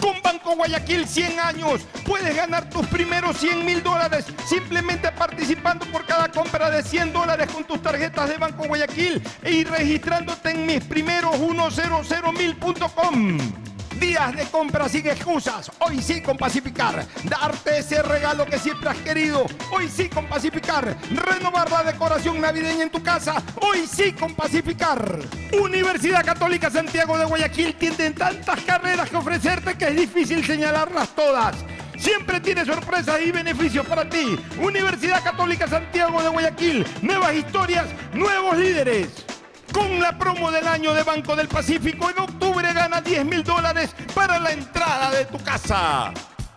Con Banco Guayaquil 100 años puedes ganar tus primeros 100 mil dólares simplemente participando por cada compra de 100 dólares con tus tarjetas de Banco Guayaquil y registrándote en mis primeros 100 mil.com. Días de compra sin excusas. Hoy sí con Pacificar. Darte ese regalo que siempre has querido. Hoy sí con Pacificar. Renovar la decoración navideña en tu casa. Hoy sí con Pacificar. Universidad Católica Santiago de Guayaquil tiene tantas carreras que ofrecerte que es difícil señalarlas todas. Siempre tiene sorpresas y beneficios para ti. Universidad Católica Santiago de Guayaquil. Nuevas historias, nuevos líderes. Con la promo del año de Banco del Pacífico, en octubre gana 10 mil dólares para la entrada de tu casa.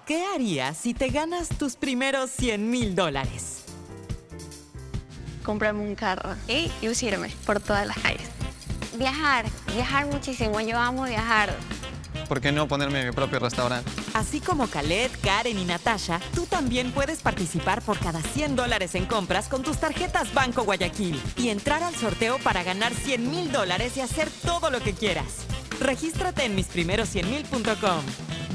¿Qué harías si te ganas tus primeros 100 mil dólares? Comprarme un carro y lucirme por todas las calles. Viajar, viajar muchísimo. Yo amo viajar. ¿Por qué no ponerme mi propio restaurante? Así como Khaled, Karen y Natasha, tú también puedes participar por cada 100 dólares en compras con tus tarjetas Banco Guayaquil y entrar al sorteo para ganar 100 mil dólares y hacer todo lo que quieras. Regístrate en misprimeros100mil.com.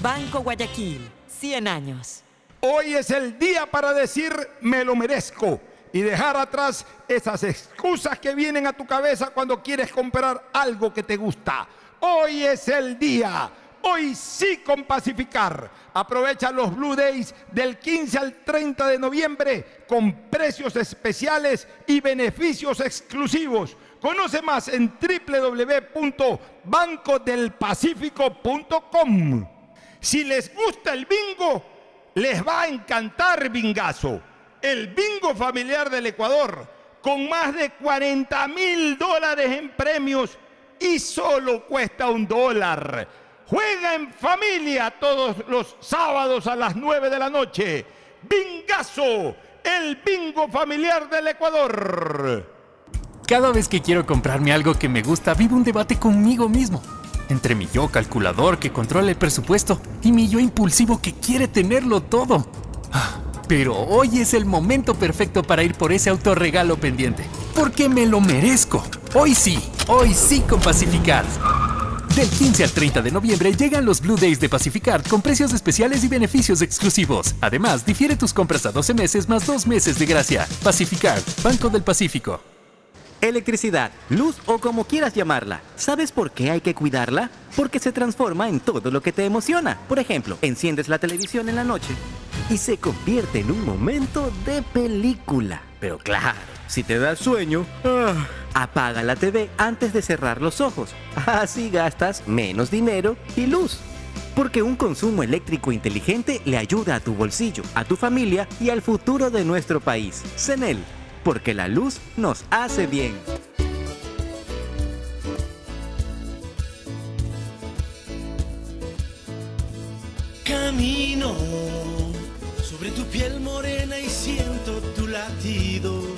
Banco Guayaquil, 100 años. Hoy es el día para decir me lo merezco y dejar atrás esas excusas que vienen a tu cabeza cuando quieres comprar algo que te gusta. Hoy es el día. Hoy sí con Pacificar. Aprovecha los Blue Days del 15 al 30 de noviembre con precios especiales y beneficios exclusivos. Conoce más en www.bancodelpacifico.com. Si les gusta el bingo, les va a encantar Bingazo. El bingo familiar del Ecuador, con más de 40 mil dólares en premios y solo cuesta un dólar. Juega en familia todos los sábados a las 9 de la noche. Bingazo, el bingo familiar del Ecuador. Cada vez que quiero comprarme algo que me gusta, vivo un debate conmigo mismo. Entre mi yo calculador que controla el presupuesto y mi yo impulsivo que quiere tenerlo todo. Ah, pero hoy es el momento perfecto para ir por ese autorregalo pendiente. Porque me lo merezco. Hoy sí, hoy sí con Pacificar. Del 15 al 30 de noviembre llegan los Blue Days de Pacificar con precios especiales y beneficios exclusivos. Además, difiere tus compras a 12 meses más 2 meses de gracia. Pacificar, Banco del Pacífico. Electricidad, luz o como quieras llamarla. ¿Sabes por qué hay que cuidarla? Porque se transforma en todo lo que te emociona. Por ejemplo, enciendes la televisión en la noche y se convierte en un momento de película. Pero claro, si te da sueño, ah, apaga la TV antes de cerrar los ojos. Así gastas menos dinero y luz. Porque un consumo eléctrico inteligente le ayuda a tu bolsillo, a tu familia y al futuro de nuestro país. CENEL, porque la luz nos hace bien. Camino sobre tu piel morena y siento tu latido.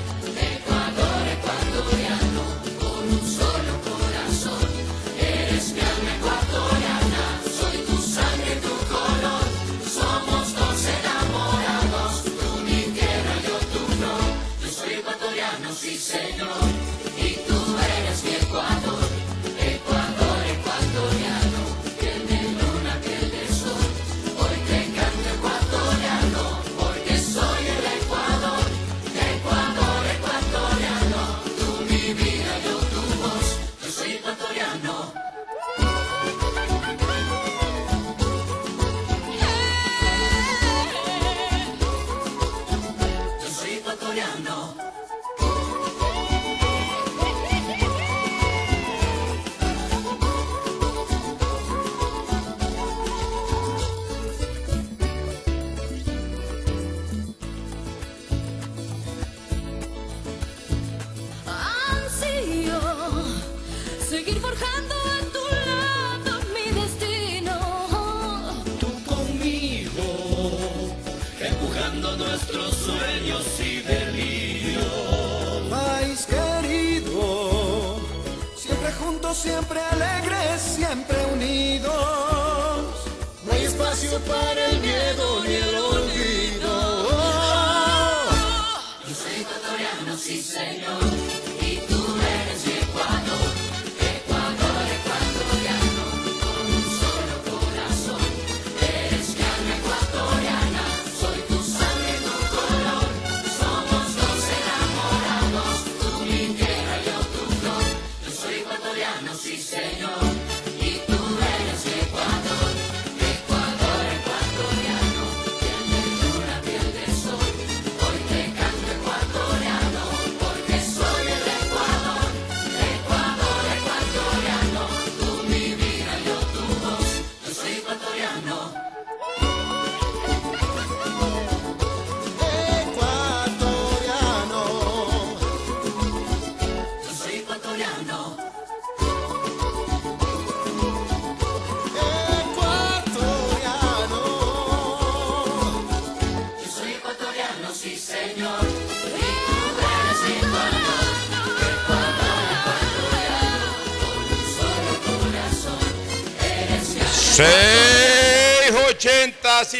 hay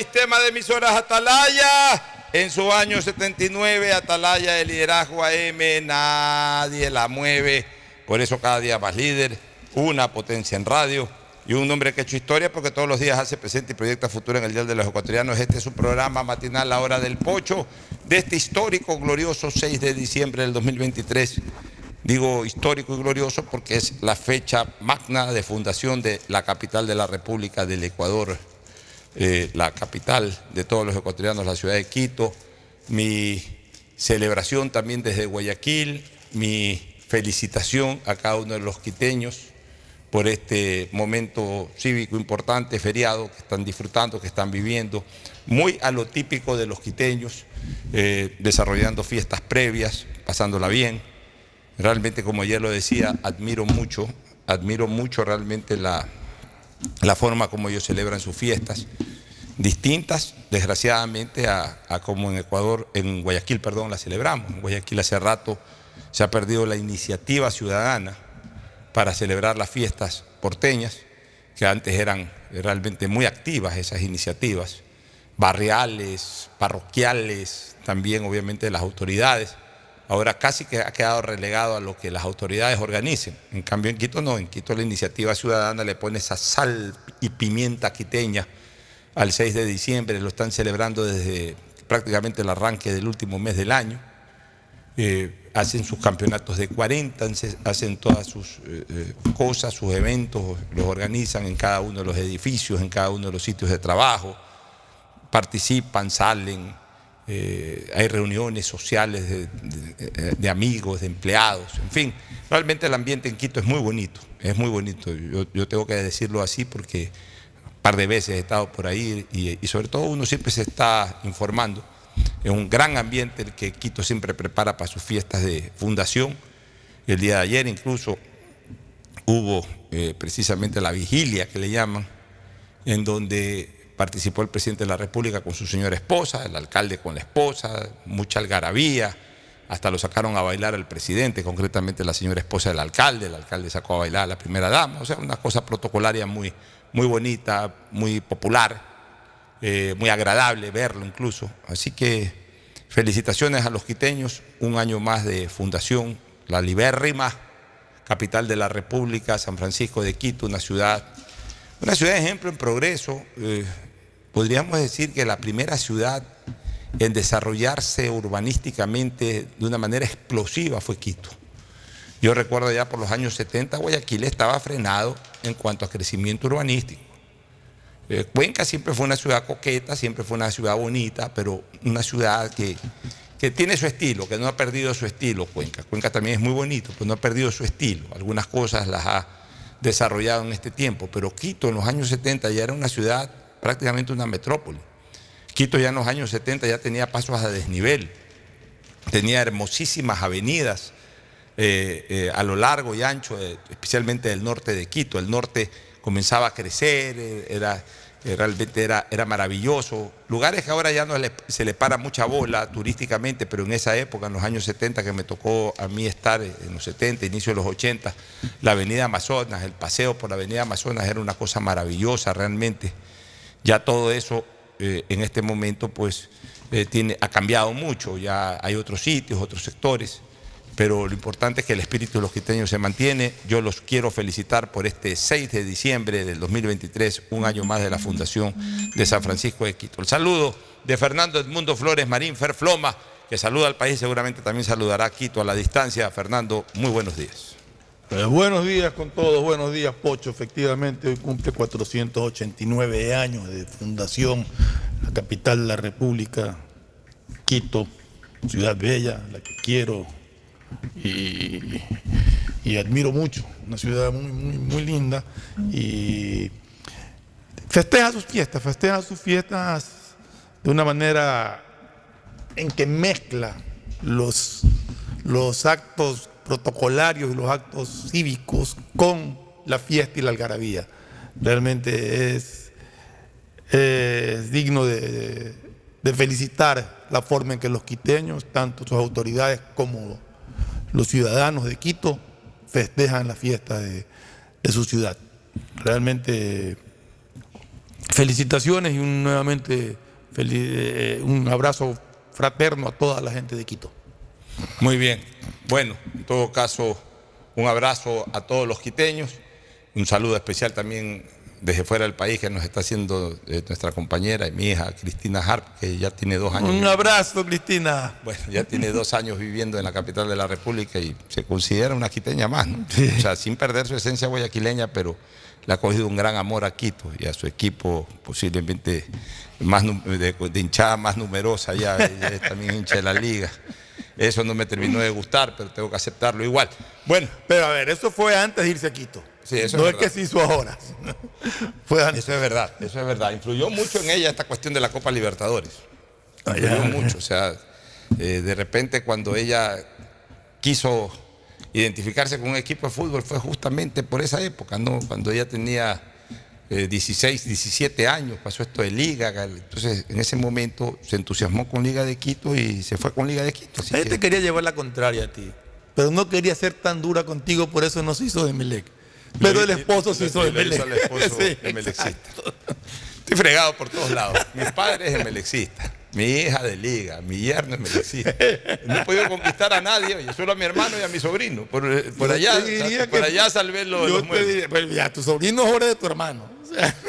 Sistema de Emisoras Atalaya. En su año 79, Atalaya de liderazgo AM, nadie la mueve. Por eso cada día más líder, una potencia en radio y un hombre que ha hecho historia porque todos los días hace presente y proyecta futuro en el Día de los Ecuatorianos. Este es su programa matinal, La Hora del Pocho, de este histórico, glorioso 6 de diciembre del 2023. Digo histórico y glorioso porque es la fecha magna de fundación de la capital de la República del Ecuador, eh, la capital de todos los ecuatorianos, la ciudad de Quito. Mi celebración también desde Guayaquil, mi felicitación a cada uno de los quiteños por este momento cívico importante, feriado, que están disfrutando, que están viviendo, muy a lo típico de los quiteños, eh, desarrollando fiestas previas, pasándola bien. Realmente, como ayer lo decía, admiro mucho, admiro mucho realmente la, la forma como ellos celebran sus fiestas, distintas, desgraciadamente, a, como en Ecuador, en Guayaquil, perdón, la celebramos. En Guayaquil hace rato se ha perdido la iniciativa ciudadana para celebrar las fiestas porteñas, que antes eran realmente muy activas esas iniciativas, barriales, parroquiales, también obviamente las autoridades. Ahora casi que ha quedado relegado a lo que las autoridades organicen. En cambio en Quito no, en Quito la iniciativa ciudadana le pone esa sal y pimienta quiteña al 6 de diciembre, lo están celebrando desde prácticamente el arranque del último mes del año. Eh, hacen sus campeonatos de 40, hace- hacen todas sus eh, eh, cosas, sus eventos, los organizan en cada uno de los edificios, en cada uno de los sitios de trabajo, participan, salen, eh, hay reuniones sociales de, de- de amigos, de empleados, en fin, realmente el ambiente en Quito es muy bonito, es muy bonito, yo, yo tengo que decirlo así porque un par de veces he estado por ahí y, y sobre todo uno siempre se está informando. Es un gran ambiente el que Quito siempre prepara para sus fiestas de fundación. El día de ayer incluso hubo eh, precisamente la vigilia que le llaman, en donde participó el presidente de la República con su señora esposa, el alcalde con la esposa, mucha algarabía, hasta lo sacaron a bailar al presidente, concretamente la señora esposa del alcalde, el alcalde sacó a bailar a la primera dama, o sea, una cosa protocolaria muy, muy bonita, muy popular, eh, muy agradable verlo incluso. Así que felicitaciones a los quiteños, un año más de fundación, la libérrima capital de la República, San Francisco de Quito, una ciudad, una ciudad ejemplo en progreso. eh, podríamos decir que la primera ciudad en desarrollarse urbanísticamente de una manera explosiva fue Quito. Yo recuerdo ya por los años 70 Guayaquil estaba frenado en cuanto a crecimiento urbanístico. Eh, Cuenca siempre fue una ciudad coqueta, siempre fue una ciudad bonita, pero una ciudad que, que tiene su estilo, que no ha perdido su estilo Cuenca. Cuenca también es muy bonito, pero no ha perdido su estilo. Algunas cosas las ha desarrollado en este tiempo, pero Quito en los años 70 ya era una ciudad prácticamente una metrópoli. Quito ya en los años 70 ya tenía pasos a desnivel, tenía hermosísimas avenidas eh, eh, a lo largo y ancho, eh, especialmente del norte de Quito. El norte comenzaba a crecer, era, realmente era, era maravilloso. Lugares que ahora ya no se le para mucha bola turísticamente, pero en esa época, en los años 70, que me tocó a mí estar en los 70, inicio de los 80, la Avenida Amazonas, el paseo por la Avenida Amazonas era una cosa maravillosa realmente. Ya todo eso eh, en este momento pues eh, tiene, ha cambiado mucho, ya hay otros sitios, otros sectores, pero lo importante es que el espíritu de los quiteños se mantiene. Yo los quiero felicitar por este 6 de diciembre del 2023, un año más de la Fundación de San Francisco de Quito. El saludo de Fernando Edmundo Flores Marín Ferfloma, que saluda al país, seguramente también saludará a Quito a la distancia. Fernando, muy buenos días. Buenos días con todos, buenos días Pocho. Efectivamente, hoy cumple 489 años de fundación, la capital de la República, Quito, ciudad bella, la que quiero y, y admiro mucho, una ciudad muy, muy, muy linda y festeja sus fiestas, festeja sus fiestas de una manera en que mezcla los, los actos protocolarios y los actos cívicos con la fiesta y la algarabía. Realmente es, digno de, felicitar la forma en que los quiteños, tanto sus autoridades como los ciudadanos de Quito, festejan la fiesta de, su ciudad. Realmente felicitaciones y un, nuevamente eh, un abrazo fraterno a toda la gente de Quito. Muy bien. Bueno, en todo caso, un abrazo a todos los quiteños. Un saludo especial también desde fuera del país que nos está haciendo eh, nuestra compañera y mi hija Cristina Harp, que ya tiene dos años. Un abrazo, Cristina. Bueno, ya tiene dos años viviendo en la capital de la República y se considera una quiteña más, ¿no? O sea, sin perder su esencia guayaquileña, pero le ha cogido un gran amor a Quito y a su equipo posiblemente más de, de hinchada más numerosa ya, ella es también hincha de la liga. Eso no me terminó de gustar, pero tengo que aceptarlo igual. Bueno. Pero a ver, eso fue antes de irse a Quito. Sí, eso no es es, que se hizo ahora. fue antes. Eso es verdad, eso es verdad. Influyó mucho en ella esta cuestión de la Copa Libertadores. Ah, Influyó mucho. O sea, eh, de repente cuando ella quiso identificarse con un equipo de fútbol fue justamente por esa época, ¿no? Cuando ella tenía eh, 16, 17 años, pasó esto de Liga. Entonces, en ese momento se entusiasmó con Liga de Quito y se fue con Liga de Quito. Así que- te quería llevar la contraria a ti. pero no quería ser tan dura contigo, por eso no se hizo de Melec. Pero el esposo se hizo de Melec. al esposo Sí. Estoy fregado por todos lados. Mi padre es emelexista. Mi hija de liga, mi yerno es melexista. No he podido conquistar a nadie, oye, solo a mi hermano y a mi sobrino. Por, por Yo allá, diría por que- allá salvé los, yo los te muebles. diría, bueno, ya, tu sobrino es de tu hermano. O sea,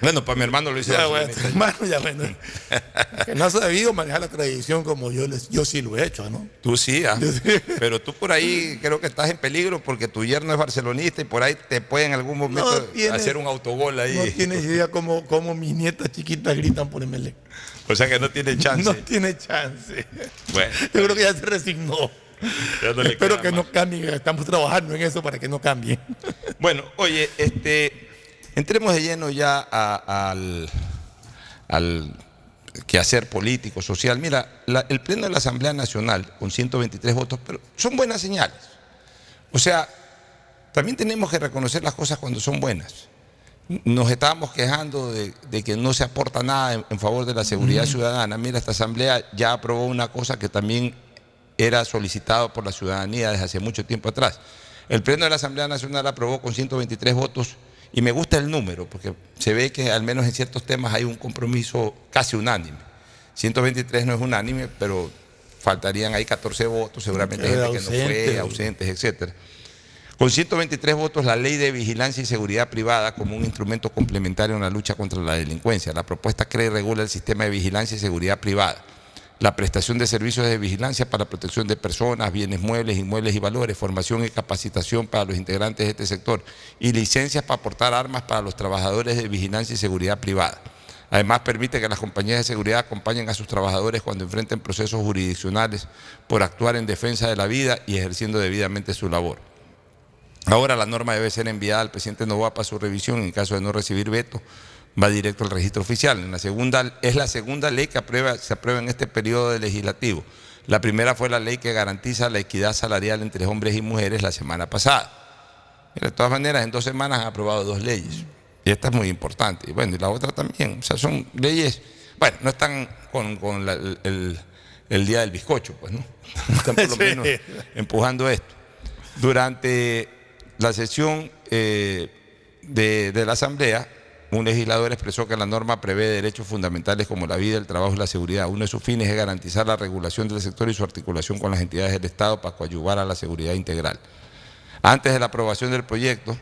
Bueno, para mi hermano lo hice ya, bueno, tu hermano, ya, bueno. Que no has sabido manejar la tradición como yo, les, yo sí lo he hecho, ¿no? Tú sí, ah. pero tú por ahí creo que estás en peligro porque tu yerno es barcelonista y por ahí te puede en algún momento No tienes- hacer un autogol ahí. No tienes idea cómo, cómo mis nietas chiquitas gritan por Emelec. O sea que no tiene chance. No tiene chance. Bueno, Yo creo que ya se resignó. ya no le Espero que más. no cambie. Estamos trabajando en eso para que no cambie. Bueno, oye, este, entremos de lleno ya a- al, al quehacer político, social. Mira, la- el Pleno de la Asamblea Nacional, con 123 votos, pero son buenas señales. O sea, también tenemos que reconocer las cosas cuando son buenas. Nos estábamos quejando de, de que no se aporta nada en, en favor de la seguridad ciudadana. Mira, esta Asamblea ya aprobó una cosa que también era solicitado por la ciudadanía desde hace mucho tiempo atrás. El Pleno de la Asamblea Nacional aprobó con 123 votos y me gusta el número porque se ve que al menos en ciertos temas hay un compromiso casi unánime. 123 no es unánime, pero faltarían ahí 14 votos, seguramente gente que no fue, ausente. ausentes, etcétera. Con 123 votos, la ley de vigilancia y seguridad privada como un instrumento complementario en la lucha contra la delincuencia. La propuesta crea y regula el sistema de vigilancia y seguridad privada. La prestación de servicios de vigilancia para protección de personas, bienes muebles, inmuebles y valores, formación y capacitación para los integrantes de este sector y licencias para aportar armas para los trabajadores de vigilancia y seguridad privada. Además, permite que las compañías de seguridad acompañen a sus trabajadores cuando enfrenten procesos jurisdiccionales por actuar en defensa de la vida y ejerciendo debidamente su labor. Ahora la norma debe ser enviada al presidente Novoa para su revisión. En caso de no recibir veto, va directo al registro oficial. En la segunda, es la segunda ley que aprueba- se aprueba en este periodo de legislativo. La primera fue la ley que garantiza la equidad salarial entre hombres y mujeres la semana pasada. Mira, de todas maneras, en dos semanas han aprobado dos leyes. Y esta es muy importante. Y bueno, y la otra también. O sea, son leyes, bueno, no están con, con la- el, el- día del bizcocho, pues, ¿no? Están por lo Sí. menos empujando esto. Durante la sesión eh, de, de la Asamblea, un legislador expresó que la norma prevé derechos fundamentales como la vida, el trabajo y la seguridad. Uno de sus fines es garantizar la regulación del sector y su articulación con las entidades del Estado para coadyuvar a la seguridad integral. Antes de la aprobación del proyecto,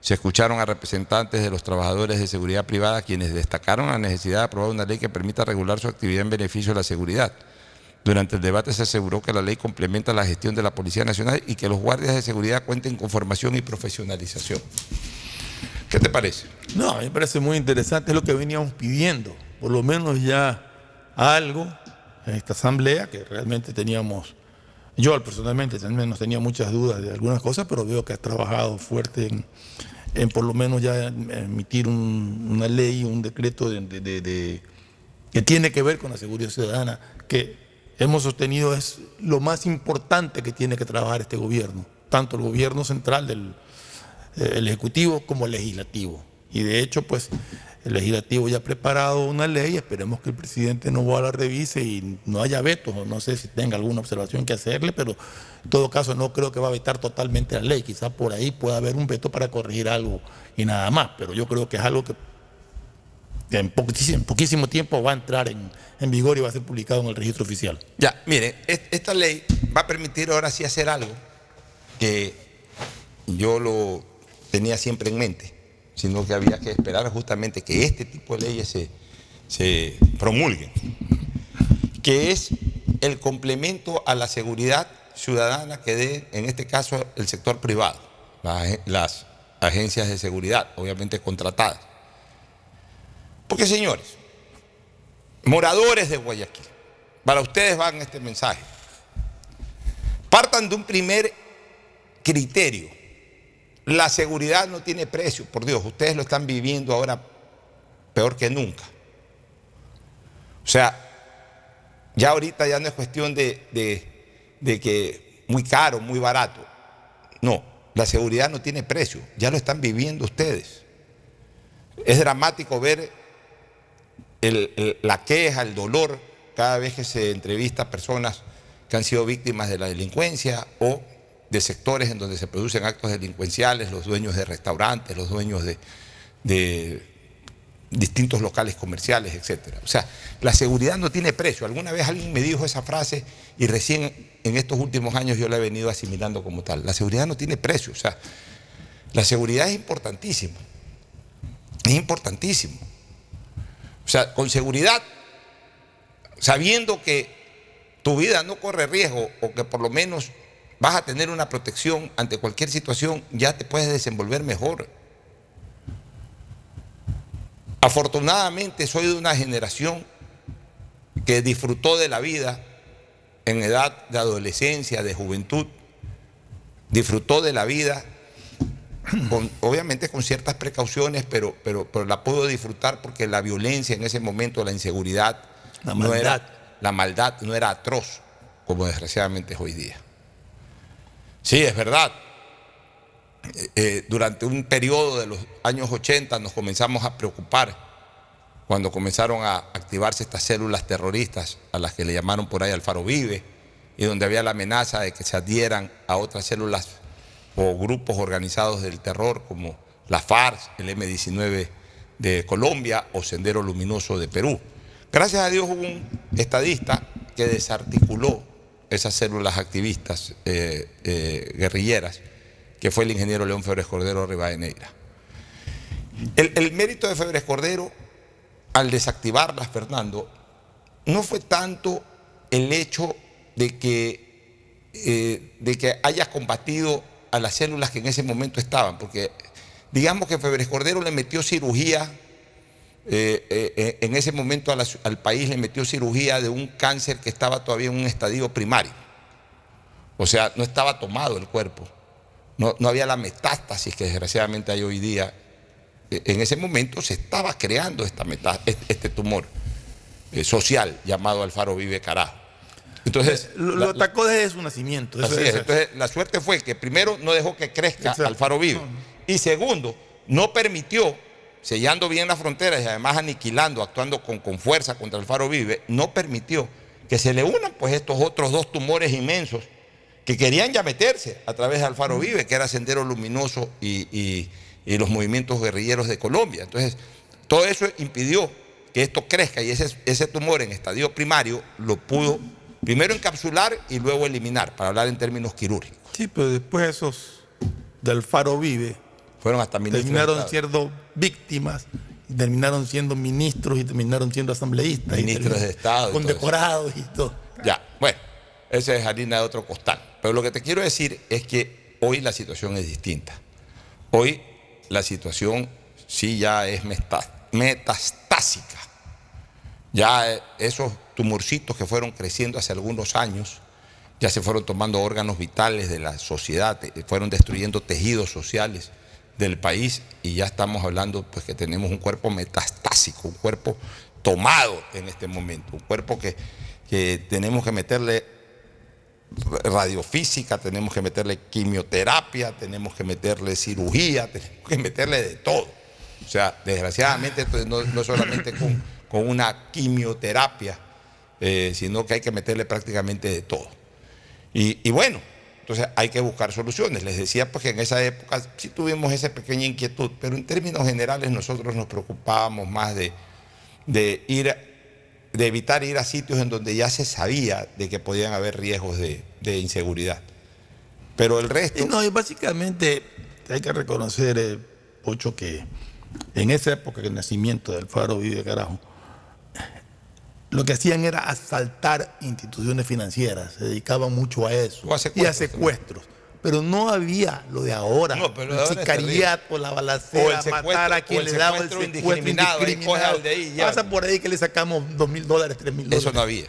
se escucharon a representantes de los trabajadores de seguridad privada quienes destacaron la necesidad de aprobar una ley que permita regular su actividad en beneficio de la seguridad. Durante el debate se aseguró que la ley complementa la gestión de la Policía Nacional y que los guardias de seguridad cuenten con formación y profesionalización. ¿Qué te parece? No, a mí me parece muy interesante, es lo que veníamos pidiendo. Por lo menos ya algo en esta asamblea, que realmente teníamos, yo personalmente también nos tenía muchas dudas de algunas cosas, pero veo que has trabajado fuerte en, por lo menos ya emitir un- una ley, un decreto de, de- de- de- que tiene que ver con la seguridad ciudadana, que hemos sostenido es lo más importante que tiene que trabajar este gobierno, tanto el gobierno central del eh, Ejecutivo como el Legislativo. Y de hecho, pues el Legislativo ya ha preparado una ley, esperemos que el presidente no la revise y no haya vetos, no sé si tenga alguna observación que hacerle, pero en todo caso no creo que va a vetar totalmente la ley, quizás por ahí pueda haber un veto para corregir algo y nada más, pero yo creo que es algo que en poquísimo, tiempo va a entrar en, en vigor y va a ser publicado en el registro oficial. Ya, mire, es- esta ley va a permitir ahora sí hacer algo que yo lo tenía siempre en mente, sino que había que esperar justamente que este tipo de leyes se, se promulguen, que es el complemento a la seguridad ciudadana que dé, en este caso, el sector privado, las, las agencias de seguridad, obviamente contratadas. Porque, señores, moradores de Guayaquil, para ustedes van este mensaje. Partan de un primer criterio. La seguridad no tiene precio, por Dios, ustedes lo están viviendo ahora peor que nunca. O sea, ya ahorita ya no es cuestión de, de- de que muy caro, muy barato. No, la seguridad no tiene precio, ya lo están viviendo ustedes. Es dramático ver la queja, el dolor, cada vez que se entrevista a personas que han sido víctimas de la delincuencia o de sectores en donde se producen actos delincuenciales, los dueños de restaurantes, los dueños de, de distintos locales comerciales, etc. O sea, la seguridad no tiene precio. Alguna vez alguien me dijo esa frase y recién en estos últimos años yo la he venido asimilando como tal. La seguridad no tiene precio. O sea, la seguridad es importantísima. Es importantísimo. O sea, con seguridad, sabiendo que tu vida no corre riesgo o que por lo menos vas a tener una protección ante cualquier situación, ya te puedes desenvolver mejor. Afortunadamente soy de una generación que disfrutó de la vida en edad de adolescencia, de juventud, disfrutó de la vida, con- obviamente con ciertas precauciones, pero, pero, pero la puedo disfrutar porque la violencia en ese momento, la inseguridad, La no maldad. era, la maldad no era atroz como desgraciadamente es hoy día. Sí, es verdad. Eh, eh, durante un periodo de los años 80 nos comenzamos a preocupar cuando comenzaron a activarse estas células terroristas a las que le llamaron por ahí Alfaro Vive y donde había la amenaza de que se adhieran a otras células o grupos organizados del terror como la FARC, el M19 de Colombia o Sendero Luminoso de Perú. Gracias a Dios hubo un estadista que desarticuló esas células activistas eh, eh, guerrilleras, que fue el ingeniero León Febres Cordero Rivadeneira. El, mérito de Febres Cordero al desactivarlas, Fernando, no fue tanto el hecho de que, eh, de que haya combatido a las células que en ese momento estaban, porque digamos que Febres Cordero le metió cirugía, eh, eh, eh, en ese momento al país le metió cirugía de un cáncer que estaba todavía en un estadio primario. O sea, no estaba tomado el cuerpo, no, no había la metástasis que desgraciadamente hay hoy día. Eh, En ese momento se estaba creando esta metá- este este tumor social llamado Alfaro Vive Carajo. Entonces, Lo, la- lo atacó desde su nacimiento. eso Así es. es. Entonces, la suerte fue que primero no dejó que crezca Exacto. Alfaro Vive. Y segundo, no permitió, sellando bien las fronteras y además aniquilando, actuando con, con fuerza contra Alfaro Vive, no permitió que se le unan pues estos otros dos tumores inmensos que querían ya meterse a través de Alfaro Vive, que era Sendero Luminoso y, y- y los movimientos guerrilleros de Colombia. Entonces, todo eso impidió que esto crezca y ese, ese tumor en estadio primario lo pudo primero encapsular y luego eliminar, para hablar en términos quirúrgicos. Sí, pero después esos del Faro Vive Fueron hasta ministros terminaron siendo víctimas, terminaron siendo ministros y terminaron siendo asambleístas. Ministros de Estado Condecorados y todo. Ya, bueno, esa es harina de otro costal. Pero lo que te quiero decir es que hoy la situación es distinta. Hoy la situación sí ya es metastásica. Ya eh, esos tumorcitos que fueron creciendo hace algunos años, ya se fueron tomando órganos vitales de la sociedad, eh, fueron destruyendo tejidos sociales del país y ya estamos hablando pues que tenemos un cuerpo metastásico, un cuerpo tomado en este momento, un cuerpo que, que tenemos que meterle radiofísica, tenemos que meterle quimioterapia, tenemos que meterle cirugía, tenemos que meterle de todo. O sea, desgraciadamente no, no solamente con, con una quimioterapia, eh, sino que hay que meterle prácticamente de todo. Y, bueno, entonces hay que buscar soluciones. Les decía pues que en esa época sí tuvimos esa pequeña inquietud, pero en términos generales nosotros nos preocupábamos más de, de ir de evitar ir a sitios en donde ya se sabía de que podían haber riesgos de, inseguridad. Pero el resto... No, y básicamente hay que reconocer, eh, Pocho, que en esa época del nacimiento del Faro Vive Carajo, lo que hacían era asaltar instituciones financieras, se dedicaban mucho a eso. O a y a secuestros. Pero no había lo de ahora. No, pero el es sicariato, la balacera, matar a quien le daba el secuestro indiscriminado, al de ahí ya. Pasa por ahí que le sacamos dos mil dólares, tres mil dólares. Eso no había.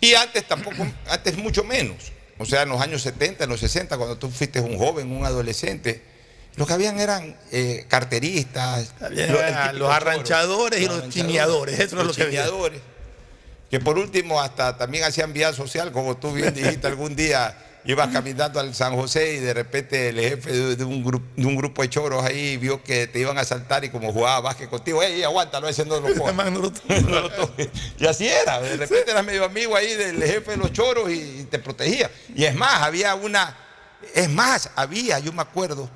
Y antes tampoco, antes mucho menos. O sea, en los años 70, en los 60, cuando tú fuiste un joven, un adolescente, lo que habían eran eh, carteristas, Había lo- el típico los arranchadores y los arranchadores, chineadores, eso es los lo que había. Que por último hasta también hacían vía social, como tú bien dijiste algún día, ibas caminando al San José y de repente el jefe de, un, grupo, de un grupo de choros ahí vio que te iban a saltar y como jugaba básquet contigo, ¡ey, aguántalo, ese no lo coja". No lo toques. y así era, de repente eras medio amigo ahí del jefe de los choros y, y te protegía. Y es más, había una, es más, había, yo me acuerdo,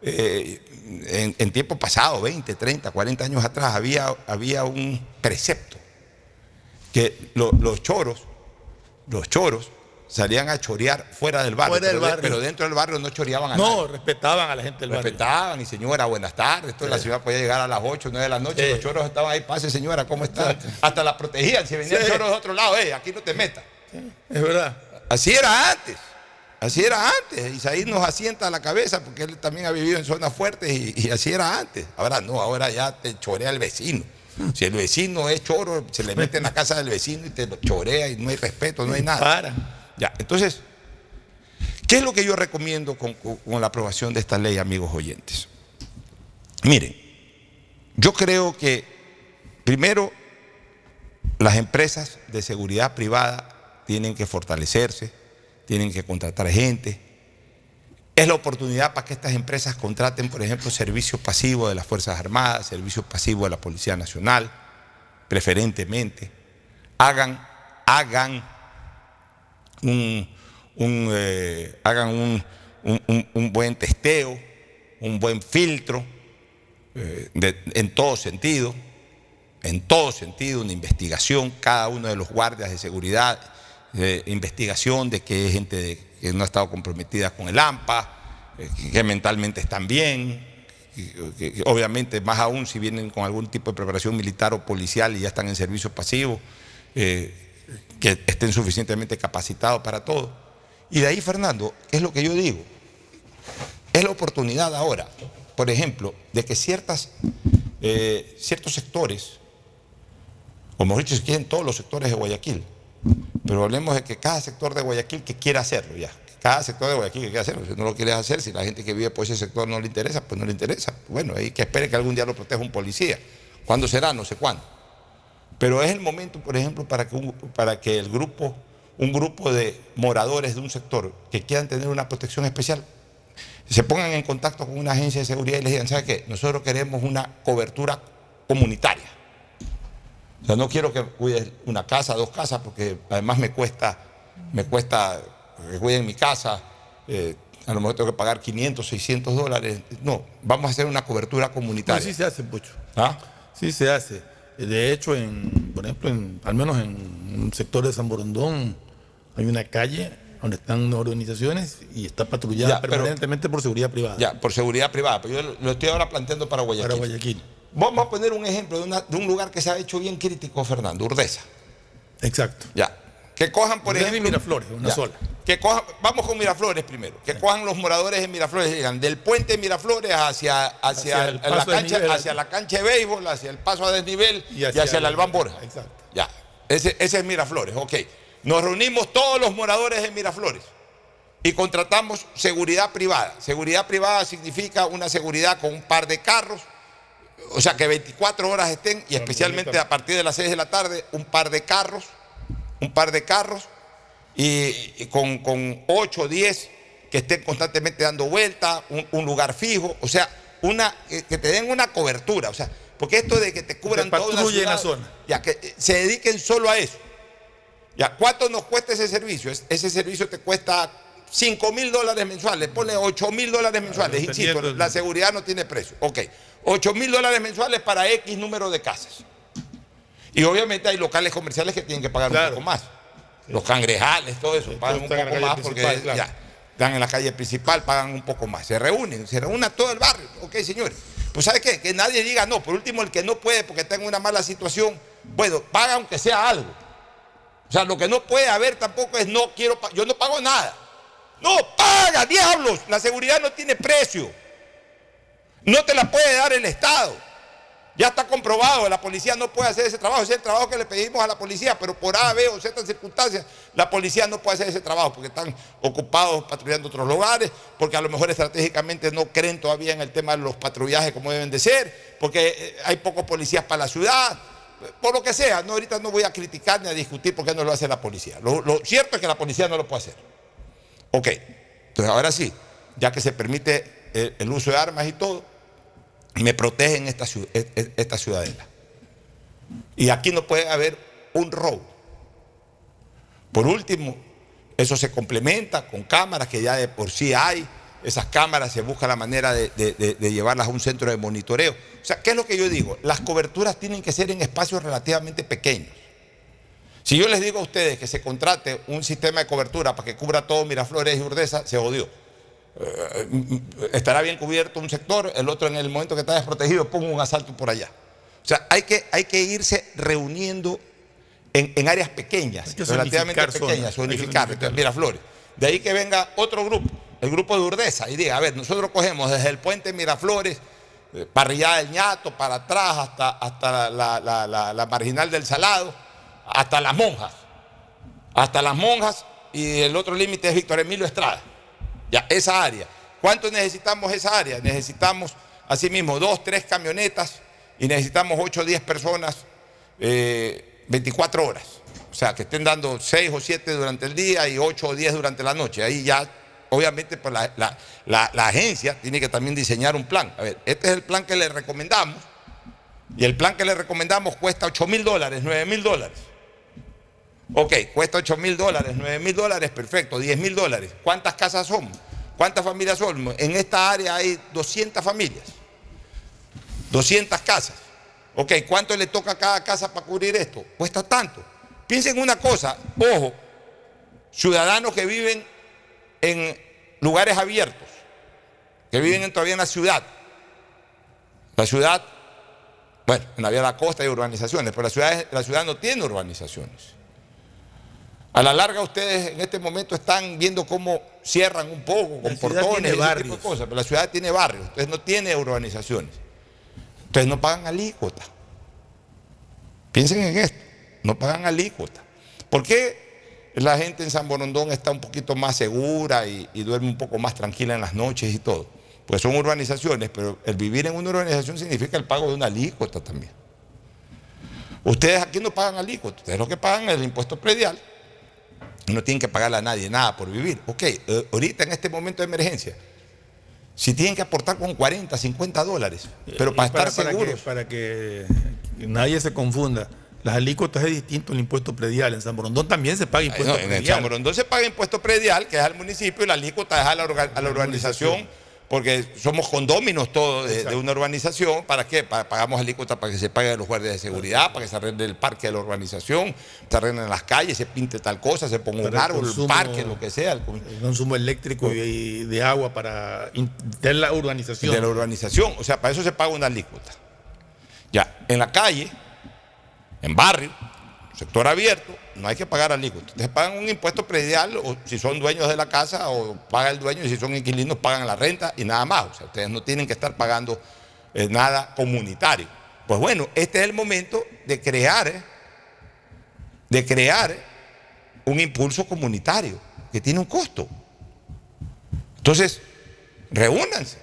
eh, en, en tiempo pasado, 20, 30, 40 años atrás, había, había un precepto que lo- los choros, los choros, salían a chorear fuera del barrio, Fuera del pero, de- barrio. pero dentro del barrio no choreaban a nadie. No, respetaban a la gente del barrio. Respetaban y señora, buenas tardes. Toda la ciudad podía llegar a las 8, 9 de la noche. Sí. Los choros estaban ahí, pase señora, ¿cómo está? Hasta la protegían. Si venía el Sí. choro de otro lado, "Ey, aquí no te metas. Es verdad. Así era antes. Así era antes. Isaí nos asienta a la cabeza porque él también ha vivido en zonas fuertes y, y así era antes. Ahora no, ahora ya te chorea el vecino. Si el vecino es choro, se le mete en la casa del vecino y te lo chorea y no hay respeto, no hay nada. Para. Ya, entonces, ¿qué es lo que yo recomiendo con, la aprobación de esta ley, amigos oyentes? Miren, yo creo que primero las empresas de seguridad privada tienen que fortalecerse, tienen que contratar gente. Es la oportunidad para que estas empresas contraten, por ejemplo, servicios pasivos de las Fuerzas Armadas, servicios pasivos de la Policía Nacional, preferentemente. Hagan, hagan un, eh, buen testeo, un buen filtro, eh, en todo sentido, en todo sentido, una investigación, cada uno de los guardias de seguridad, eh, investigación de es gente de- que no ha estado comprometida con el AMPA, eh, que mentalmente están bien, que obviamente más aún si vienen con algún tipo de preparación militar o policial y ya están en servicio pasivo, eh, que estén suficientemente capacitados para todo. Y de ahí, Fernando, es lo que yo digo, es la oportunidad ahora, por ejemplo, de que ciertas, eh, ciertos sectores, o mejor dicho, si quieren todos los sectores de Guayaquil, pero hablemos de que cada sector de Guayaquil que quiera hacerlo ya, cada sector de Guayaquil que quiera hacerlo, si no lo quieres hacer, si la gente que vive por ese sector no le interesa, pues no le interesa. Bueno, hay que espere que algún día lo proteja un policía. ¿Cuándo será? No sé cuándo. Pero es el momento, por ejemplo, para que, para que el grupo, un grupo de moradores de un sector que quieran tener una protección especial, se pongan en contacto con una agencia de seguridad y les digan, ¿sabe qué? Nosotros queremos una cobertura comunitaria. O sea, no quiero que cuides una casa, dos casas, porque además me cuesta, me cuesta que cuiden mi casa. eh, a lo mejor tengo que pagar 500, 600 dólares. No, vamos a hacer una cobertura No, comunitaria. sí se hace, Pucho. ¿Ah? Sí se hace. De hecho, en, por ejemplo, en, al menos en un sector de San Borondón hay una calle donde están organizaciones y está patrullada Ya, pero- permanentemente por seguridad privada. Ya, por seguridad privada. Pero yo lo estoy ahora planteando para Guayaquil. Para Guayaquil. Vamos a poner un ejemplo de, una- de un lugar que se ha hecho bien crítico, Fernando, Urdesa. Exacto. Ya. Que cojan, por Urdesa y ejemplo. Miraflores, una Ya. sola. Que cojan, vamos con Miraflores primero. Que cojan los moradores de Miraflores, digan, del puente de Miraflores hacia, hacia, Hacia el la cancha, hacia la cancha de béisbol, hacia el paso a desnivel y hacia hacia, el el- Albán Borja. Exacto. Ya. Ese, ese es Miraflores, ok. Nos reunimos todos los moradores de Miraflores y contratamos seguridad privada. Seguridad privada significa una seguridad con un par de carros, o sea, que 24 horas estén y especialmente a partir de las 6 de la tarde, un par de carros, un par de carros y, y con, con 8 o 10 que estén constantemente dando vueltas, un, un lugar fijo, o sea, una, que, te den una cobertura, o sea, porque esto de que te cubran toda la ciudad, zona. ya que eh, se dediquen solo a eso. Ya, ¿cuánto nos cuesta ese servicio? Es- Ese servicio te cuesta 5 mil dólares mensuales, ponle 8 mil dólares mensuales, insisto, la seguridad no tiene precio. Ok, 8 mil dólares mensuales para X número de casas. Y obviamente hay locales comerciales que tienen que pagar un poco más. Los cangrejales, todo eso, pagan un poco más porque claro. ya, están en la calle principal, pagan un poco más. Se reúnen, se reúne todo el barrio. Ok, señores. Pues ¿sabe qué? Que nadie diga no. Por último, el que no puede porque está en una mala situación, bueno, paga aunque sea algo. O sea, lo que no puede haber tampoco es no quiero, yo no pago nada. No, paga, diablos. La seguridad no tiene precio. No te la puede dar el Estado. Ya está comprobado, la policía no puede hacer ese trabajo. Es el trabajo que le pedimos a la policía, pero por A, B o ciertas circunstancias, la policía no puede hacer ese trabajo porque están ocupados patrullando otros lugares, porque a lo mejor estratégicamente no creen todavía en el tema de los patrullajes como deben de ser, porque eh, hay pocos policías para la ciudad, por lo que sea. No, ahorita no voy a criticar ni a discutir por qué no lo hace la policía. Lo, lo cierto es que la policía no lo puede hacer. Ok, entonces ahora sí, ya que se permite el, uso de armas y todo, me protegen esta, e- e- esta ciudadela. Y aquí no puede haber un robo. Por último, eso se complementa con cámaras que ya de por sí hay. Esas cámaras se busca la manera de- de llevarlas a un centro de monitoreo. O sea, ¿qué es lo que yo digo? Las coberturas tienen que ser en espacios relativamente pequeños. Si yo les digo a ustedes que se contrate un sistema de cobertura para que cubra todo Miraflores y Urdesa, se odió. Eh, estará bien cubierto un sector, el otro en el momento que está desprotegido pongo un asalto por allá. O sea, hay que, hay que irse reuniendo en, en áreas pequeñas, que relativamente zonas, pequeñas, que unificar. Miraflores. De ahí que venga otro grupo, el grupo de Urdesa, y diga, a ver, nosotros cogemos desde el puente Miraflores, eh, parrillada del ñato, para atrás, hasta, hasta la, la- la- la marginal del Salado, hasta las monjas. Hasta las monjas, y el otro límite es Víctor Emilio Estrada. Ya, esa área. ¿Cuánto necesitamos esa área? Necesitamos, asimismo, dos, tres camionetas y necesitamos 8 o 10 personas eh, 24 horas. O sea, que estén dando 6 o 7 durante el día y 8 o 10 durante la noche. Ahí ya, obviamente, pues la agencia tiene que también diseñar un plan. A ver, este es el plan que le recomendamos. Y el plan que le recomendamos cuesta 8 mil dólares, 9 mil dólares. Ok, cuesta 8 mil dólares, 9 mil dólares, perfecto, 10 mil dólares. ¿Cuántas casas son? ¿Cuántas familias son? En esta área hay 200 familias, 200 casas. Ok, ¿cuánto le toca a cada casa para cubrir esto? Cuesta tanto. Piensen una cosa, ojo, ciudadanos que viven en lugares abiertos, que viven en- todavía en la ciudad. La ciudad, bueno, en la vía de la costa hay urbanizaciones, pero la ciudad, la ciudad no tiene urbanizaciones. A la larga ustedes en este momento están viendo cómo cierran un poco con portones ese tipo de barrios. cosas, pero la ciudad tiene barrios, entonces no tiene urbanizaciones. Entonces no pagan alícuota. Piensen en esto, no pagan alícuota. ¿Por qué la gente en San Borondón está un poquito más segura y, y duerme un poco más tranquila en las noches y todo? Pues son urbanizaciones, pero el vivir en una urbanización significa el pago de una alícuota también. Ustedes aquí no pagan alícuota, ustedes lo que pagan es el impuesto predial. No tienen que pagarle a nadie nada por vivir. Ok, eh, ahorita en este momento de emergencia, si tienen que aportar con 40, 50 dólares, pero Y para estar para seguros. que, para que nadie se confunda, las alícuotas es distinto al impuesto predial. En San Borondón también se paga impuesto no, en predial. San Borondón se paga impuesto predial, que es al municipio, y la alícuota es a la, orga- a la urbanización, porque somos condóminos todos de, de una urbanización. ¿Para qué? Pa- pagamos alícuota para que se pague a los guardias de seguridad, para que se arregle el parque de la urbanización, se arreglen las calles, se pinte tal cosa, se ponga un Para el árbol, un consumo- parque, lo que sea. el El consumo eléctrico y y de agua para de la urbanización. de la urbanización. O sea, para eso se paga una alícuota. Ya, en la calle, en barrio, sector abierto, no hay que pagar alícuota. Ustedes pagan un impuesto predial o si son dueños de la casa o paga el dueño y si son inquilinos pagan la renta y nada más. O sea, ustedes no tienen que estar pagando eh, nada comunitario. Pues bueno, este es el momento de crear, de crear un impulso comunitario que tiene un costo. Entonces, reúnanse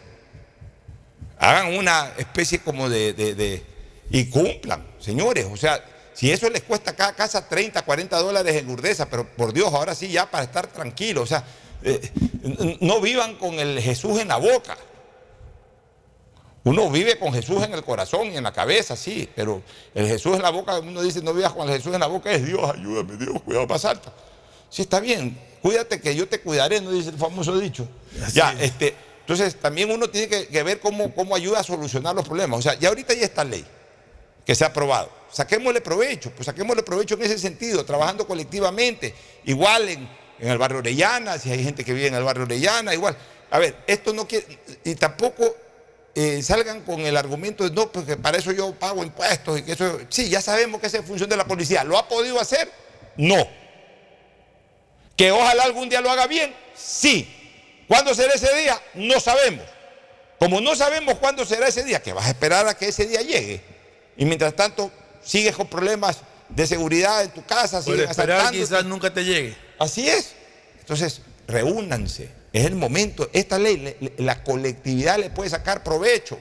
hagan una especie como de- de- y cumplan, señores. O sea, si eso les cuesta a cada casa 30, 40 dólares en Urdesa, pero por Dios, ahora sí ya para estar tranquilos. O sea, eh, no vivan con el Jesús en la boca. Uno vive con Jesús en el corazón y en la cabeza, sí, pero el Jesús en la boca, uno dice, no vivas con el Jesús en la boca, es Dios, ayúdame, Dios, cuidado, más alta. Sí, está bien, cuídate que yo te cuidaré, no dice el famoso dicho. ya, este, entonces también uno tiene que, que ver cómo, cómo ayuda a solucionar los problemas. O sea, ya ahorita ya está ley que se ha aprobado. Saquémosle provecho, pues saquémosle provecho en ese sentido, trabajando colectivamente, igual en, el barrio Orellana, si hay gente que vive en el barrio Orellana, igual. A ver, esto no quiere, y tampoco eh, salgan con el argumento de no, porque para eso yo pago impuestos y que eso, sí, ya sabemos que esa es función de la policía. ¿Lo ha podido hacer? No. Que ojalá algún día lo haga bien, sí. ¿Cuándo será ese día? No sabemos. Como no sabemos cuándo será ese día, que vas a esperar a que ese día llegue. Y mientras tanto, sigues con problemas de seguridad en tu casa, Por siguen esperar quizás nunca te llegue. Así es. Entonces, reúnanse. Es el momento. Esta ley, le- le- la colectividad le puede sacar provecho.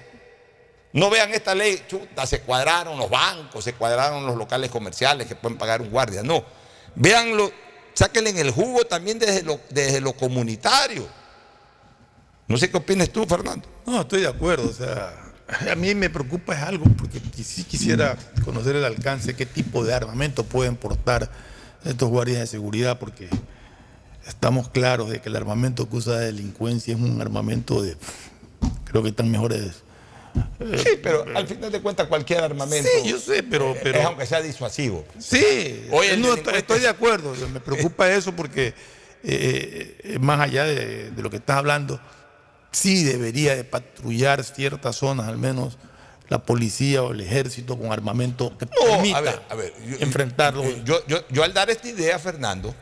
No vean esta ley, chuta, se cuadraron los bancos, se cuadraron los locales comerciales que pueden pagar un guardia. No. Veanlo sáquenle en el jugo también desde lo, desde lo comunitario. No sé qué opinas tú, Fernando. No, estoy de acuerdo. O sea, a mí me preocupa es algo, porque sí quisiera conocer el alcance, qué tipo de armamento pueden portar estos guardias de seguridad, porque estamos claros de que el armamento que usa la delincuencia es un armamento de. Creo que están mejores. Sí, pero al final de cuentas cualquier armamento. Sí, yo sé, pero- eh, pero- es aunque sea disuasivo. Sí, Hoy no, delincuente- estoy, estoy de acuerdo. Me preocupa eso porque, eh, eh, más allá de, de lo que estás hablando, sí debería de patrullar ciertas zonas, al menos la policía o el ejército con armamento que No, permita a ver, a ver. yo- enfrentarlo. eh, Yo, yo, yo al dar esta idea, Fernando,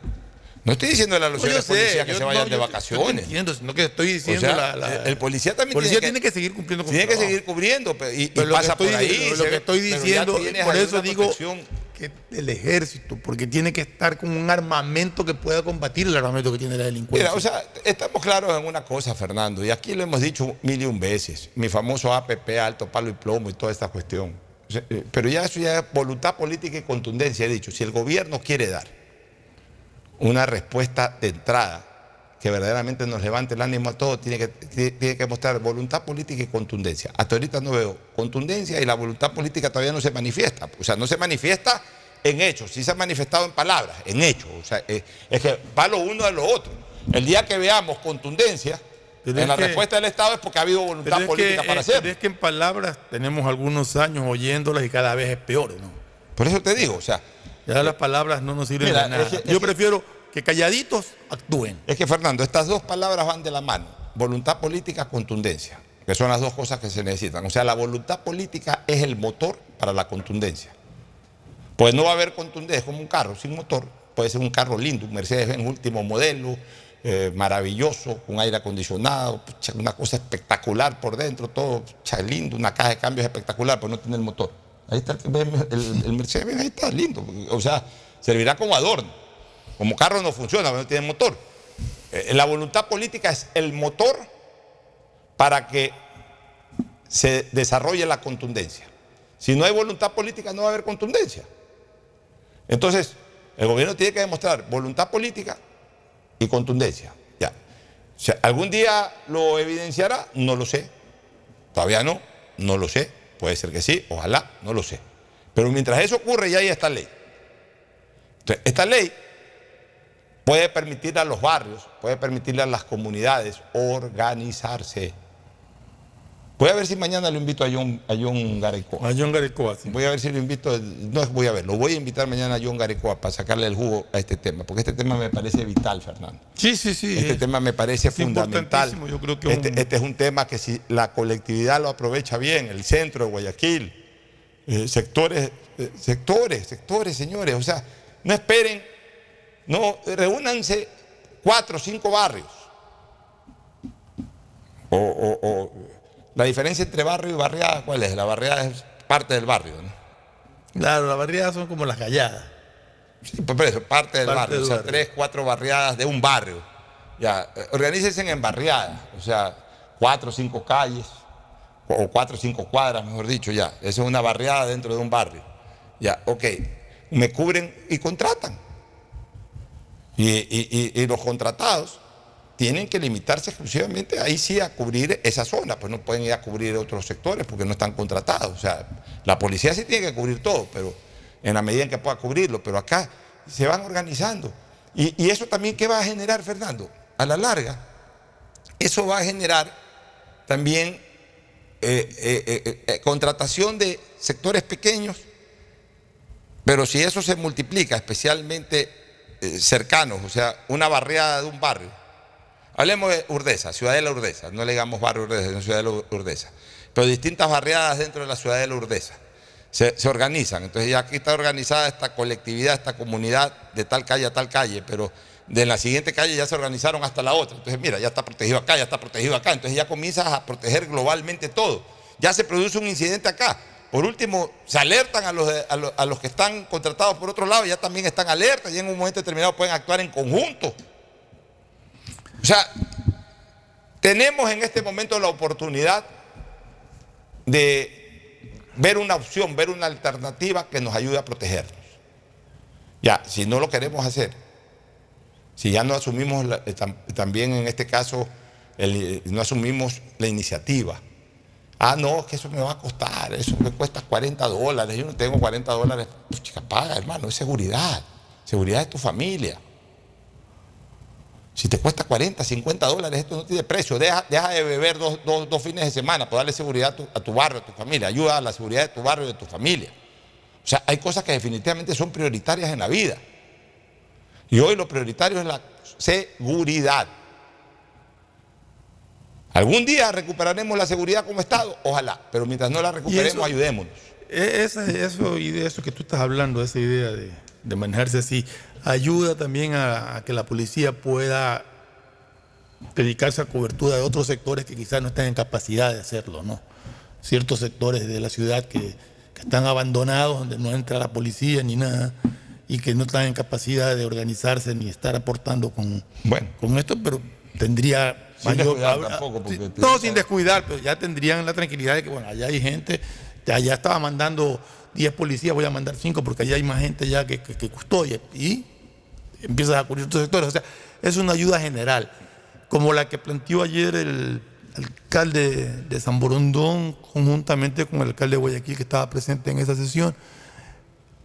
no estoy diciéndole a los señores policías que se vayan no, de vacaciones. entiendo, sino que estoy O diciendo sea, la- la- el policía también policía tiene, tiene que seguir cumpliendo con tiene que trabajo. seguir cubriendo y, y Pero lo que estoy, por ahí. lo- que estoy diciendo, por eso digo protección. Que el ejército, porque tiene que estar con un armamento que pueda combatir el armamento que tiene la delincuencia. Mira, o sea, estamos claros en una cosa, Fernando, y aquí lo hemos dicho mil y un veces, mi famoso APP, alto palo y plomo y toda esta cuestión. Eh, Pero ya eso ya es voluntad política y contundencia, he dicho. Si el gobierno quiere dar una respuesta de entrada que verdaderamente nos levante el ánimo a todos, tiene que, tiene que mostrar voluntad política y contundencia. Hasta ahorita no veo contundencia y la voluntad política todavía no se manifiesta. O sea, no se manifiesta en hechos, sí se ha manifestado en palabras, en hechos. O sea, eh, es que va lo uno de lo otro. El día que veamos contundencia Pero en la que- respuesta del Estado es porque ha habido voluntad Pero es, que, política para eh, hacerlo. pero es que en palabras tenemos algunos años oyéndolas y cada vez es peor, ¿no? Por eso te digo, o sea. Ya las palabras no nos sirven Mira, de nada. es que- es Yo prefiero que calladitos actúen. Es que, Fernando, estas dos palabras van de la mano. Voluntad política, contundencia. Que son las dos cosas que se necesitan. O sea, la voluntad política es el motor para la contundencia. Pues no va a haber contundencia, es como un carro sin motor. Puede ser un carro lindo, un Mercedes-Benz último modelo, eh, maravilloso, con aire acondicionado, una cosa espectacular por dentro, todo lindo, una caja de cambios espectacular, pero no tiene el motor. Ahí está el, el- Mercedes-Benz, ahí está, lindo. O sea, servirá como adorno. Como carro no funciona, no tiene motor. Eh, La voluntad política es el motor para que se desarrolle la contundencia. Si no hay voluntad política, no va a haber contundencia. Entonces, el gobierno tiene que demostrar voluntad política y contundencia. Ya. ¿Algún día lo evidenciará? No lo sé. Todavía no, no lo sé. Puede ser que sí, ojalá, no lo sé. Pero mientras eso ocurre, ya hay esta ley. Entonces, esta ley puede permitir a los barrios, puede permitirle a las comunidades organizarse. Voy a ver si mañana lo invito a John, a John Garecoa. A John Garecoa, sí. Voy a ver si lo invito, no voy a ver, lo voy a invitar mañana a John Garecoa para sacarle el jugo a este tema, porque este tema me parece vital, Fernando. Sí, sí, sí. Este es- tema me parece es fundamental. Yo creo que Este, un- este es un tema que si la colectividad lo aprovecha bien, el centro de Guayaquil, eh, sectores, eh, sectores, sectores, señores, o sea, no esperen, no, reúnanse cuatro o cinco barrios. O, o- o- la diferencia entre barrio y barriada, ¿cuál es? La barriada es parte del barrio, ¿no? Claro, las barriadas son como las galladas. Sí, pues por eso, parte del Parte barrio, del o sea, barrio. tres, cuatro barriadas de un barrio. Ya, eh, organícense en barriadas, o sea, cuatro o cinco calles, o cuatro o cinco cuadras, mejor dicho, ya. Esa es una barriada dentro de un barrio. Ya, ok. Me cubren y contratan. Y, los contratados tienen que limitarse exclusivamente ahí sí a cubrir esa zona, pues no pueden ir a cubrir otros sectores porque no están contratados. O sea, la policía sí tiene que cubrir todo, pero en la medida en que pueda cubrirlo, pero acá se van organizando. Y, eso también, ¿qué va a generar, Fernando? A la larga, eso va a generar también eh, eh, eh, contratación de sectores pequeños, pero si eso se multiplica, especialmente cercanos, o sea, una barriada de un barrio, hablemos de Urdesa, Ciudadela Urdesa, no le digamos barrio Urdesa, sino Ciudadela Urdesa, pero distintas barriadas dentro de la Ciudadela Urdesa se, se organizan. Entonces ya aquí está organizada esta colectividad, esta comunidad de tal calle a tal calle, pero de la siguiente calle ya se organizaron hasta la otra. Entonces mira, ya está protegido acá, ya está protegido acá. Entonces ya comienzas a proteger globalmente todo. Ya se produce un incidente acá. Por último, se alertan a los, a los, que están contratados por otro lado, ya también están alertas y en un momento determinado pueden actuar en conjunto. O sea, tenemos en este momento la oportunidad de ver una opción, ver una alternativa que nos ayude a protegernos. Ya, si no lo queremos hacer, Si ya no asumimos, eh, tam- también en este caso, eh, no asumimos la iniciativa. Ah, no, que eso me va a costar, eso me cuesta 40 dólares, yo no tengo 40 dólares. Pues, chica, paga, hermano, es seguridad. Seguridad de tu familia. Si te cuesta 40, 50 dólares, esto no tiene precio. Deja, deja de beber dos, dos- dos fines de semana para darle seguridad a tu, a tu barrio, a tu familia. Ayuda a la seguridad de tu barrio y de tu familia. O sea, hay cosas que definitivamente son prioritarias en la vida. Y hoy lo prioritario es la seguridad. Algún día recuperaremos la seguridad como Estado, ojalá, pero mientras no la recuperemos, eso- ayudémonos. E- Esa, eso, y de eso que tú estás hablando, esa idea de, de manejarse así, ayuda también a, a que la policía pueda dedicarse a cobertura de otros sectores que quizás no estén en capacidad de hacerlo, ¿no? Ciertos sectores de la ciudad que, que están abandonados, donde no entra la policía ni nada, y que no están en capacidad de organizarse ni estar aportando con, con esto, pero tendría Sin descuidar tampoco, porque te- no, sin descuidar, pero ya tendrían la tranquilidad de que, bueno, allá hay gente, ya estaba mandando 10 policías, voy a mandar 5 porque allá hay más gente ya que, que, que custodia. Y empiezas a cubrir otros sectores. O sea, es una ayuda general, como la que planteó ayer el alcalde de San Borondón, conjuntamente con el alcalde de Guayaquil, que estaba presente en esa sesión,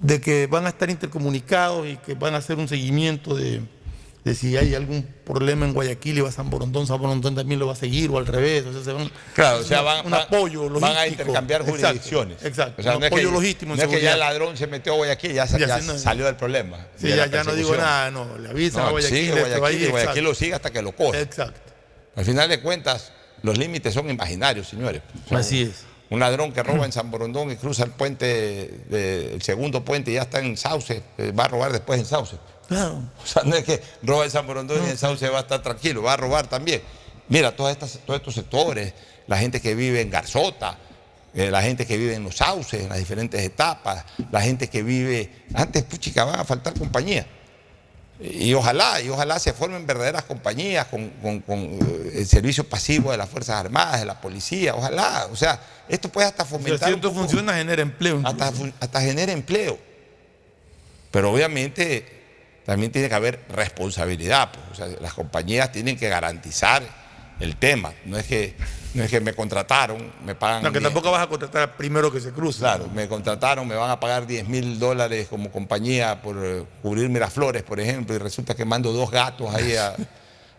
de que van a estar intercomunicados y que van a hacer un seguimiento de, de si hay algún problema en Guayaquil y va a San Borondón, San Borondón también lo va a seguir o al revés. O sea, se van- Claro, o sea, van, un van- apoyo logístico. van a intercambiar jurisdicciones. Exacto, O sea, un no es apoyo que, logístico en no es que ya el seguridad. ladrón se metió a Guayaquil, ya, Ya, ya sí, no, salió del problema. Sí, de ya, ya no digo nada, no, le avisan a No, Guayaquil, va Guayaquil, y Guayaquil exacto. lo sigue hasta que lo coge. Exacto. Al final de cuentas, los límites son imaginarios, señores. Así es. Un ladrón que roba en San Borondón y cruza el puente, de- el segundo puente y ya está en Sauce, eh, va a robar después en Sauce. Claro. O sea, no es que roba en San Borondón y en Sauce va a estar tranquilo, va a robar también. Mira, todas estas, todos estos sectores, la gente que vive en Garzota, eh, la gente que vive en los sauces, en las diferentes etapas, la gente que vive. Antes, puchica, van a faltar compañía. Y ojalá, y ojalá se formen verdaderas compañías con, con- con, eh, el servicio pasivo de las Fuerzas Armadas, de la policía, ojalá. O sea, esto puede hasta O sea, fomentar. si esto funciona, genera empleo. hasta, hasta genera empleo. Pero obviamente también tiene que haber responsabilidad. pues. O sea, las compañías tienen que garantizar el tema. No es que, no es que me contrataron, me pagan. No, que 10. tampoco vas a contratar al primero que se cruce. Claro, me contrataron, me van a pagar 10 mil dólares como compañía por eh, cubrir Miraflores, por ejemplo, y resulta que mando dos gatos ahí a-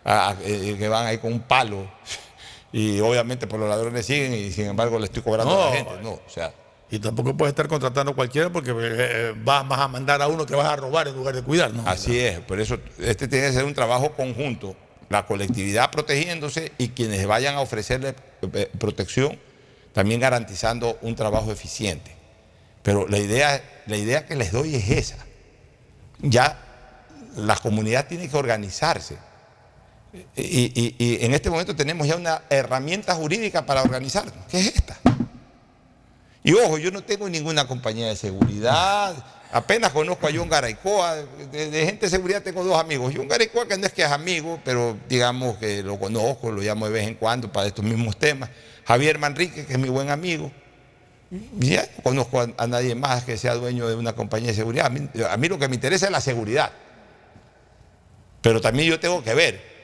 a- a- eh, que van ahí con un palo. Y obviamente por los ladrones siguen y sin embargo le estoy cobrando a la gente. No, o sea, Y tampoco puedes estar contratando a cualquiera porque eh, vas, vas a mandar a uno que vas a robar en lugar de cuidar, ¿no? Así es, por eso este tiene que ser un trabajo conjunto, la colectividad protegiéndose y quienes vayan a ofrecerle eh, protección también garantizando un trabajo eficiente. Pero la idea, la idea que les doy es esa. Ya la comunidad tiene que organizarse. Y, y- y en este momento tenemos ya una herramienta jurídica para organizarnos, que es esta. Y ojo, yo no tengo ninguna compañía de seguridad. Apenas conozco a John Garaycoa. De, gente de seguridad tengo dos amigos. John Garaycoa, que no es que es amigo, pero digamos que lo conozco, lo llamo de vez en cuando para estos mismos temas. Javier Manrique, que es mi buen amigo. Ya no conozco a, nadie más que sea dueño de una compañía de seguridad. A mí lo que me interesa es la seguridad. Pero también yo tengo que ver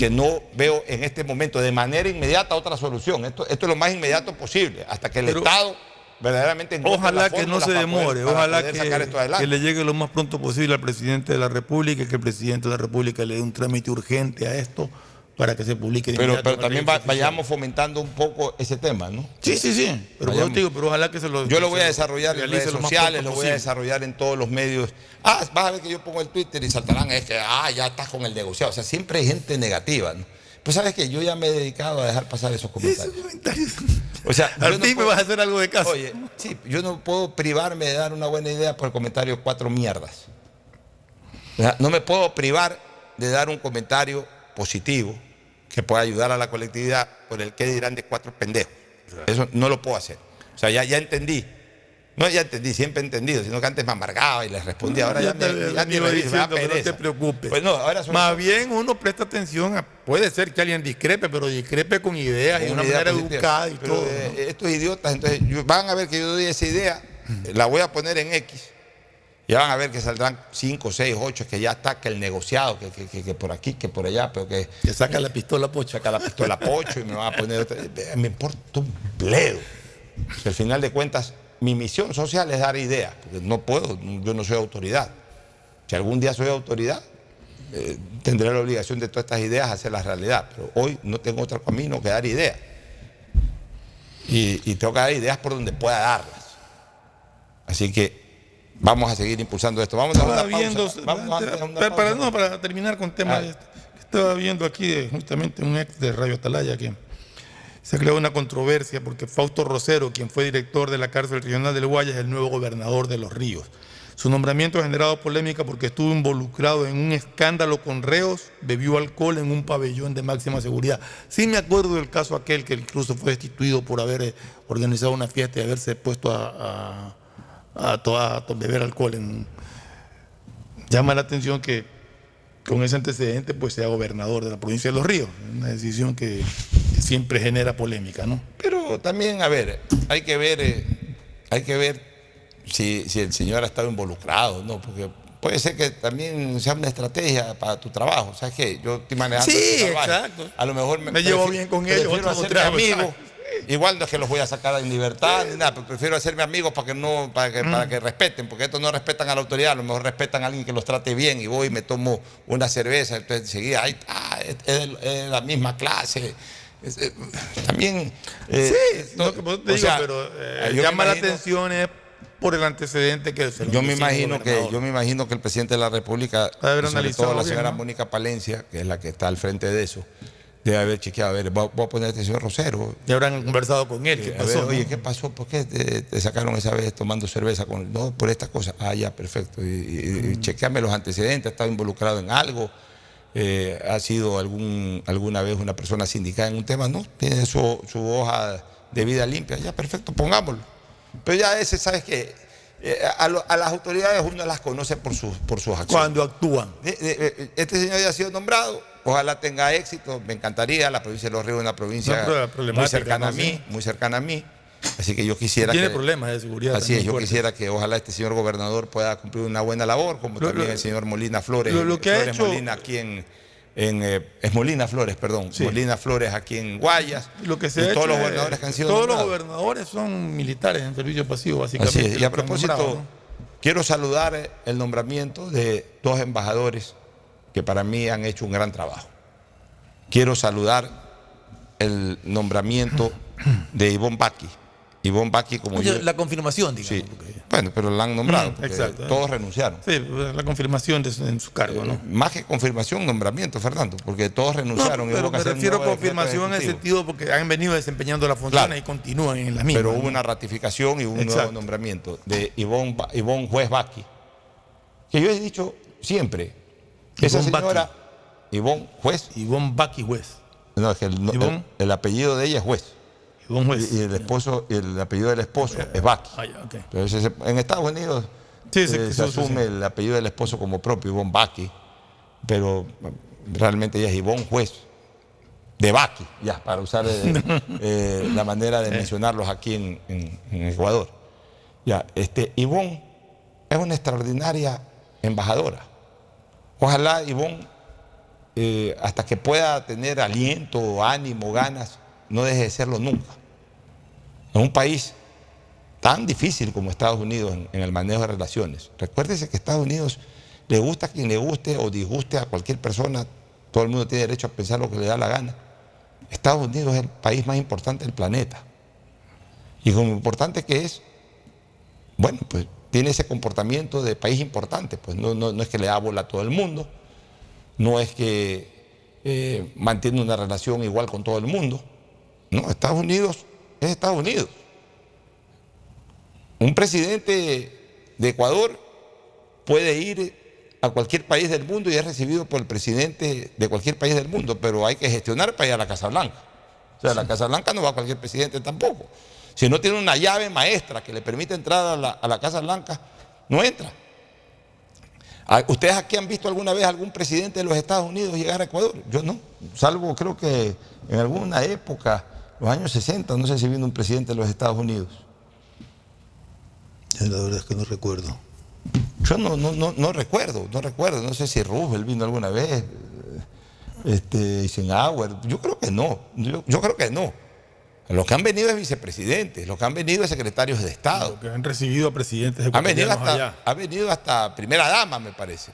que no veo en este momento de manera inmediata otra solución. Esto, esto es lo más inmediato posible, hasta que el Pero- Estado verdaderamente Ojalá que no se demore, ojalá que, que le llegue lo más pronto posible al presidente de la República y que el presidente de la República le dé un trámite urgente a esto para que se publique Pero, también va- vayamos fomentando un poco ese tema, ¿no? Sí, sí, sí. Pero, Vayamos. yo te digo, pero ojalá que se lo. Yo lo voy a desarrollar en redes sociales, lo voy a desarrollar en todos los medios. Ah, vas a ver que yo pongo el Twitter y saltarán, es que, ah, ya estás con el negociado. O sea, siempre hay gente negativa, ¿no? Pues sabes que yo ya me he dedicado a dejar pasar esos comentarios. O sea, Al yo no fin me puedo- vas a hacer algo de caso. Oye, sí, yo no puedo privarme de dar una buena idea por el comentario cuatro mierdas. O sea, no me puedo privar de dar un comentario positivo que pueda ayudar a la colectividad por el que dirán de cuatro pendejos. Eso no lo puedo hacer. O sea, ya, ya entendí. No, ya entendí, siempre he entendido, sino que antes me amargaba y les respondía. Ahora ya, Ya te- ya me diciendo no te preocupes. Pues no, ahora son Más bien uno presta atención a. Puede ser que alguien discrepe, pero discrepe con ideas y de una idea manera positiva. educada y Pero, todo. eh, Estos idiotas, entonces van a ver que yo doy esa idea, la voy a poner en X Ya van a ver que saldrán 5, 6, 8, que ya está, que el negociado, que, que- que- que por aquí, que por allá, pero que. Que saca la pistola pocho. Saca la pistola pocho y me van a poner otra. Me importa un bledo. Al final de cuentas, mi misión social es dar ideas, porque no puedo, yo no soy autoridad. Si algún día soy autoridad, eh, tendré la obligación de todas estas ideas hacerlas realidad. Pero hoy no tengo otro camino que dar ideas. Y, y tengo que dar ideas por donde pueda darlas. Así que vamos a seguir impulsando esto. Vamos a Estaba una viendo, pausa. Vamos a dar una para, pausa. no, para terminar con temas Ah. este, estaba viendo aquí de- justamente un ex de Radio Atalaya que se creó una controversia porque Fausto Rosero, quien fue director de la cárcel regional del Guaya, es el nuevo gobernador de Los Ríos. Su nombramiento ha generado polémica porque estuvo involucrado en un escándalo con reos, bebió alcohol en un pabellón de máxima seguridad. Sí me acuerdo del caso aquel que incluso fue destituido por haber eh, organizado una fiesta y haberse puesto a, a, a to- a to- beber alcohol en, llama la atención que con ese antecedente pues sea gobernador de la provincia de Los Ríos. Una decisión que, que siempre genera polémica, ¿no? Pero también, a ver, hay que ver, eh, hay que ver si, si el señor ha estado involucrado, ¿no? Porque puede ser que también sea una estrategia para tu trabajo. ¿Sabes qué? Yo estoy manejando. Sí, exacto. A lo mejor me, Me llevo bien con ellos, otros. Igual no es que los voy a sacar en libertad ni nada, pero prefiero hacerme amigos para que no, para que, para que respeten, porque estos no respetan a la autoridad, a lo mejor respetan a alguien que los trate bien y voy y me tomo una cerveza, entonces enseguida, ahí está, es, es la misma clase. Eh, también. eh, sí, no, que vos te digo, sea, pero eh, me llama la atención es por el antecedente que se yo me imagino que yo me imagino que el presidente de la República, sobre todo la señora. Mónica Palencia, que es la que está al frente de eso, debe haber chequeado, a ver, voy a- a poner a este señor Rosero. Y habrán conversado con él, ¿qué A pasó? ver, oye, ¿qué pasó? ¿Por qué te, te sacaron esa vez tomando cerveza con No, por esta cosa. Ah, ya, perfecto. Y, y- y chequeame los antecedentes, ha estado involucrado en algo, eh, ha sido algún, alguna vez una persona sindicada en un tema, no, tiene su, su hoja de vida limpia, ya, perfecto, pongámoslo. Pero ya ese, ¿sabes qué? Eh, a, a las autoridades uno las conoce por sus, por sus acciones. Cuando actúan. Eh, eh, Este señor ya ha sido nombrado, ojalá tenga éxito, me encantaría, la provincia de Los Ríos es una provincia No, muy cercana a mí, muy cercana a mí, así que yo quisiera Tiene que... problemas de seguridad. Así es, yo quisiera que ojalá este señor gobernador pueda cumplir una buena labor, como Lo- también lo- el señor Molina Flores. lo- lo que ha Flores hecho- Molina aquí en... en, eh, es Molina Flores, perdón. Sí. Molina Flores aquí en Guayas. Lo que se y ha todos hecho los es- gobernadores que han sido Todos los gobernadores son militares en servicio pasivo, básicamente. Así es. Y a propósito, nombrado, ¿no? quiero saludar el nombramiento de dos embajadores que para mí han hecho un gran trabajo. Quiero saludar el nombramiento de Ivonne Baki. Ivonne Baki, como yo. la confirmación, digamos. Sí. Bueno, pero la han nombrado. Mm, porque exacto. Todos renunciaron. Sí, la confirmación de su- en su cargo, ¿no? Más que confirmación, nombramiento, Fernando, porque todos No, renunciaron. y pero me refiero a confirmación en el sentido porque han venido desempeñando la función Claro. y continúan en las mismas. Pero hubo ¿no? una ratificación y un nuevo nombramiento de Ivonne, Ba- Ivonne Juez Baki. Que yo he dicho siempre, esa señora, Ivonne Juez, Ivonne Baki Juez. no, es que el, el- el apellido de ella es Juez. Ivonne Juez. Y, y el esposo, y el apellido del esposo es Baki. Ah, ya, ok. Pero ese se- en Estados Unidos Sí, eh, sí, se, asume el apellido del esposo como propio, Ivonne Baki. Pero eh, realmente ella es Ivonne Juez. De Baki, ya, para usar eh, eh, la manera de mencionarlos aquí en, en- en Ecuador. Ya, este, Ivonne es una extraordinaria embajadora. Ojalá Ivonne, eh, hasta que pueda tener aliento, ánimo, ganas, no deje de serlo nunca. En un país tan difícil como Estados Unidos en, en el manejo de relaciones. Recuérdese que Estados Unidos le gusta a quien le guste o disguste a cualquier persona, todo el mundo tiene derecho a pensar lo que le da la gana. Estados Unidos es el país más importante del planeta. Y como importante que es, bueno, pues tiene ese comportamiento de país importante, pues no, no- no es que le da bola a todo el mundo, no es que eh, mantiene una relación igual con todo el mundo. No, Estados Unidos es Estados Unidos. Un presidente de Ecuador puede ir a cualquier país del mundo y es recibido por el presidente de cualquier país del mundo, pero hay que gestionar para ir a la Casa Blanca. O sea, a la Casa Blanca no va cualquier presidente tampoco. Si no tiene una llave maestra que le permite entrar a la, a la Casa Blanca, no entra. Ah, ¿Ustedes aquí han visto alguna vez algún presidente de los Estados Unidos llegar a Ecuador? Yo no, salvo creo que en alguna época, los años 60, no sé si vino un presidente de los Estados Unidos. La verdad es que no recuerdo. Yo no, no, no, no recuerdo, no recuerdo, no sé si Roosevelt vino alguna vez, este, Eisenhower, yo creo que no, yo, yo creo que no. Los que han venido es vicepresidentes, los que han venido es secretarios de Estado. Que han recibido a presidentes Han venido, hasta, allá. ha venido hasta primera dama, me parece.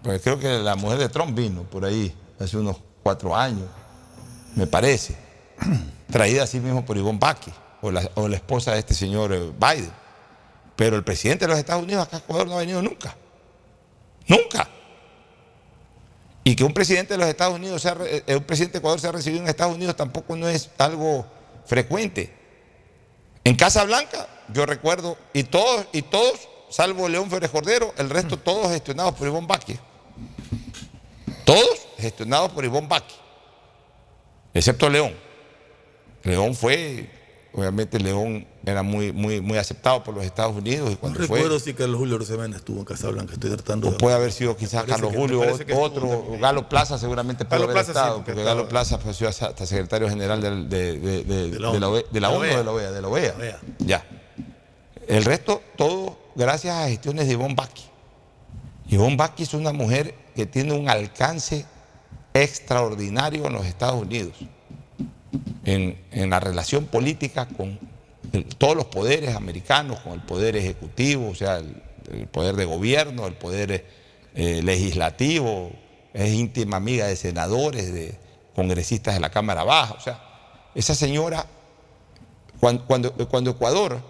Porque creo que la mujer de Trump vino por ahí hace unos cuatro años, me parece. Traída así mismo por Ivonne Baki, o la, o la esposa de este señor eh, Biden. Pero el presidente de los Estados Unidos acá a Ecuador no ha venido nunca. Nunca. Y que un presidente de los Estados Unidos, sea, eh, un presidente de Ecuador sea recibido en Estados Unidos tampoco no es algo frecuente. En Casa Blanca, yo recuerdo, y todos, y todos, salvo León Férez Cordero, el resto todos gestionados por Ivonne Baque. Todos gestionados por Ivonne Baque. Excepto León. León fue, obviamente León era muy, muy, muy aceptado por los Estados Unidos y No cuando fue. recuerdo si Carlos Julio Rosemena estuvo en Casablanca, estoy tratando O de... puede haber sido quizás Carlos que- Julio, otro. Galo Plaza seguramente puede Galo haber Plaza sí, estado, porque Galo Plaza fue hasta secretario general de, de- de- De la ONU. OEA, de la De la ONU o de la OEA, de la OEA. OEA. Ya. El resto, todo gracias a gestiones de Ivonne Baki. Ivonne Baki es una mujer que tiene un alcance extraordinario en los Estados Unidos, en, la relación política con todos los poderes americanos, con el poder ejecutivo, o sea, el, poder de gobierno, el poder eh, legislativo, es íntima amiga de senadores, de congresistas de la Cámara Baja, o sea, esa señora, cuando, cuando Ecuador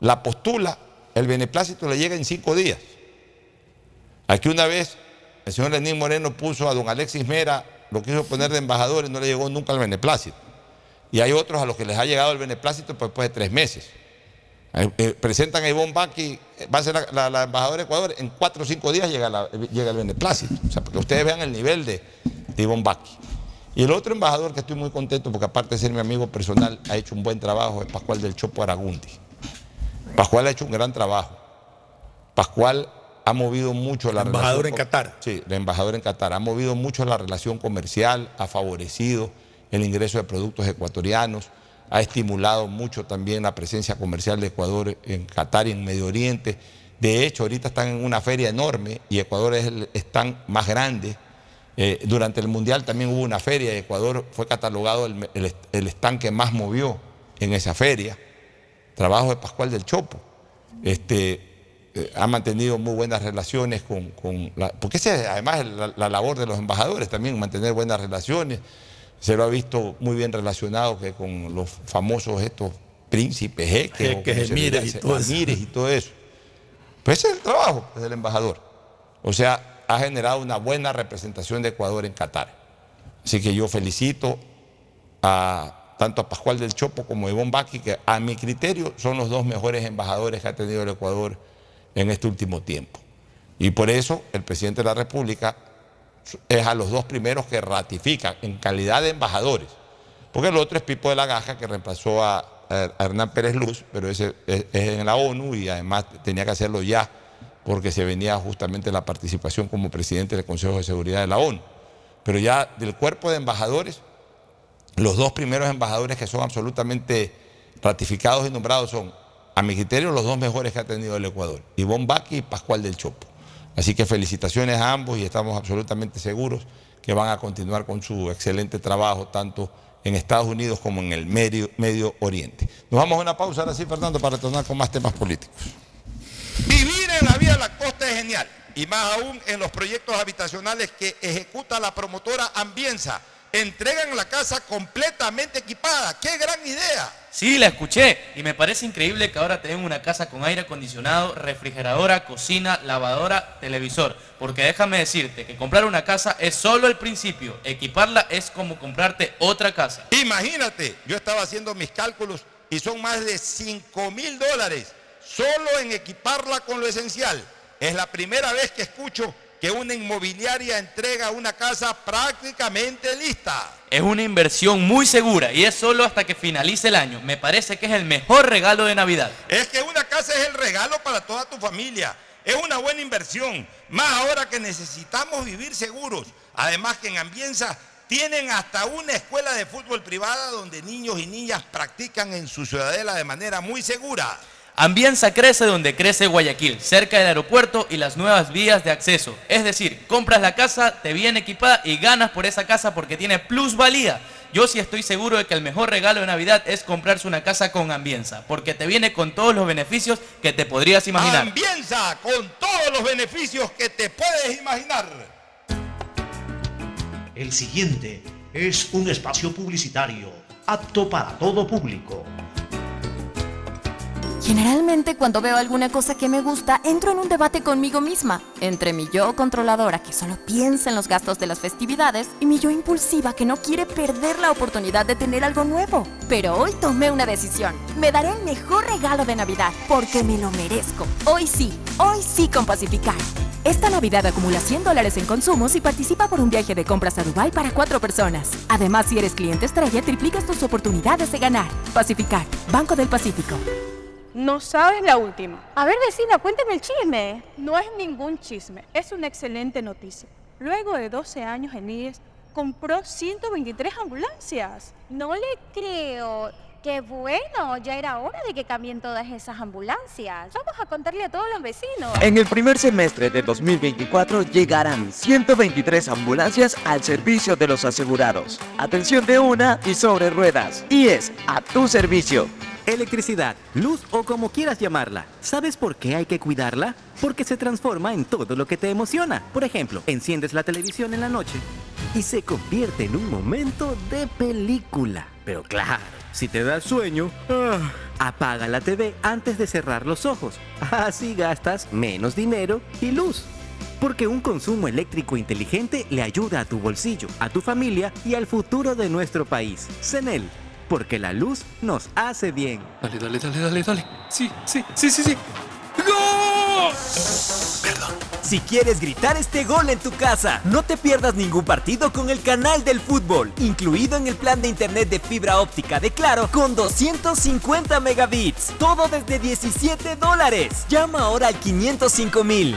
la postula, el beneplácito le llega en cinco días. Aquí una vez el señor Lenín Moreno puso a don Alexis Mera, lo quiso poner de embajador y no le llegó nunca el beneplácito. Y hay otros a los que les ha llegado el beneplácito pues, después de tres meses. Eh, eh, presentan a Ivonne Baki, eh, va a ser la, embajadora de Ecuador, en cuatro o cinco días llega, la- llega el beneplácito. O sea, para que ustedes vean el nivel de, de Ivonne Baki. Y el otro embajador que estoy muy contento, porque aparte de ser mi amigo personal, ha hecho un buen trabajo, es Pascual del Chopo Aragundi. Pascual ha hecho un gran trabajo. Pascual ha movido mucho la Embajador relación en con- Qatar. Sí, el embajador en Qatar. Ha movido mucho la relación comercial, ha favorecido el ingreso de productos ecuatorianos, ha estimulado mucho también la presencia comercial de Ecuador en Qatar y en Medio Oriente. De hecho, ahorita están en una feria enorme y Ecuador es el stand más grande. Eh, durante el Mundial también hubo una feria y Ecuador fue catalogado el, el, el stand que más movió en esa feria. Trabajo de Pascual del Chopo. Este, eh, ha mantenido muy buenas relaciones con, con la, porque esa es además la, la labor de los embajadores también, mantener buenas relaciones. Se lo ha visto muy bien relacionado que con los famosos estos príncipes, jeques, Jeques, y todo emires y todo eso. Pues ese es el trabajo del embajador. O sea, ha generado una buena representación de Ecuador en Qatar. Así que yo felicito a tanto a Pascual del Chopo como a Ivonne Baki, que a mi criterio son los dos mejores embajadores que ha tenido el Ecuador en este último tiempo. Y por eso el presidente de la República es a los dos primeros que ratifica en calidad de embajadores. Porque el otro es Pipo de la Gaja, que reemplazó a, a Hernán Pérez Luz, pero ese es, es en la ONU y además tenía que hacerlo ya porque se venía justamente la participación como presidente del Consejo de Seguridad de la ONU. Pero ya del cuerpo de embajadores, los dos primeros embajadores que son absolutamente ratificados y nombrados son, a mi criterio, los dos mejores que ha tenido el Ecuador, Ivonne Baki y Pascual del Chopo. Así que felicitaciones a ambos y estamos absolutamente seguros que van a continuar con su excelente trabajo, tanto en Estados Unidos como en el Medio, Oriente. Nos vamos a una pausa ahora sí, Fernando, para retornar con más temas políticos. Vivir en la vida de la costa es genial, y más aún en los proyectos habitacionales que ejecuta la promotora Ambienza. Entregan la casa completamente equipada. ¡Qué gran idea! Sí, la escuché y me parece increíble que ahora tengan una casa con aire acondicionado, refrigeradora, cocina, lavadora, televisor. Porque déjame decirte que comprar una casa es solo el principio, equiparla es como comprarte otra casa. Imagínate, yo estaba haciendo mis cálculos y son más de 5 mil dólares solo en equiparla con lo esencial. Es la primera vez que escucho que una inmobiliaria entrega una casa prácticamente lista. Es una inversión muy segura y es solo hasta que finalice el año. Me parece que es el mejor regalo de Navidad. Es que una casa es el regalo para toda tu familia. Es una buena inversión, más ahora que necesitamos vivir seguros. Además que en Ambienza tienen hasta una escuela de fútbol privada donde niños y niñas practican en su ciudadela de manera muy segura. Ambienza crece donde crece Guayaquil, cerca del aeropuerto y las nuevas vías de acceso. Es decir, compras la casa, te viene equipada y ganas por esa casa porque tiene plusvalía. Yo sí estoy seguro de que el mejor regalo de Navidad es comprarse una casa con Ambienza, porque te viene con todos los beneficios que te podrías imaginar. Ambienza con todos los beneficios que te puedes imaginar. El siguiente es un espacio publicitario apto para todo público. Generalmente cuando veo alguna cosa que me gusta, entro en un debate conmigo misma, entre mi yo controladora que solo piensa en los gastos de las festividades y mi yo impulsiva que no quiere perder la oportunidad de tener algo nuevo. Pero hoy tomé una decisión. Me daré el mejor regalo de Navidad porque me lo merezco. Hoy sí, hoy sí con Pacificar. Esta Navidad acumula 100 dólares en consumos y participa por un viaje de compras a Dubai para cuatro personas. Además, si eres cliente estrella, triplicas tus oportunidades de ganar. Pacificar, Banco del Pacífico. No sabes la última. A ver, vecina, cuéntame el chisme. No es ningún chisme, es una excelente noticia. Luego de 12 años en IES, compró 123 ambulancias. No le creo. Qué bueno, ya era hora de que cambien todas esas ambulancias. Vamos a contarle a todos los vecinos. En el primer semestre de 2024 llegarán 123 ambulancias al servicio de los asegurados. Atención de una y sobre ruedas. Y es a tu servicio. Electricidad, luz o como quieras llamarla. ¿Sabes por qué hay que cuidarla? Porque se transforma en todo lo que te emociona. Por ejemplo, enciendes la televisión en la noche y se convierte en un momento de película. Pero claro, si te da sueño, ah, apaga la TV antes de cerrar los ojos. Así gastas menos dinero y luz. Porque un consumo eléctrico inteligente le ayuda a tu bolsillo, a tu familia y al futuro de nuestro país. CENEL, porque la luz nos hace bien. Dale, dale, dale, dale, dale. Sí, sí, sí, sí, sí. Si quieres gritar este gol en tu casa, no te pierdas ningún partido con el canal del fútbol, incluido en el plan de internet de fibra óptica de Claro con 250 megabits. Todo desde 17 dólares. Llama ahora al 505 mil.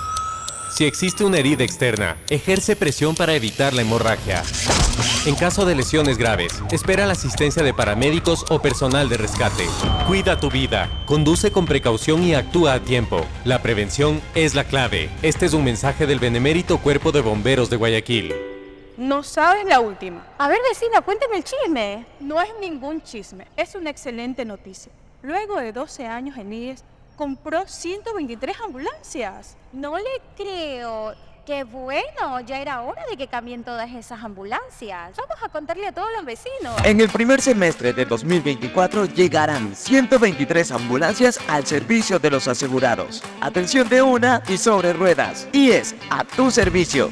Si existe una herida externa, ejerce presión para evitar la hemorragia. En caso de lesiones graves, espera la asistencia de paramédicos o personal de rescate. Cuida tu vida, conduce con precaución y actúa a tiempo. La prevención es la clave. Este es un mensaje del Benemérito Cuerpo de Bomberos de Guayaquil. No sabes la última. A ver, vecina, cuéntame el chisme. No es ningún chisme, es una excelente noticia. Luego de 12 años en IES, compró 123 ambulancias. No le creo. Qué bueno, ya era hora de que cambien todas esas ambulancias. Vamos a contarle a todos los vecinos. En el primer semestre de 2024 llegarán 123 ambulancias al servicio de los asegurados. Atención de una y sobre ruedas. Y es a tu servicio.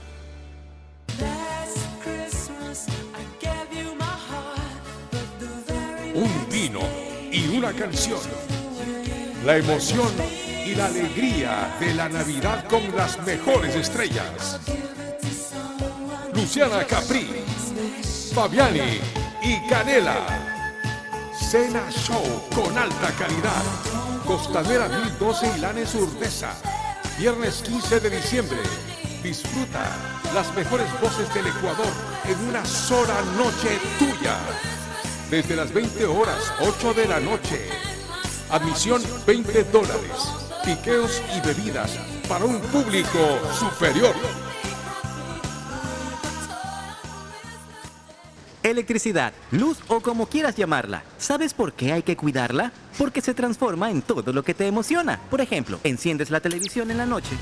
Un vino y una canción. La emoción y la alegría de la Navidad con las mejores estrellas. Luciana Capri, Fabiani y Canela. Cena Show con alta calidad. Costanera 1012 y Lanes Urdesa. Viernes 15 de diciembre. Disfruta las mejores voces del Ecuador en una sola noche tuya. Desde las 20 horas, 8 de la noche. Admisión 20 dólares. Piqueos y bebidas para un público superior. Electricidad, luz o como quieras llamarla. ¿Sabes por qué hay que cuidarla? Porque se transforma en todo lo que te emociona. Por ejemplo, enciendes la televisión en la noche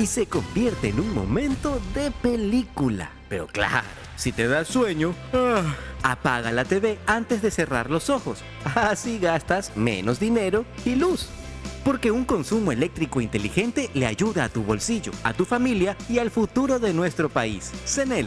y se convierte en un momento de película. Pero claro, si te da sueño, ah, apaga la TV antes de cerrar los ojos. Así gastas menos dinero y luz. Porque un consumo eléctrico inteligente le ayuda a tu bolsillo, a tu familia y al futuro de nuestro país. CENEL,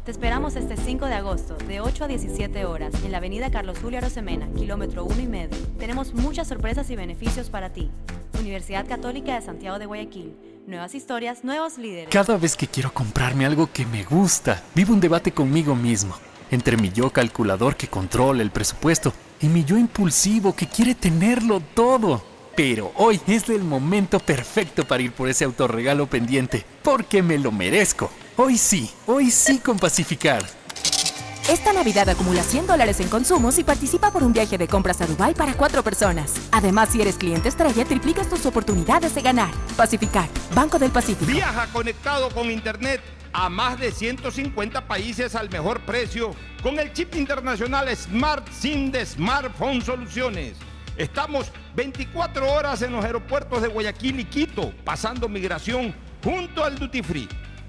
Te esperamos este 5 de agosto, de 8 a 17 horas, en la avenida Carlos Julio Arosemena, kilómetro 1 y medio. Tenemos muchas sorpresas y beneficios para ti. Universidad Católica de Santiago de Guayaquil. Nuevas historias, nuevos líderes. Cada vez que quiero comprarme algo que me gusta, vivo un debate conmigo mismo. Entre mi yo calculador que controla el presupuesto y mi yo impulsivo que quiere tenerlo todo. Pero hoy es el momento perfecto para ir por ese autorregalo pendiente, porque me lo merezco. Hoy sí, hoy sí con Pacificar. Esta Navidad acumula 100 dólares en consumos y participa por un viaje de compras a Dubai para cuatro personas. Además, si eres cliente estrella, triplicas tus oportunidades de ganar. Pacificar, Banco del Pacífico. Viaja conectado con Internet a más de 150 países al mejor precio con el chip internacional Smart SIM de Smartphone Soluciones. Estamos 24 horas en los aeropuertos de Guayaquil y Quito, pasando migración junto al Duty Free.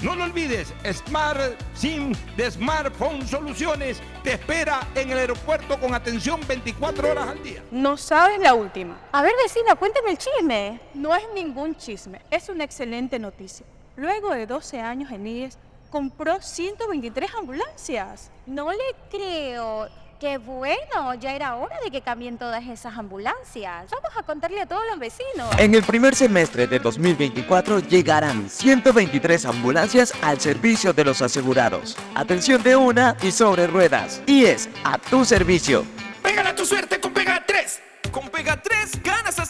No lo olvides, Smart SIM de Smartphone Soluciones te espera en el aeropuerto con atención 24 horas al día. No sabes la última. A ver, vecina, cuéntame el chisme. No es ningún chisme, es una excelente noticia. Luego de 12 años en IES, compró 123 ambulancias. No le creo. Qué bueno, ya era hora de que cambien todas esas ambulancias. Vamos a contarle a todos los vecinos. En el primer semestre de 2024 llegarán 123 ambulancias al servicio de los asegurados. Atención de una y sobre ruedas. Y es a tu servicio. Pégala tu suerte con Pega 3. Con Pega 3 ganas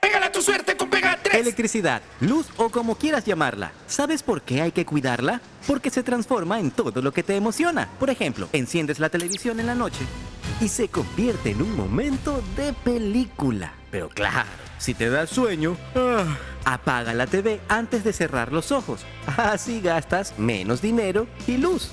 Pégale a tu suerte con Pega 3. Electricidad, luz o como quieras llamarla. ¿Sabes por qué hay que cuidarla? Porque se transforma en todo lo que te emociona. Por ejemplo, enciendes la televisión en la noche y se convierte en un momento de película. Pero claro, si te da sueño, ah, apaga la TV antes de cerrar los ojos. Así gastas menos dinero y luz.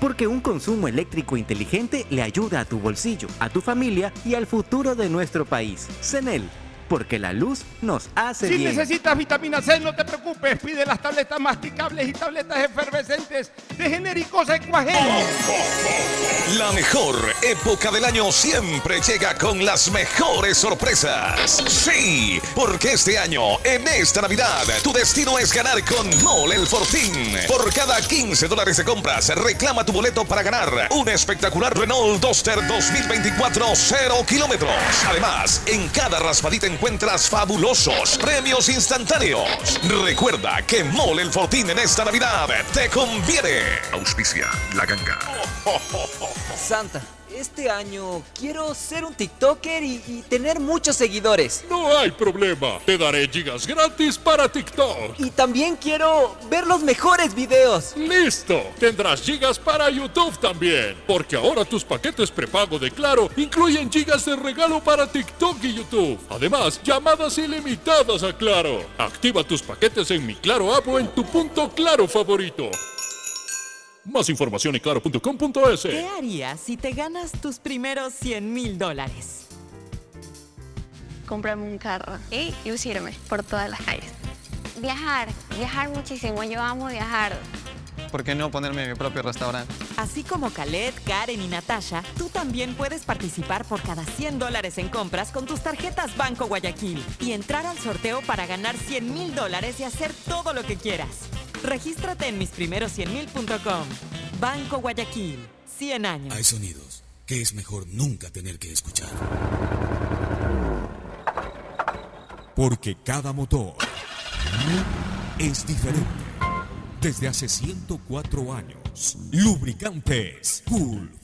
Porque un consumo eléctrico inteligente le ayuda a tu bolsillo, a tu familia y al futuro de nuestro país. CENEL, porque la luz nos hace Si bien. necesitas vitamina C, no te preocupes. Pide las tabletas masticables y tabletas efervescentes de genéricos Equagen. La mejor época del año siempre llega con las mejores sorpresas. Sí, porque este año, en esta Navidad, tu destino es ganar con Mole el Fortín. Por cada 15 dólares de compras, reclama tu boleto para ganar un espectacular Renault Duster 2024 0 kilómetros. Además, en cada raspadita encuentras fabulosos premios instantáneos. Recuerda que Mole el Fortín en esta Navidad te conviene. Auspicia la ganga. Santa, este año quiero ser un TikToker y, y tener muchos seguidores. No hay problema. Te daré gigas gratis para TikTok. Y también quiero ver los mejores videos. ¡Listo! Tendrás gigas para YouTube también. Porque ahora tus paquetes prepago de Claro incluyen gigas de regalo para TikTok y YouTube. Además, llamadas ilimitadas a Claro. Activa tus paquetes en mi Claro app o en tu punto Claro favorito. Más información en claro.com.es. ¿Qué harías si te ganas tus primeros 100 mil dólares? Cómprame un carro y lucirme por todas las calles. Viajar, viajar muchísimo. Yo amo viajar. ¿Por qué no ponerme mi propio restaurante? Así como Khaled, Karen y Natasha, tú también puedes participar por cada 100 dólares en compras con tus tarjetas Banco Guayaquil y entrar al sorteo para ganar 100 mil dólares y hacer todo lo que quieras. Regístrate en misprimeros100mil.com. Banco Guayaquil, 100 años. Hay sonidos que es mejor nunca tener que escuchar. Porque cada motor es diferente. Desde hace 104 años, Lubricantes Cool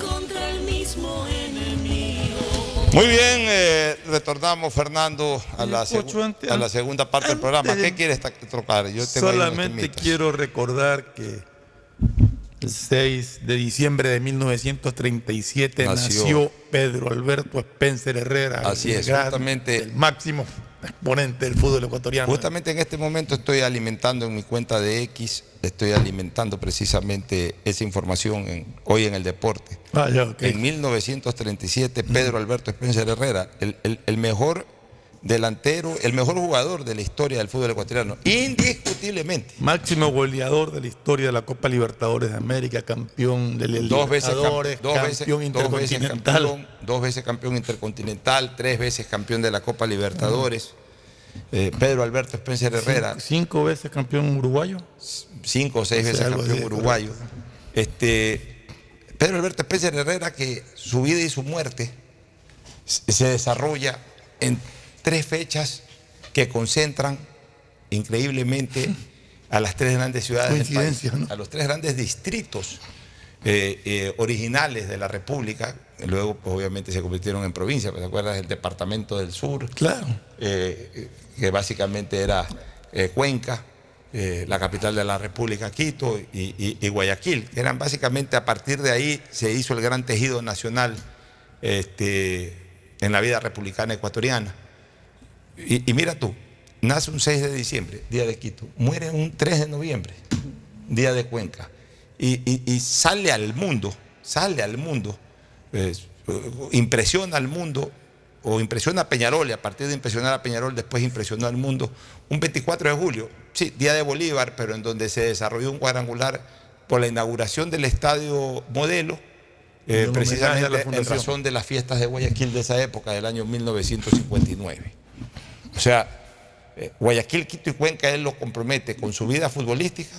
Contra el mismo enemigo. Muy bien, eh, retornamos, Fernando, a la, segu- a la segunda parte del programa. ¿Qué quieres tocar? Yo Solamente quiero recordar que el 6 de diciembre de 1937 Nació. nació, Pedro Alberto Spencer Herrera. Así es, justamente. El máximo exponente del fútbol ecuatoriano. Justamente en este momento estoy alimentando en mi cuenta de X, estoy alimentando precisamente esa información en- hoy en el deporte. Ah, ya, ok. En 1937, Pedro Alberto Spencer Herrera, el, el- el mejor delantero, el mejor jugador de la historia del fútbol ecuatoriano, indiscutiblemente. Máximo goleador de la historia de la Copa Libertadores de América, campeón del Dos veces, cam- Libertadores, dos veces- campeón dos veces intercontinental. campeón, dos veces campeón intercontinental, tres veces campeón de la Copa Libertadores. Eh, Pedro Alberto Spencer Herrera, Cinco, cinco veces campeón uruguayo. cinco o seis O sea, veces campeón uruguayo. Este, Pedro Alberto Spencer Herrera, que su vida y su muerte se se desarrolla en tres fechas que concentran increíblemente a las tres grandes ciudades del país, ¿no? a los tres grandes distritos eh, eh, originales de la República, luego pues, obviamente se convirtieron en provincia, ¿te acuerdas del Departamento del Sur? Claro. eh, que básicamente era Cuenca, la capital de la República, Quito y, y- y Guayaquil, que eran básicamente a partir de ahí se hizo el gran tejido nacional este, en la vida republicana ecuatoriana. Y, y mira tú, nace un 6 de diciembre, día de Quito, muere un 3 de noviembre, día de Cuenca, y, y- y sale al mundo, sale al mundo, pues, eh, impresiona al mundo, o impresiona a Peñarol, y a partir de impresionar a Peñarol, después impresionó al mundo, un 24 de julio, sí, día de Bolívar, pero en donde se desarrolló un cuadrangular por la inauguración del estadio modelo, eh, precisamente en razón de las fiestas de Guayaquil de esa época, del año 1959. O sea, eh, Guayaquil, Quito y Cuenca, él lo compromete con su vida futbolística,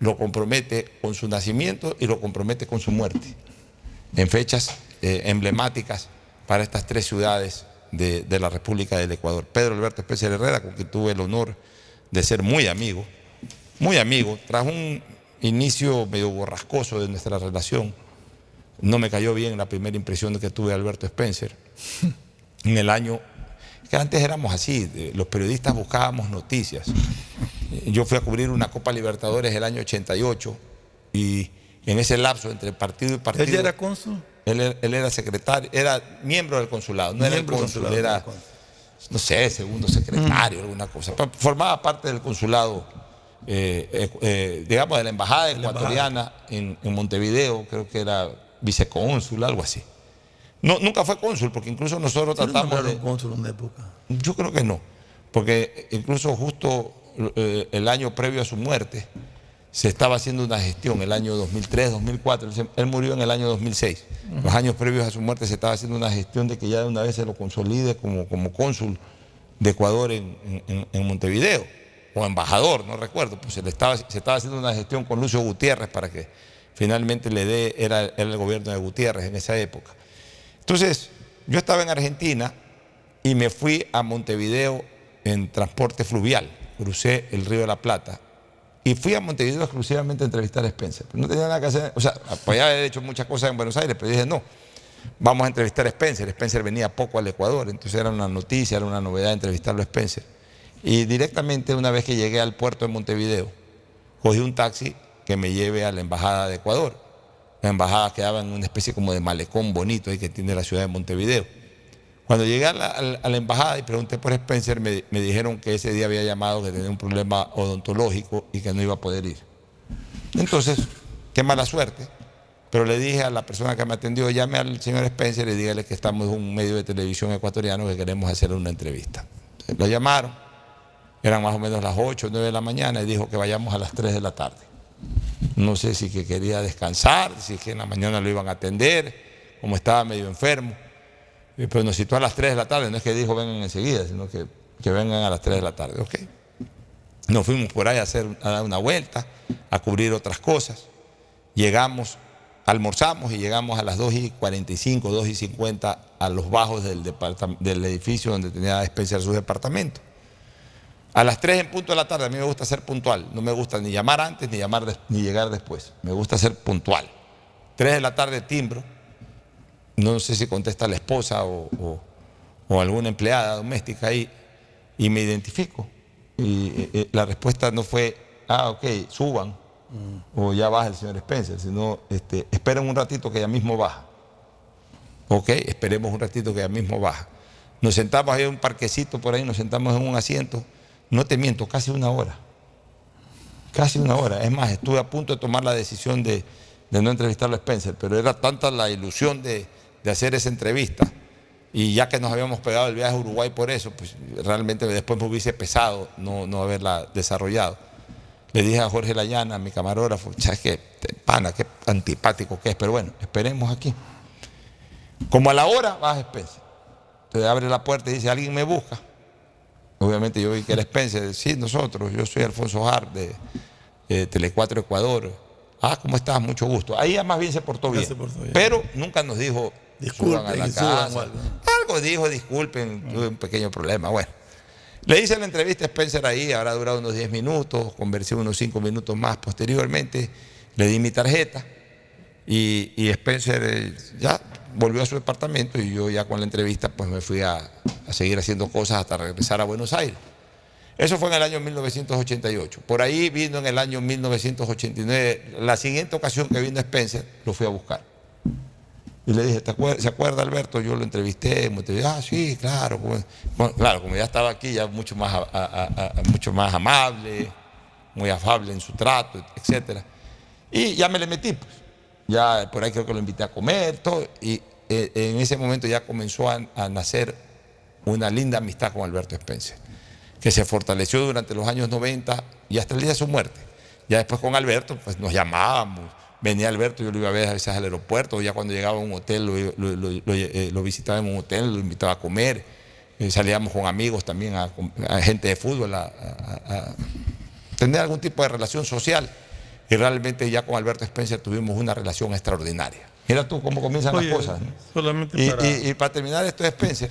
lo compromete con su nacimiento y lo compromete con su muerte, en fechas eh, emblemáticas para estas tres ciudades de, la República del Ecuador. Pedro Alberto Especia Herrera, con quien tuve el honor de ser muy amigo, muy amigo, tras un inicio medio borrascoso de nuestra relación, no me cayó bien la primera impresión que tuve de Alberto Spencer. En el año, que antes éramos así, los periodistas buscábamos noticias. Yo fui a cubrir una Copa Libertadores el año 88 y en ese lapso entre partido y partido... ¿Él ya era cónsul? Él, era- él era secretario, era miembro del consulado, no era el cónsul, consulado, era, no sé, segundo secretario, alguna cosa. Formaba parte del consulado, eh, eh, eh, digamos, de la embajada ecuatoriana en, en Montevideo, creo que era vicecónsul, algo así. No, nunca fue cónsul, porque incluso nosotros ¿Sí lo tratamos de... cónsul en una época? Yo creo que no, porque incluso justo eh, el año previo a su muerte se estaba haciendo una gestión, el año 2003, 2004, él, murió en el año 2006. Los años previos a su muerte se estaba haciendo una gestión de que ya de una vez se lo consolide como, como cónsul de Ecuador en, en- en Montevideo, o embajador, no recuerdo, pues se, le estaba, se estaba haciendo una gestión con Lucio Gutiérrez para que finalmente le dé, era, era el gobierno de Gutiérrez en esa época. Entonces, yo estaba en Argentina y me fui a Montevideo en transporte fluvial. Crucé el Río de la Plata y fui a Montevideo exclusivamente a entrevistar a Spencer. Pero no tenía nada que hacer, o sea, podía haber hecho muchas cosas en Buenos Aires, pero dije no. Vamos a entrevistar a Spencer. Spencer venía poco al Ecuador, entonces era una noticia, era una novedad entrevistarlo a Spencer. Y directamente, una vez que llegué al puerto de Montevideo, cogí un taxi que me lleve a la embajada de Ecuador. La embajada quedaba en una especie como de malecón bonito ahí que tiene la ciudad de Montevideo. Cuando llegué a la, embajada y pregunté por Spencer, me, dijeron que ese día había llamado que tenía un problema odontológico y que no iba a poder ir. Entonces, qué mala suerte. Pero le dije a la persona que me atendió, llame al señor Spencer y dígale que estamos en un medio de televisión ecuatoriano que queremos hacer una entrevista. Lo llamaron, eran más o menos las 8 o 9 de la mañana y dijo que vayamos a las 3 de la tarde. No sé si que quería descansar, si que en la mañana lo iban a atender, como estaba medio enfermo. Eh, Pero nos citó a las 3 de la tarde, no es que dijo vengan enseguida, sino que, que vengan a las 3 de la tarde. Ok. Nos fuimos por ahí a, hacer, a dar una vuelta, a cubrir otras cosas. Llegamos, almorzamos y llegamos a las 2 y 45, 2 y 50 a los bajos del, del edificio donde tenía Spencer su departamento. A las 3 en punto de la tarde, a mí me gusta ser puntual. No me gusta ni llamar antes ni, llamar ni llegar después. Me gusta ser puntual. 3 de la tarde timbro. No sé si contesta la esposa o, o- o alguna empleada doméstica ahí. Y me identifico. Y eh, eh, la respuesta no fue, ah, ok, suban. O ya baja el señor Spencer. Sino, este, esperen un ratito que ya mismo baja. Ok, esperemos un ratito que ya mismo baja. Nos sentamos ahí en un parquecito por ahí, nos sentamos en un asiento. No te miento, casi una hora. Casi una hora. Es más, estuve a punto de tomar la decisión de, no entrevistarlo a Spencer, pero era tanta la ilusión de, hacer esa entrevista. Y ya que nos habíamos pegado el viaje a Uruguay por eso, pues realmente después me hubiese pesado no, haberla desarrollado. Le dije a Jorge Layana, a mi camarógrafo, ¿sabes qué? Pana, qué antipático que es, pero bueno, esperemos aquí. Como a la hora baja Spencer. Entonces abre la puerta y dice, alguien me busca. Obviamente yo vi que era Spencer. Sí, nosotros, yo soy Alfonso Hart de, de Telecuatro Ecuador. Ah, ¿cómo estás? Mucho gusto. Ahí más bien se portó bien. se portó bien. Pero nunca nos dijo, suban a la Disculpen, suban casa. algo. Dijo, disculpen, tuve un pequeño problema. Bueno, le hice la entrevista a Spencer ahí, habrá durado unos 10 minutos, conversé unos 5 minutos más posteriormente, le di mi tarjeta y, y Spencer eh, ya volvió a su departamento y yo ya con la entrevista pues me fui a, seguir haciendo cosas hasta regresar a Buenos Aires. Eso fue en el año 1988. Por ahí vino en el año 1989, la siguiente ocasión que vino Spencer, lo fui a buscar. Y le dije, ¿te acuer- ¿se acuerda Alberto? Yo lo entrevisté en Montevideo. Ah, sí, claro. bueno, claro, como ya estaba aquí, ya mucho más, mucho más amable, muy afable en su trato, etcétera. Y ya me le metí, pues. Ya por ahí creo que lo invité a comer, todo. Y eh, en ese momento ya comenzó a, nacer una linda amistad con Alberto Spencer, que se fortaleció durante los años 90 y hasta el día de su muerte. Ya después con Alberto, pues nos llamábamos. Venía Alberto, yo lo iba a ver a veces al aeropuerto, ya cuando llegaba a un hotel, lo, eh, visitaba en un hotel, lo invitaba a comer. eh, salíamos con amigos también, a, gente de fútbol, a tener algún tipo de relación social. Y realmente ya con Alberto Spencer tuvimos una relación extraordinaria. Mira tú cómo comienzan Oye, las cosas. Y, para... y- y para terminar esto de Spencer,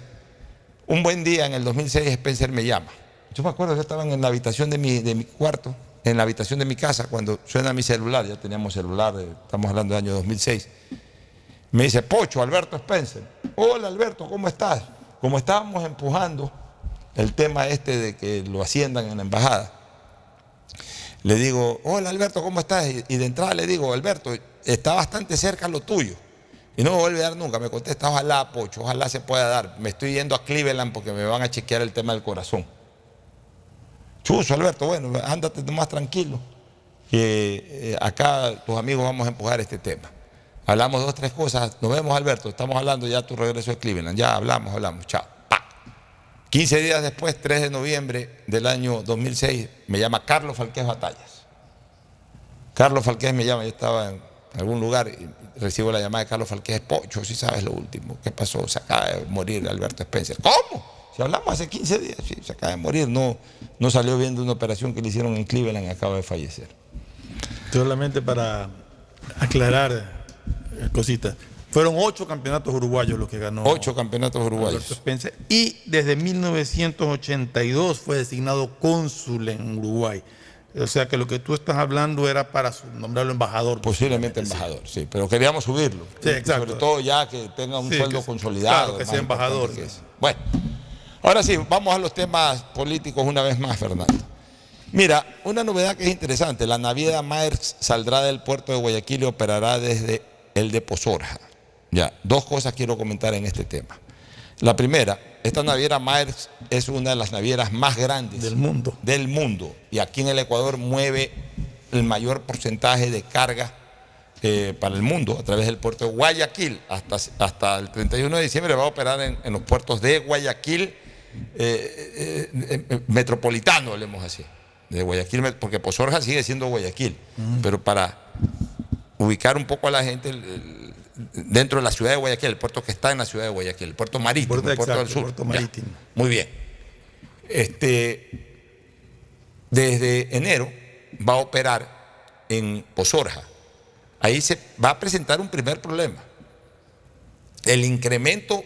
un buen día en el 2006 Spencer me llama. Yo me acuerdo que estaban en la habitación de mi, de mi cuarto, en la habitación de mi casa, cuando suena mi celular, ya teníamos celular, eh, estamos hablando del año 2006. Me dice, Pocho, Alberto Spencer. Hola Alberto, ¿cómo estás? Como estábamos empujando el tema este de que lo asciendan en la embajada, le digo, hola Alberto, ¿cómo estás? Y, de entrada le digo, Alberto, está bastante cerca lo tuyo. Y no me vuelve a dar nunca. Me contesta, ojalá, Pocho, ojalá se pueda dar. Me estoy yendo a Cleveland porque me van a chequear el tema del corazón. Chuso, Alberto, bueno, ándate más tranquilo. Que eh, acá tus amigos vamos a empujar este tema. Hablamos dos, tres cosas. Nos vemos, Alberto. Estamos hablando ya tu regreso de Cleveland. Ya hablamos, hablamos. Chao. Pa. 15 días después, 3 de noviembre del año 2006, me llama Carlos Falqués Batallas. Carlos Falqués me llama, yo estaba en algún lugar y recibo la llamada de Carlos Falqués, Pocho, si sabes lo último, ¿qué pasó? Se acaba de morir Alberto Spencer. ¿Cómo? Si hablamos hace 15 días, se acaba de morir, no, no salió bien de una operación que le hicieron en Cleveland y acaba de fallecer. Solamente para aclarar eh, cositas. Fueron ocho campeonatos uruguayos los que ganó. Ocho campeonatos uruguayos. Spencer. Y desde 1982 fue designado cónsul en Uruguay. O sea que lo que tú estás hablando era para nombrarlo embajador. Posiblemente embajador, sí, pero queríamos subirlo. Sí, exacto. Sobre todo ya que tenga un Sí, sueldo que- consolidado. claro, que sea embajador. que. Bueno, ahora sí, vamos a los temas políticos una vez más, Fernando. Mira, una novedad que es interesante, la naviera Maersk saldrá del puerto de Guayaquil y operará desde el de Pozorja. Ya, dos cosas quiero comentar en este tema. La primera, esta naviera Maersk es una de las navieras más grandes Del mundo. del mundo y aquí en el Ecuador mueve el mayor porcentaje de carga eh, para el mundo a través del puerto de Guayaquil. Hasta, hasta el 31 de diciembre va a operar en, en los puertos de Guayaquil eh, eh, metropolitano, hablemos así. De Guayaquil, porque Pozorja sigue siendo Guayaquil, pero para ubicar un poco a la gente el- el- dentro de la ciudad de Guayaquil, el puerto que está en la ciudad de Guayaquil, el puerto marítimo, Puerto el puerto del sur. puerto Ya. marítimo. Muy bien. Este, desde enero va a operar en Pozorja. Ahí se va a presentar un primer problema. El incremento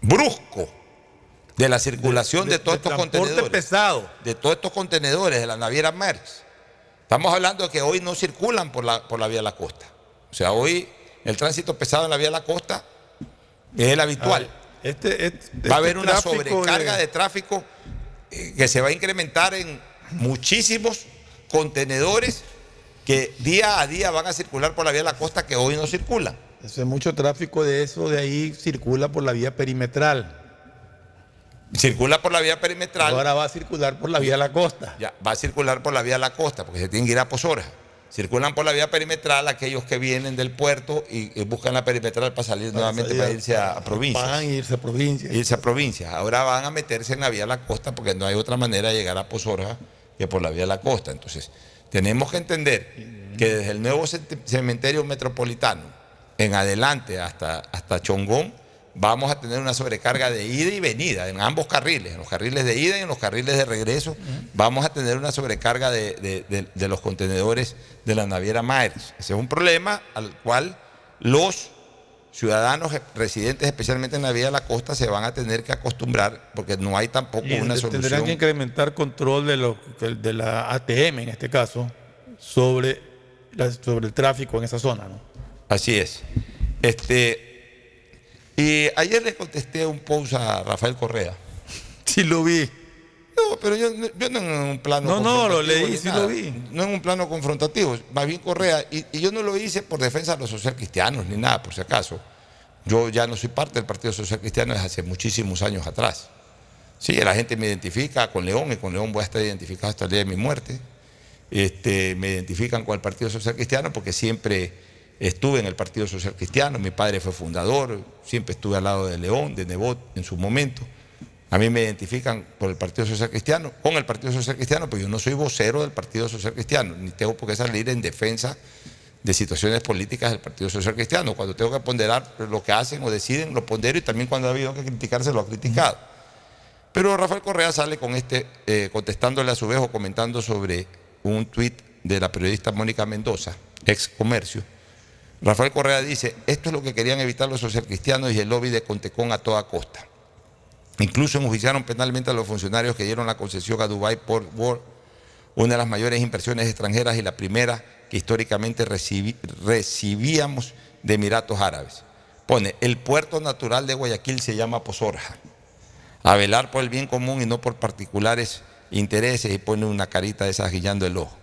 brusco de la circulación de, de- todos de estos transporte contenedores. pesado. De todos estos contenedores de la naviera Maersk. Estamos hablando de que hoy no circulan por la, por la vía de la costa. O sea, hoy el tránsito pesado en la vía de la costa es el habitual. Este, este- Va a este haber una sobrecarga de- de, tráfico eh, que se va a incrementar en muchísimos contenedores que día a día van a circular por la vía de la costa que hoy no circulan. Hace mucho tráfico de eso, de ahí circula por la vía perimetral. Circula por la vía perimetral. Ahora va a circular por la vía de la costa. Ya, va a circular por la vía de la costa, porque se tienen que ir a Pozorja. Circulan por la vía perimetral aquellos que vienen del puerto y, y buscan la perimetral para salir nuevamente salir para a- irse a, a provincias. Van a irse a provincias. Irse a provincias. Ahora van a meterse en la vía de la costa porque no hay otra manera de llegar a Pozorja que por la vía de la costa. Entonces, tenemos que entender que desde el nuevo cementerio metropolitano en adelante hasta, hasta Chongón, vamos a tener una sobrecarga de ida y venida en ambos carriles, en los carriles de ida y en los carriles de regreso, vamos a tener una sobrecarga de, de- de- de los contenedores de la naviera Maersk. Ese es un problema al cual los ciudadanos residentes, especialmente en la vía de la costa, se van a tener que acostumbrar porque no hay tampoco Y una tendrán solución. que incrementar control de, lo- de la ATM en este caso sobre, la- sobre el tráfico en esa zona. ¿no? Así es. Este, y ayer le contesté un post a Rafael Correa. Sí, lo vi. No, pero yo, no- yo no en un plano. No, no, lo leí, sí nada. lo vi. No en un plano confrontativo, más bien Correa. Y, y yo no lo hice por defensa de los social cristianos ni nada, por si acaso. Yo ya no soy parte del Partido Social Cristiano desde hace muchísimos años atrás. Sí, la gente me identifica con León y con León voy a estar identificado hasta el día de mi muerte. Este, me identifican con el Partido Social Cristiano porque siempre estuve en el Partido Social Cristiano. Mi padre fue fundador, siempre estuve al lado de León, de Nebot en su momento. A mí me identifican por el Partido Social Cristiano, con el Partido Social Cristiano, pero yo no soy vocero del Partido Social Cristiano, ni tengo por qué salir en defensa de situaciones políticas del Partido Social Cristiano. Cuando tengo que ponderar lo que hacen o deciden, lo pondero y también cuando ha habido que criticarse, lo ha criticado. Pero Rafael Correa sale con este, eh, contestándole a su vez o comentando sobre un tuit de la periodista Mónica Mendoza, ex comercio. Rafael Correa dice, esto es lo que querían evitar los socialcristianos y el lobby de Contecón a toda costa. Incluso enjuiciaron penalmente a los funcionarios que dieron la concesión a Dubai Port World, una de las mayores inversiones extranjeras y la primera que históricamente recibíamos de Emiratos Árabes. Pone, el puerto natural de Guayaquil se llama Pozorja, a velar por el bien común y no por particulares intereses y pone una carita de esas guillando el ojo.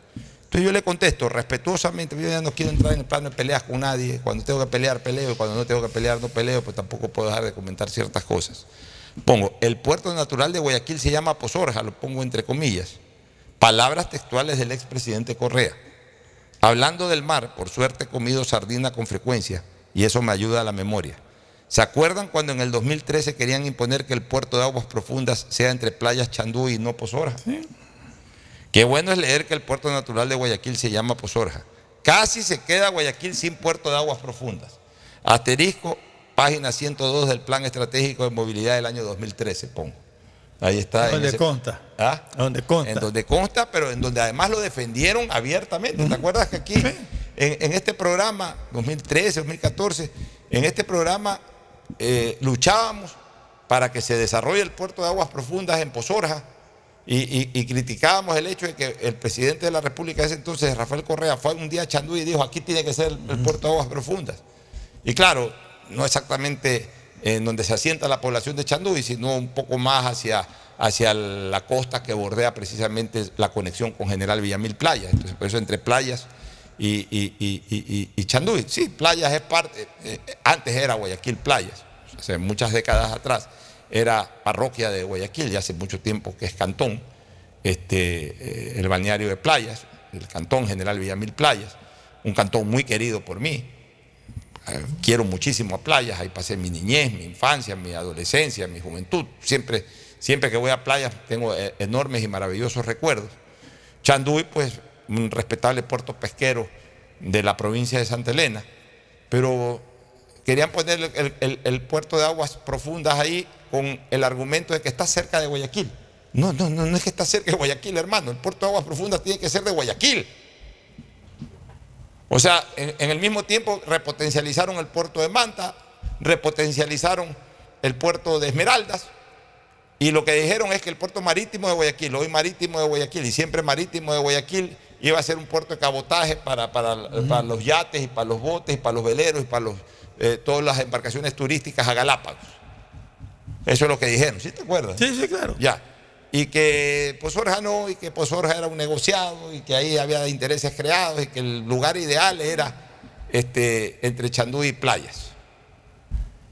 Entonces yo le contesto respetuosamente, yo ya no quiero entrar en el plano de peleas con nadie, cuando tengo que pelear peleo y cuando no tengo que pelear no peleo, pues tampoco puedo dejar de comentar ciertas cosas. Pongo, el puerto natural de Guayaquil se llama Pozorja, lo pongo entre comillas. Palabras textuales del expresidente Correa. Hablando del mar, por suerte he comido sardina con frecuencia y eso me ayuda a la memoria. ¿Se acuerdan cuando en el 2013 querían imponer que el puerto de aguas profundas sea entre playas Chandú y no Pozorja? Qué bueno es leer que el puerto natural de Guayaquil se llama Pozorja. Casi se queda Guayaquil sin puerto de aguas profundas. Asterisco, página 102 del Plan Estratégico de Movilidad del año 2013, pongo. Ahí está. Donde ese- consta. ¿Ah? Donde consta. En donde consta, pero en donde además lo defendieron abiertamente. ¿Te acuerdas que aquí, en, en este programa, 2013, 2014, en este programa eh, luchábamos para que se desarrolle el puerto de aguas profundas en Pozorja y, y- y criticábamos el hecho de que el presidente de la República de ese entonces, Rafael Correa, fue un día a Chandú y dijo, aquí tiene que ser el, puerto de aguas profundas. Y claro, no exactamente en donde se asienta la población de Chanduy, sino un poco más hacia, hacia la costa que bordea precisamente la conexión con General Villamil Playas. Entonces, por eso entre playas y, y, y-. Sí, playas es parte, eh, antes era Guayaquil Playas, hace muchas décadas atrás era parroquia de Guayaquil, ya hace mucho tiempo que es cantón, este, eh, el balneario de playas, el cantón General Villamil Playas, un cantón muy querido por mí, eh, quiero muchísimo a playas, ahí pasé mi niñez, mi infancia, mi adolescencia, mi juventud. Siempre, siempre que voy a playas tengo eh, enormes y maravillosos recuerdos. Chanduy, pues, un respetable puerto pesquero de la provincia de Santa Elena, pero querían poner el, puerto de aguas profundas ahí con el argumento de que está cerca de Guayaquil. No, no, no, no es que está cerca de Guayaquil, hermano. El puerto de aguas profundas tiene que ser de Guayaquil. O sea, en, el mismo tiempo repotencializaron el puerto de Manta, repotencializaron el puerto de Esmeraldas, y lo que dijeron es que el puerto marítimo de Guayaquil, hoy marítimo de Guayaquil y siempre marítimo de Guayaquil, iba a ser un puerto de cabotaje para- para los yates y para los botes y para los veleros y para los, eh, todas las embarcaciones turísticas a Galápagos. Eso es lo que dijeron, ¿sí te acuerdas? Sí, sí, claro. Ya. Y que Pozorja no, y que Pozorja era un negociado, y que ahí había intereses creados, y que el lugar ideal era este, entre Chandú y playas.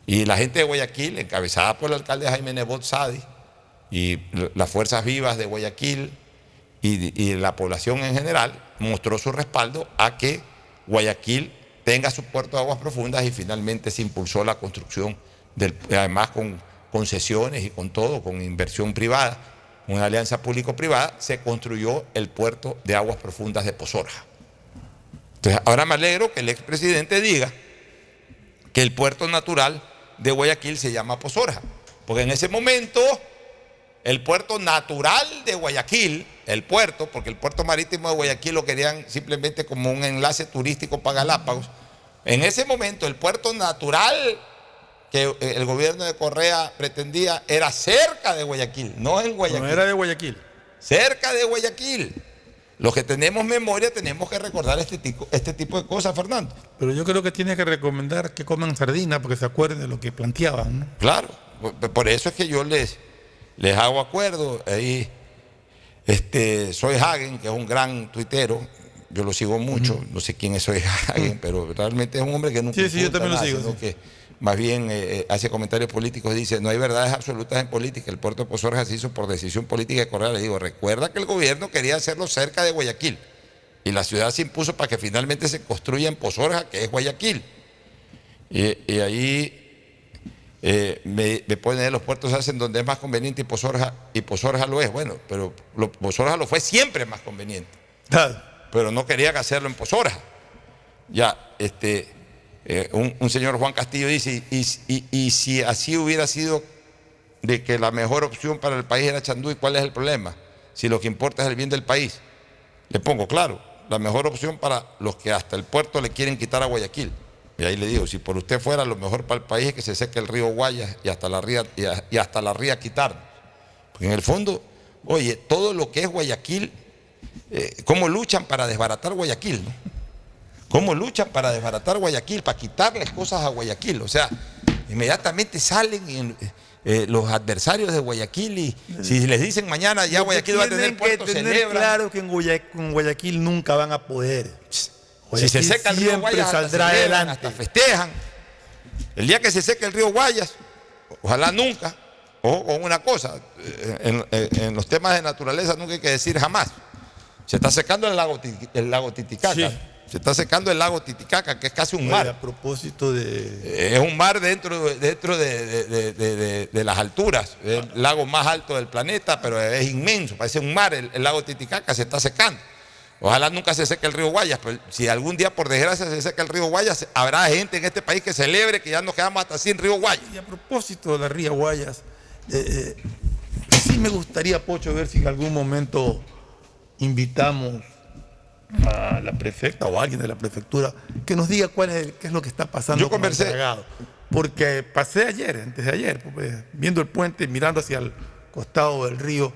Y la gente de Guayaquil, encabezada por el alcalde Jaime Nebot Sadi, y las fuerzas vivas de Guayaquil y, y la población en general, mostró su respaldo a que Guayaquil tenga su puerto de aguas profundas y finalmente se impulsó la construcción, del, además con concesiones y con todo, con inversión privada, una alianza público-privada, se construyó el puerto de aguas profundas de Pozorja. Entonces, ahora me alegro que el expresidente diga que el puerto natural de Guayaquil se llama Pozorja, porque en ese momento el puerto natural de Guayaquil, el puerto, porque el puerto marítimo de Guayaquil lo querían simplemente como un enlace turístico para Galápagos, en ese momento el puerto natural que eh, el gobierno de Correa pretendía era cerca de Guayaquil, no en Guayaquil. No era de Guayaquil. Cerca de Guayaquil. Los que tenemos memoria tenemos que recordar este tipo, este tipo de cosas, Fernando. Pero yo creo que tiene que recomendar que coman sardina porque se acuerden de lo que planteaban. ¿no? Claro, por eso es que yo les, les hago acuerdo. Ahí, este, Soy Hagen, que es un gran tuitero, yo lo sigo mucho, no sé quién es Soy Hagen, pero realmente es un hombre que nunca Sí, sí, yo también lo sigo, sí. que más bien eh, eh, hace comentarios políticos, dice, no hay verdades absolutas en política, el puerto de Pozorja se hizo por decisión política de Correa. Le digo, recuerda que el gobierno quería hacerlo cerca de Guayaquil y la ciudad se impuso para que finalmente se construya en Pozorja, que es Guayaquil. Y, y ahí eh, me, me ponen los puertos hacen donde es más conveniente y Pozorja, y Pozorja lo es. Bueno, pero lo- Pozorja lo fue siempre más conveniente. Pero no querían hacerlo en Pozorja. Ya, este, eh, un, un señor Juan Castillo dice, y, y- y si así hubiera sido de que la mejor opción para el país era Chanduy, ¿cuál es el problema? Si lo que importa es el bien del país. Le pongo claro, la mejor opción para los que hasta el puerto le quieren quitar a Guayaquil. Y ahí le digo, si por usted fuera, lo mejor para el país es que se seque el río Guayas y hasta la ría, y, a- y hasta la ría quitarnos. Porque en el fondo, oye, todo lo que es Guayaquil, eh, ¿cómo luchan para desbaratar Guayaquil? no? ¿Cómo luchan para desbaratar Guayaquil, para quitarles cosas a Guayaquil? O sea, inmediatamente salen en- eh, los adversarios de Guayaquil y si les dicen mañana ya Guayaquil va a tener puerto, que tener celebran. claro que en Guayaquil nunca van a poder. Si se seca el río Guayas, hasta saldrá celebran, adelante. hasta festejan. El día que se seque el río Guayas, ojalá nunca, ojo con una cosa, eh, en, en- los temas de naturaleza nunca hay que decir jamás. Se está secando el lago, Titi- el lago Titicaca. Se está secando el lago Titicaca, que es casi un Oye, mar. a propósito de. Es un mar dentro, dentro de, de- de- de- de- de las alturas. Es el lago más alto del planeta, pero es inmenso. Parece un mar. El, el lago Titicaca se está secando. Ojalá nunca se seque el río Guayas, pero si algún día por desgracia se seca el río Guayas, habrá gente en este país que celebre que ya nos quedamos hasta sin río Guayas. Y a propósito de la Ría Guayas, eh, eh, sí me gustaría, Pocho, ver si en algún momento invitamos a la prefecta o a alguien de la prefectura que nos diga cuál es, el- qué es lo que está pasando Yo con el conversé-. Porque pasé ayer, antes de ayer, pues, viendo el puente, mirando hacia el costado del río,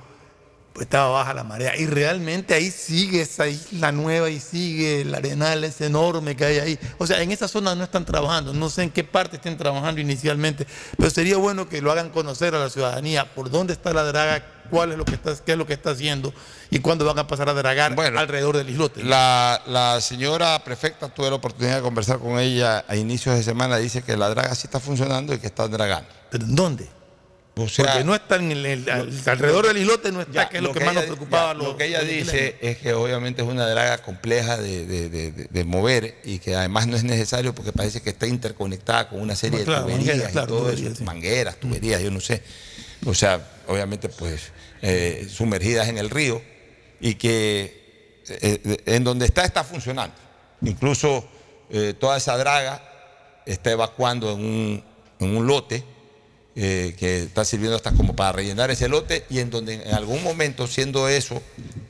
pues estaba baja la marea. Y realmente ahí sigue esa isla nueva y sigue el arenal ese enorme que hay ahí. O sea, en esa zona no están trabajando. No sé en qué parte estén trabajando inicialmente, pero sería bueno que lo hagan conocer a la ciudadanía por dónde está la draga, cuál es lo que está, qué es lo que está haciendo y cuándo van a pasar a dragar alrededor del islote. La, la señora prefecta, tuve la oportunidad de conversar con ella a inicios de semana, dice que la draga sí está funcionando y que está dragando. ¿Pero en dónde? O sea, Porque no está en el, el- al- alrededor del islote, no está, Ya, que es lo, que, más ella nos preocupaba. a ya, los- lo que ella dice es que obviamente es una draga compleja de, de- de- de- de mover y que además no es necesario porque parece que está interconectada con una serie Claro, de tuberías mangueras, claro, y todo tuberías, eso, sí. mangueras, tuberías, yo no sé. O sea, obviamente pues eh, sumergidas en el río y que eh, eh, en donde está está funcionando. Incluso eh, toda esa draga está evacuando en un, en un lote eh, que está sirviendo hasta como para rellenar ese lote y en donde en algún momento, siendo eso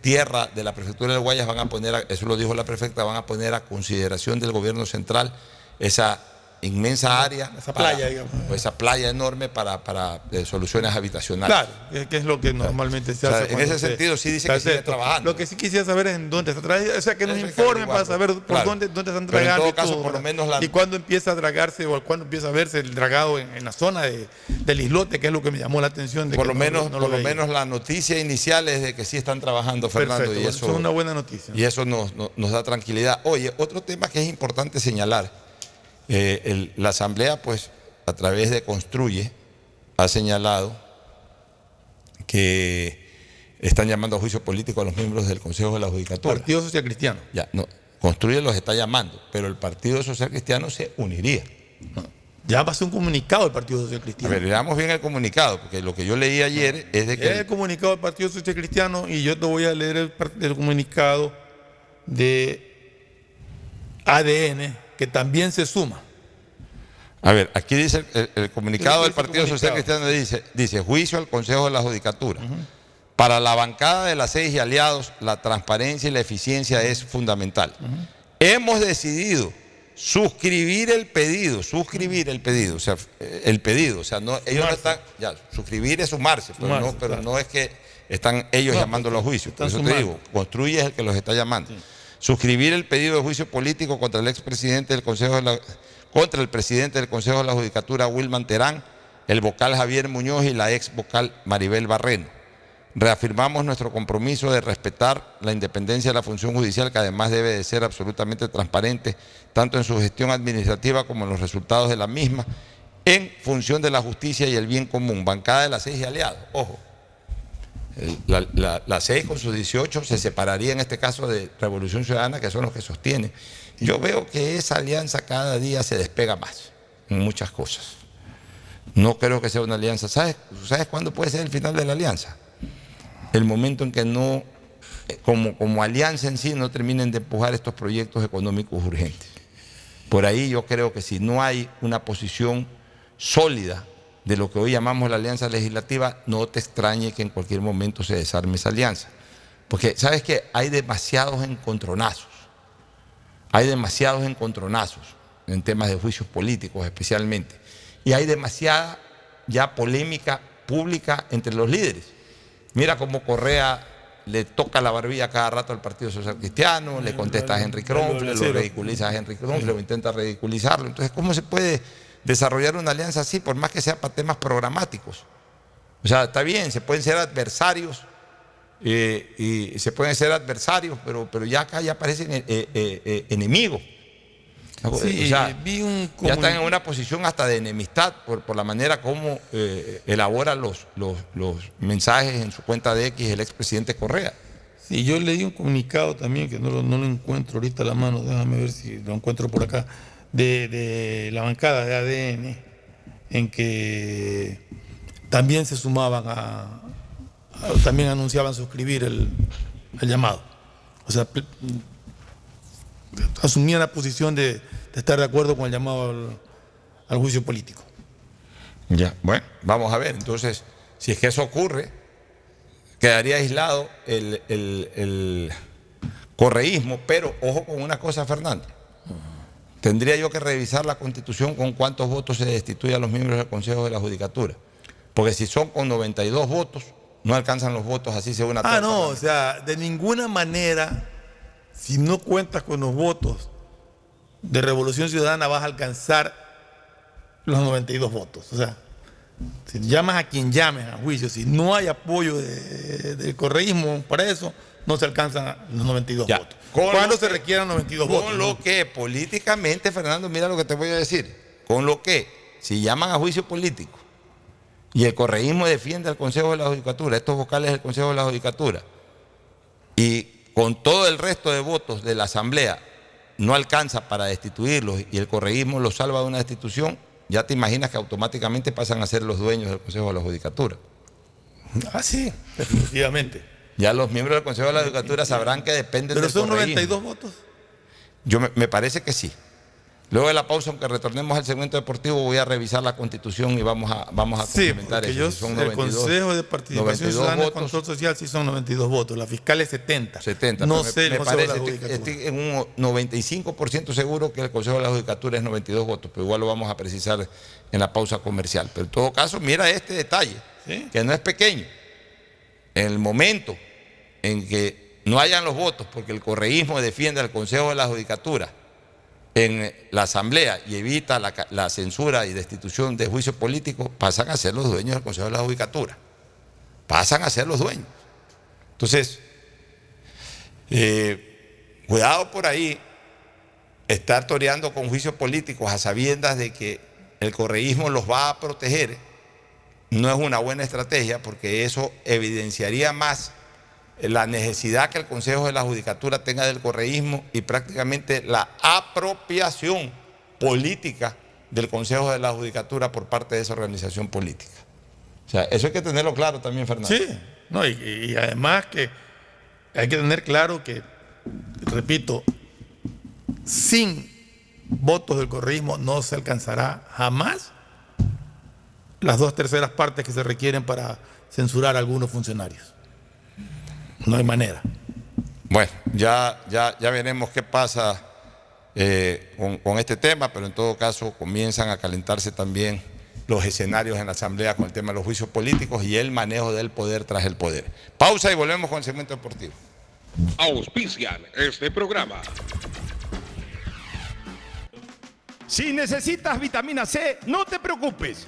tierra de la prefectura de Guayas, van a poner, a- eso lo dijo la prefecta, van a poner a consideración del gobierno central esa inmensa área, Esa para- playa, digamos. o esa playa enorme para, para eh, soluciones habitacionales. Claro, que, es lo que normalmente se O sea, hace. en ese se- sentido sí dice que sigue trabajando. Lo que sí quisiera saber es en dónde está trabajando. O sea, que nos que informen para saber por Claro. dónde, dónde están Pero en dragando. todo y caso, todo, por lo ¿verdad? menos la- Y cuándo empieza a dragarse o cuándo empieza a verse el dragado en, en la zona de- del islote, que es lo que me llamó la atención. De Por que lo no- menos, no por lo veía. menos la noticia inicial es de que sí están trabajando, Fernando, Perfecto, y eso, eso es una buena noticia. Y eso nos, nos- nos da tranquilidad. Oye, otro tema que es importante señalar, eh, el- la Asamblea, pues, a través de Construye, ha señalado que están llamando a juicio político a los miembros del Consejo de la Judicatura. Partido Social Cristiano. Ya, no, Construye los está llamando, pero el Partido Social Cristiano se uniría. Ya a ser un comunicado del Partido Social A Cristiano. ver, veamos bien el comunicado, porque lo que yo leí ayer es de que... Es el comunicado del Partido Social Cristiano y yo te voy a leer el comunicado de ADN, que también se suma. A ver, aquí dice el, el comunicado ¿Qué del Partido Social? Cristiano, dice, dice juicio al Consejo de la Judicatura. Para la bancada de las seis y aliados, la transparencia y la eficiencia es fundamental. Hemos decidido suscribir el pedido, suscribir el pedido, o sea, eh, el pedido, o sea, no, ellos no están, ya, suscribir es sumarse, pero, Sumarse, no, pero claro. no es que están ellos No, llamándolo a juicio, por eso te digo, construye es el que los está llamando. Suscribir el pedido de juicio político contra el expresidente del Consejo de la, contra el presidente del Consejo de la Judicatura, Wilman Terán, el vocal Javier Muñoz y la ex vocal Maribel Barreno. Reafirmamos nuestro compromiso de respetar la independencia de la función judicial, que además debe de ser absolutamente transparente, tanto en su gestión administrativa como en los resultados de la misma, en función de la justicia y el bien común. Bancada de las seis y aliados, ojo. La, la, con sus 18 se separaría en este caso de Revolución Ciudadana, que son los que sostienen. Yo veo que esa alianza cada día se despega más en muchas cosas. No creo que sea una alianza. ¿Sabes, ¿Sabes cuándo puede ser el final de la alianza? El momento en que no, como, como alianza en sí, no terminen de empujar estos proyectos económicos urgentes. Por ahí yo creo que si no hay una posición sólida de lo que hoy llamamos la alianza legislativa, no te extrañe que en cualquier momento se desarme esa alianza. Porque, ¿sabes qué? Hay demasiados encontronazos. Hay demasiados encontronazos en temas de juicios políticos especialmente. Y hay demasiada ya polémica pública entre los líderes. Mira cómo Correa le toca la barbilla cada rato al Partido Social Cristiano, le contesta a Henry Kronfle, lo ridiculiza a Henry Kronfle, o intenta ridiculizarlo. Entonces, ¿cómo se puede desarrollar una alianza así, por más que sea para temas programáticos? O sea, está bien, se pueden ser adversarios, eh, y se pueden ser adversarios, pero, pero ya acá ya parecen eh, eh, enemigos. Sí, o sea, vi un ya están en una posición hasta de enemistad por, por la manera como elabora los, los, los mensajes en su cuenta de X el expresidente Correa. Sí, yo leí un comunicado también que no lo, no lo encuentro ahorita a la mano, déjame ver si lo encuentro por acá, de, la bancada de ADN, en que también se sumaban a, también anunciaban suscribir el, llamado. O sea, asumían la posición de, estar de acuerdo con el llamado al, juicio político. Ya, bueno, vamos a ver. Entonces, si es que eso ocurre, quedaría aislado el, el- correísmo, pero ojo con una cosa, Fernando. Tendría yo que revisar la constitución con cuántos votos se destituye a los miembros del Consejo de la Judicatura. Porque si son con 92 votos, no alcanzan los votos, así sea una Ah, no, o sea, de ninguna manera, si no cuentas con los votos de Revolución Ciudadana, vas a alcanzar los 92 votos. O sea, si llamas a quien llames a juicio, si no hay apoyo de- del correísmo para eso, no se alcanzan los 92 votos. Con ¿Cuándo lo se que- requieran 92 Con votos? lo que políticamente, Fernando, mira lo que te voy a decir. Con lo que, si llaman a juicio político y el correísmo defiende al Consejo de la Judicatura, estos vocales del Consejo de la Judicatura, y con todo el resto de votos de la Asamblea no alcanza para destituirlos y el correísmo los salva de una destitución, ya te imaginas que automáticamente pasan a ser los dueños del Consejo de la Judicatura. Ah, sí, definitivamente. Ya los miembros del Consejo de la Judicatura sabrán que dependen Pero del son correísmo. 92 votos. Yo me, me parece que sí. Luego de la pausa, aunque retornemos al segmento deportivo, voy a revisar la constitución y vamos a, vamos a Sí, complementar porque eso. yo, Si son el 92, Consejo de Participación 92 Ciudadana votos, Control Social sí son 92 votos, la fiscal es 70. 70. No pero me- sé el me, de parece, la estoy, Judicatura. estoy en un 95% seguro que el Consejo de la Judicatura es 92 votos, pero igual lo vamos a precisar en la pausa comercial. Pero en todo caso, mira este detalle, que no es pequeño. En el momento en que no hayan los votos, porque el correísmo defiende al Consejo de la Judicatura en la Asamblea y evita la, censura y destitución de juicio político, pasan a ser los dueños del Consejo de la Judicatura. Pasan a ser los dueños. Entonces, eh, cuidado por ahí, estar toreando con juicios políticos a sabiendas de que el correísmo los va a proteger, no es una buena estrategia porque eso evidenciaría más la necesidad que el Consejo de la Judicatura tenga del correísmo y prácticamente la apropiación política del Consejo de la Judicatura por parte de esa organización política. O sea, eso hay que tenerlo claro también, Fernando. Sí, no, y, y además que hay que tener claro que, repito, sin votos del correísmo no se alcanzará jamás las dos terceras partes que se requieren para censurar a algunos funcionarios. No hay manera. Bueno, ya, ya, ya veremos qué pasa eh, con, con este tema, pero en todo caso comienzan a calentarse también los escenarios en la Asamblea con el tema de los juicios políticos y el manejo del poder tras el poder. Pausa y volvemos con el segmento deportivo. Auspician este programa. Si necesitas vitamina C, no te preocupes.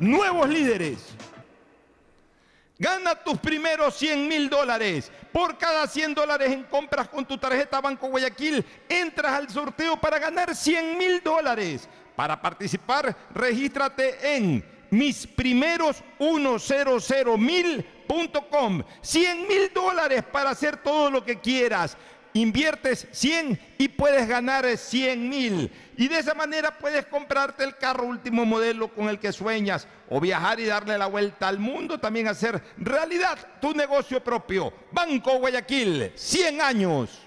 nuevos líderes. Gana tus primeros 100 mil dólares. Por cada 100 dólares en compras con tu tarjeta Banco Guayaquil, entras al sorteo para ganar 100 mil dólares. Para participar, regístrate en misprimeros100mil.com. 100 mil dólares para hacer todo lo que quieras. Inviertes 100 y puedes ganar 100 mil. Y de esa manera puedes comprarte el carro último modelo con el que sueñas o viajar y darle la vuelta al mundo, también hacer realidad tu negocio propio. Banco Guayaquil, 100 años.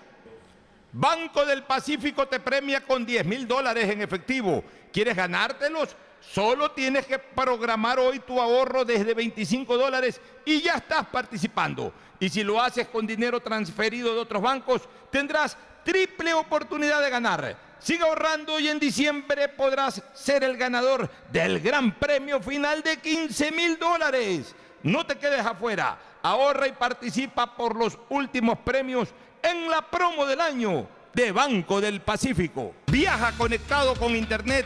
Banco del Pacífico te premia con 10 mil dólares en efectivo. ¿Quieres ganártelos? Solo tienes que programar hoy tu ahorro desde 25 dólares y ya estás participando. Y si lo haces con dinero transferido de otros bancos, tendrás triple oportunidad de ganar. Sigue ahorrando y en diciembre podrás ser el ganador del gran premio final de 15 mil dólares. No te quedes afuera. Ahorra y participa por los últimos premios en la promo del año de Banco del Pacífico. Viaja conectado con Internet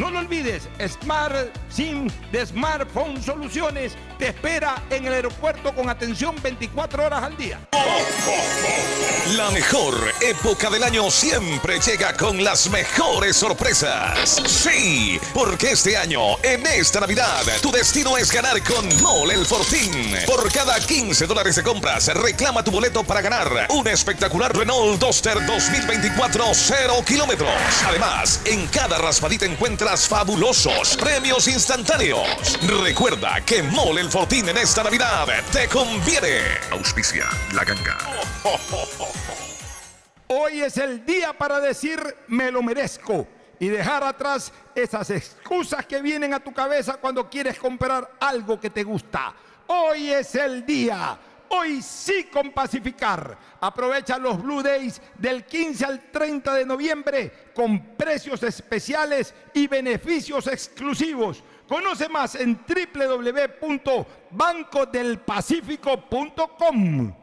No lo olvides, Smart SIM de Smartphone Soluciones te espera en el aeropuerto con atención 24 horas al día. La mejor época del año siempre llega con las mejores sorpresas. Sí, porque este año, en esta Navidad, tu destino es ganar con Mole el Fortín. Por cada 15 dólares de compras, reclama tu boleto para ganar un espectacular Renault Duster 2024 0 kilómetros. Además, en cada raspadita fabulosos premios instantáneos. Recuerda que Mole el Fortín en esta Navidad te conviene. Auspicia la ganga. Hoy es el día para decir me lo merezco y dejar atrás esas excusas que vienen a tu cabeza cuando quieres comprar algo que te gusta. Hoy es el día. Hoy sí con Pacificar. Aprovecha los Blue Days del 15 al 30 de noviembre con precios especiales y beneficios exclusivos. Conoce más en www.bancodelpacifico.com.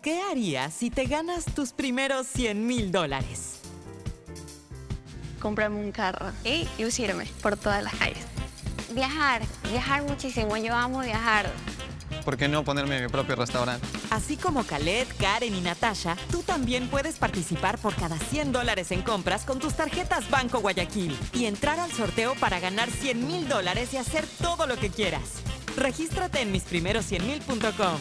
¿Qué harías si te ganas tus primeros 100 mil dólares? Comprarme un carro y lucirme por todas las calles. Viajar, viajar muchísimo. Yo amo viajar. ¿Por qué no ponerme mi propio restaurante? Así como Calet, Karen y Natasha, tú también puedes participar por cada 100 dólares en compras con tus tarjetas Banco Guayaquil y entrar al sorteo para ganar 100 mil dólares y hacer todo lo que quieras. Regístrate en misprimeros100mil.com.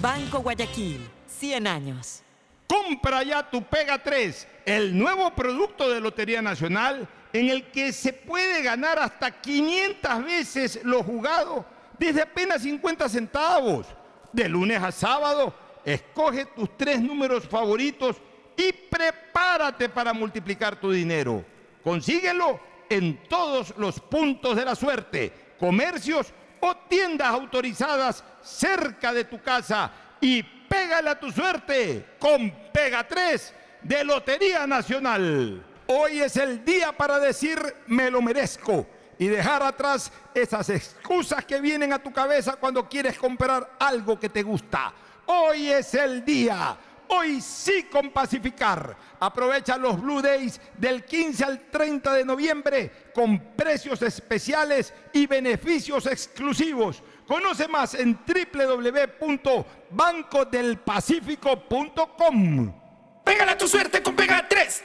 Banco Guayaquil, 100 años. Compra ya tu Pega 3, el nuevo producto de Lotería Nacional en el que se puede ganar hasta 500 veces lo jugado desde apenas 50 centavos. De lunes a sábado, escoge tus tres números favoritos y prepárate para multiplicar tu dinero. Consíguelo en todos los puntos de la suerte, comercios o tiendas autorizadas cerca de tu casa y pégale a tu suerte con Pega 3 de Lotería Nacional. Hoy es el día para decir me lo merezco y dejar atrás esas excusas que vienen a tu cabeza cuando quieres comprar algo que te gusta. Hoy es el día. Hoy sí con Pacificar. Aprovecha los Blue Days del 15 al 30 de noviembre con precios especiales y beneficios exclusivos. Conoce más en www.bancodelpacifico.com. Pégala tu suerte con Pega 3.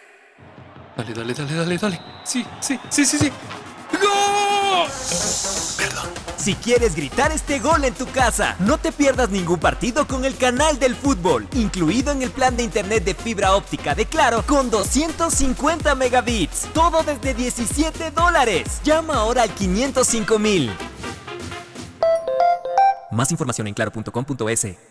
Dale, dale, dale, dale, dale. Sí, sí, sí, sí, sí. ¡No! Si quieres gritar este gol en tu casa, no te pierdas ningún partido con el canal del fútbol, incluido en el plan de internet de fibra óptica de Claro con 250 megabits. Todo desde 17 dólares. Llama ahora al 505 mil. Más información en claro.com.es.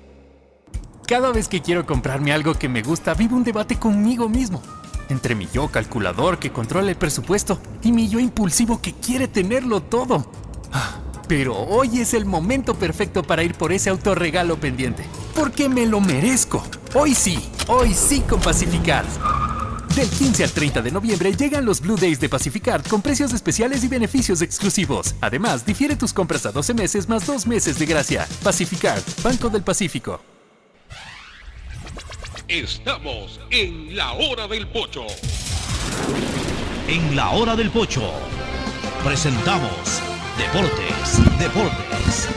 Cada vez que quiero comprarme algo que me gusta, vivo un debate conmigo mismo. Entre mi yo calculador que controla el presupuesto y mi yo impulsivo que quiere tenerlo todo. Ah, Pero hoy es el momento perfecto para ir por ese autorregalo pendiente. Porque me lo merezco. Hoy sí, hoy sí con Pacificard. Del 15 al 30 de noviembre llegan los Blue Days de Pacificard con precios especiales y beneficios exclusivos. Además, difiere tus compras a 12 meses más 2 meses de gracia. Pacificard, Banco del Pacífico. Estamos en la hora del pocho. En la hora del pocho presentamos Deportes, Deportes.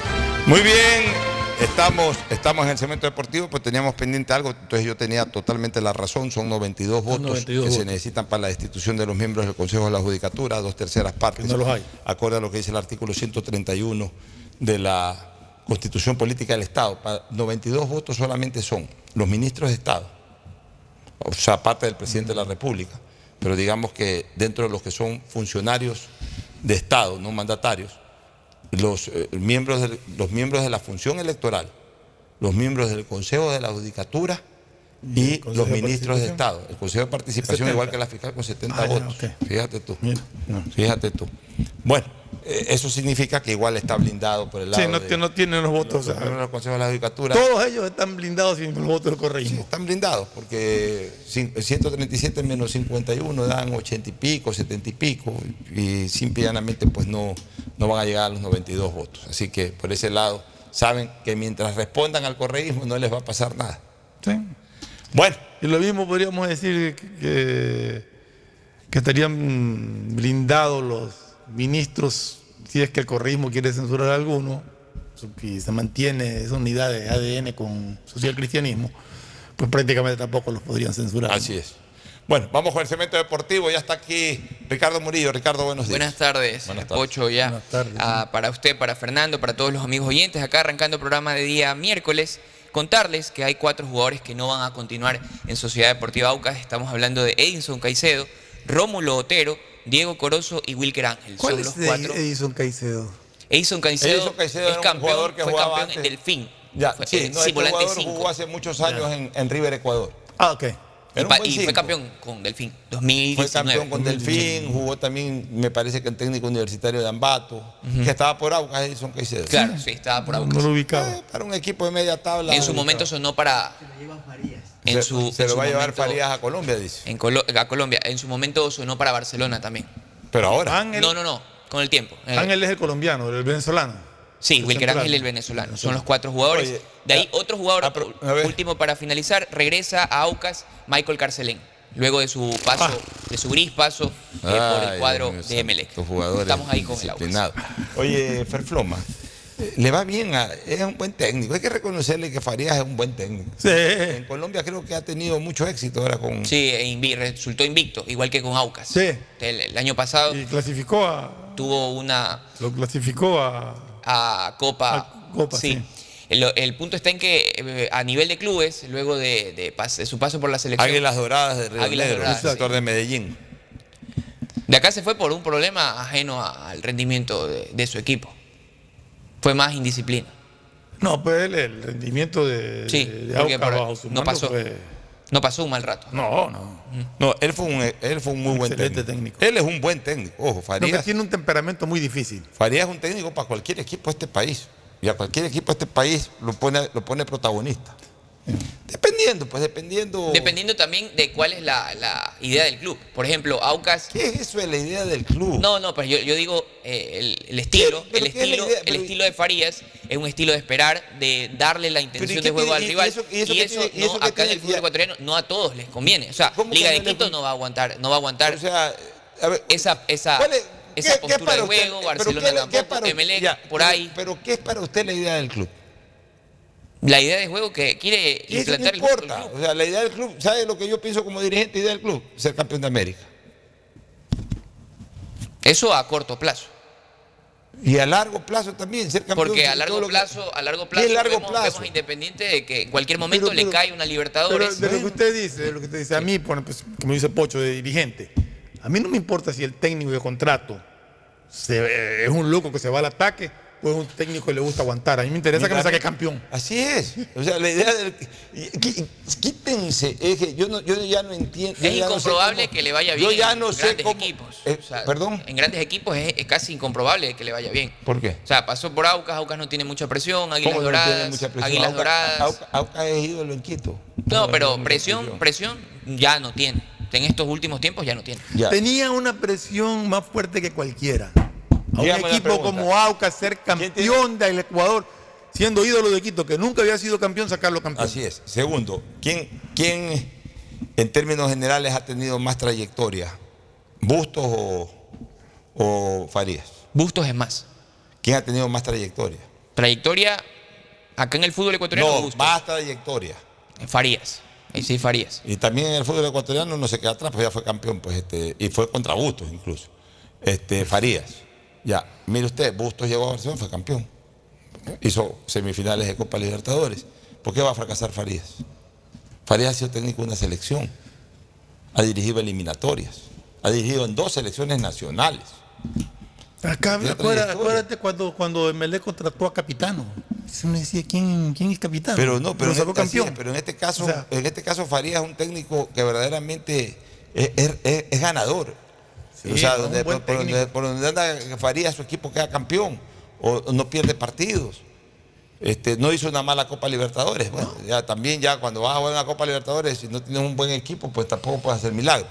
Muy bien, estamos, estamos en el segmento deportivo, pues teníamos pendiente algo, entonces yo tenía totalmente la razón, son 92 votos 92 que se necesitan para la destitución de los miembros del Consejo de la Judicatura, dos terceras partes. no los hay. Acorde a lo que dice el artículo 131 de la Constitución Política del Estado. Pa- 92 votos solamente son los ministros de Estado, o sea, parte del presidente de la República, pero digamos que dentro de los que son funcionarios de Estado, no mandatarios, los, eh, miembros de, los miembros de la función electoral, los miembros del Consejo de la Judicatura y los ministros de? Estado. El Consejo de Participación, 70. igual que la fiscal, con 70 Ah, ya, votos. Fíjate tú. Fíjate tú. Bueno, eh, eso significa que igual está blindado por el lado Sí, no, de- que no tienen los votos. o sea, miembros del Consejo de la Judicatura. todos ellos están blindados sin los votos del correísmo. Están blindados porque cin- 137 menos 51 dan 80 y pico, 70 y pico, y simple y llanamente pues no, no van a llegar a los 92 votos. Así que por ese lado saben que mientras respondan al correísmo no les va a pasar nada. Sí. Bueno. Y lo mismo podríamos decir que, estarían blindados los ministros si es que el correísmo quiere censurar a alguno y se mantiene esa unidad de ADN con social cristianismo, pues prácticamente tampoco los podrían censurar. Así es. Bueno, vamos con el cemento deportivo. Ya está aquí Ricardo Murillo. Ricardo, buenos días. Buenas tardes, Buenas tardes. Pocho, ya. Ah, para usted, para Fernando, para todos los amigos oyentes, acá arrancando el programa de día miércoles, contarles que hay cuatro jugadores que no van a continuar en Sociedad Deportiva Aucas. Estamos hablando de Edinson Caicedo, Rómulo Otero, Diego Corozo y Wilker Ángel. ¿Cuál Son es los de cuatro. Edison Caicedo? Edison Caicedo, Edison Caicedo es campeón, jugador que fue jugaba campeón antes. en Delfín. Ya, Fue- sí, no, sí, este volante jugador cinco. jugó hace muchos años en, en River, Ecuador. Ah, ok. Y, Era fue campeón con Delfín, Fue 2019. campeón con Delfín, jugó también, me parece que en técnico universitario de Ambato, que estaba por Aucas, Edison Caicedo. Claro, sí, estaba por Aucas. No lo ubicaba. Para un equipo de media tabla. En su momento sonó para. En Se- su, se en lo su va a llevar momento- Farías a Colombia, dice. En Colo- a Colombia. En su momento sonó para Barcelona también. Pero ahora. Ángel, No, no, no. Con el tiempo. Eh, Ángel es el colombiano, el venezolano. Sí, el Wilker. Ángel el venezolano. Son los cuatro jugadores. Oye, de ahí otro jugador, a último para finalizar, regresa a Aucas Michael Carcelén. Luego de su paso, de su gris paso eh, por el cuadro Dios de Emelec. Estamos ahí con el Aucas. Oye, Ferfloma, eh, le va bien, a, es un buen técnico. Hay que reconocerle que Farías es un buen técnico. Sí. En Colombia creo que ha tenido mucho éxito ahora con. Sí, e invi- resultó invicto, igual que con Aucas. Sí. El, el año pasado Y clasificó a. tuvo una Lo clasificó a. a Copa. A Copa, sí. El, el punto está en que eh, a nivel de clubes, luego de, de pas- de su paso por la selección. Águilas Doradas de Río Águilas Negro, Doradas, sector de Medellín. De acá se fue por un problema ajeno a- al rendimiento de, de su equipo. Fue más indisciplina. No, pues el, el rendimiento de, Sí, de porque no pasó. fue- No pasó un mal rato. No, no. No, él fue un, él fue un muy buen Excelente técnico. Él es un buen técnico. Ojo, Lo que Farías. tiene un temperamento muy difícil. Farías es un técnico para cualquier equipo de este país. Y a cualquier equipo de este país lo pone, lo pone protagonista. Dependiendo, pues dependiendo. Dependiendo también de cuál es la, la idea del club. Por ejemplo, Aucas. ¿Qué es eso de la idea del club? No, no, pero yo, yo digo eh, el, el estilo. ¿Pero El qué estilo, el Pero- estilo de Farías es un estilo de esperar, de darle la ¿y intención qué de juego tiene- al y rival. eso- y eso y qué eso, tiene- no, qué acá en el fútbol ecuatoriano no a todos les conviene. O sea, ¿Cómo que Liga de Quito no va a aguantar, no va a aguantar O sea, a ver, esa, esa, ¿cuál es- esa qué- qué postura para de juego, Pero Barcelona qué- qué tampoco? Emelec, por pero- ahí. Pero ¿qué es para usted la idea del club? La idea de juego que quiere Y eso no implantar el fútbol importa. O sea, la idea del club, ¿sabe lo que yo pienso como dirigente idea del club? Ser campeón de América. Eso a corto plazo. Y a largo plazo también, ser campeón. Porque a largo lo que- plazo, a largo ¿Qué plazo, es largo vemos, plazo? vemos Independiente de que en cualquier momento Pero- le cae una Pero Libertadores. de lo que usted dice, de lo que usted dice, a mí, por ejemplo, como dice Pocho, de dirigente, a mí no me importa si el técnico de contrato se- eh, es un loco que se va al ataque o es un técnico que le gusta aguantar. A mí me interesa que me saque campeón. Así es. O sea, la idea del. Quítense. Es que yo, no, yo ya no entiendo. Es ya no sé incomprobable cómo- que le vaya bien Yo ya en no sé grandes cómo. equipos. Eh, O sea, Perdón. En grandes equipos es, es casi incomprobable que le vaya bien. ¿Por qué? O sea, pasó por Aucas, Aucas no tiene mucha presión, Águilas ¿Cómo no tiene Doradas, mucha presión? Águilas Aucas- Doradas. Aucas- Aucas es ídolo en Quito. No, pero presión, presión ya no tiene. En estos últimos tiempos ya no tiene. Tenía una presión más fuerte que cualquiera. A un equipo como Aucas ser campeón del Ecuador, siendo ídolo de Quito, que nunca había sido campeón, sacarlo campeón. Así es. Segundo, ¿quién, ¿quién en términos generales ha tenido más trayectoria? ¿Bustos o, o Farías? Bustos es más. ¿Quién ha tenido más trayectoria? Trayectoria acá en el fútbol ecuatoriano. No, Bustos. más trayectoria. Farías. Ahí sí, Farías. Y también en el fútbol ecuatoriano no se queda atrás, pues ya fue campeón, pues este, y fue contra Bustos incluso. Este, Farías. Ya, mire usted, Bustos llegó a Barcelona, fue campeón. Hizo semifinales de Copa Libertadores. ¿Por qué va a fracasar Farías? Farías ha sido técnico de una selección. Ha dirigido eliminatorias. Ha dirigido en dos selecciones nacionales. Acá, acuérdate, acuérdate cuando, cuando Emelec contrató a Capitano. Se me decía, ¿quién, quién es Capitano? Pero no, pero, en este, campeón. es, pero en este caso, O sea, en este caso Farías es un técnico que verdaderamente es, es- es- es ganador. Sí, o sea, donde, por, por donde, técnico. por donde anda Farías, su equipo queda campeón o, no pierde partidos. Este, no hizo una mala Copa Libertadores. Bueno, ya también ya cuando vas a jugar una Copa Libertadores, si no tienes un buen equipo, pues tampoco puedes hacer milagros.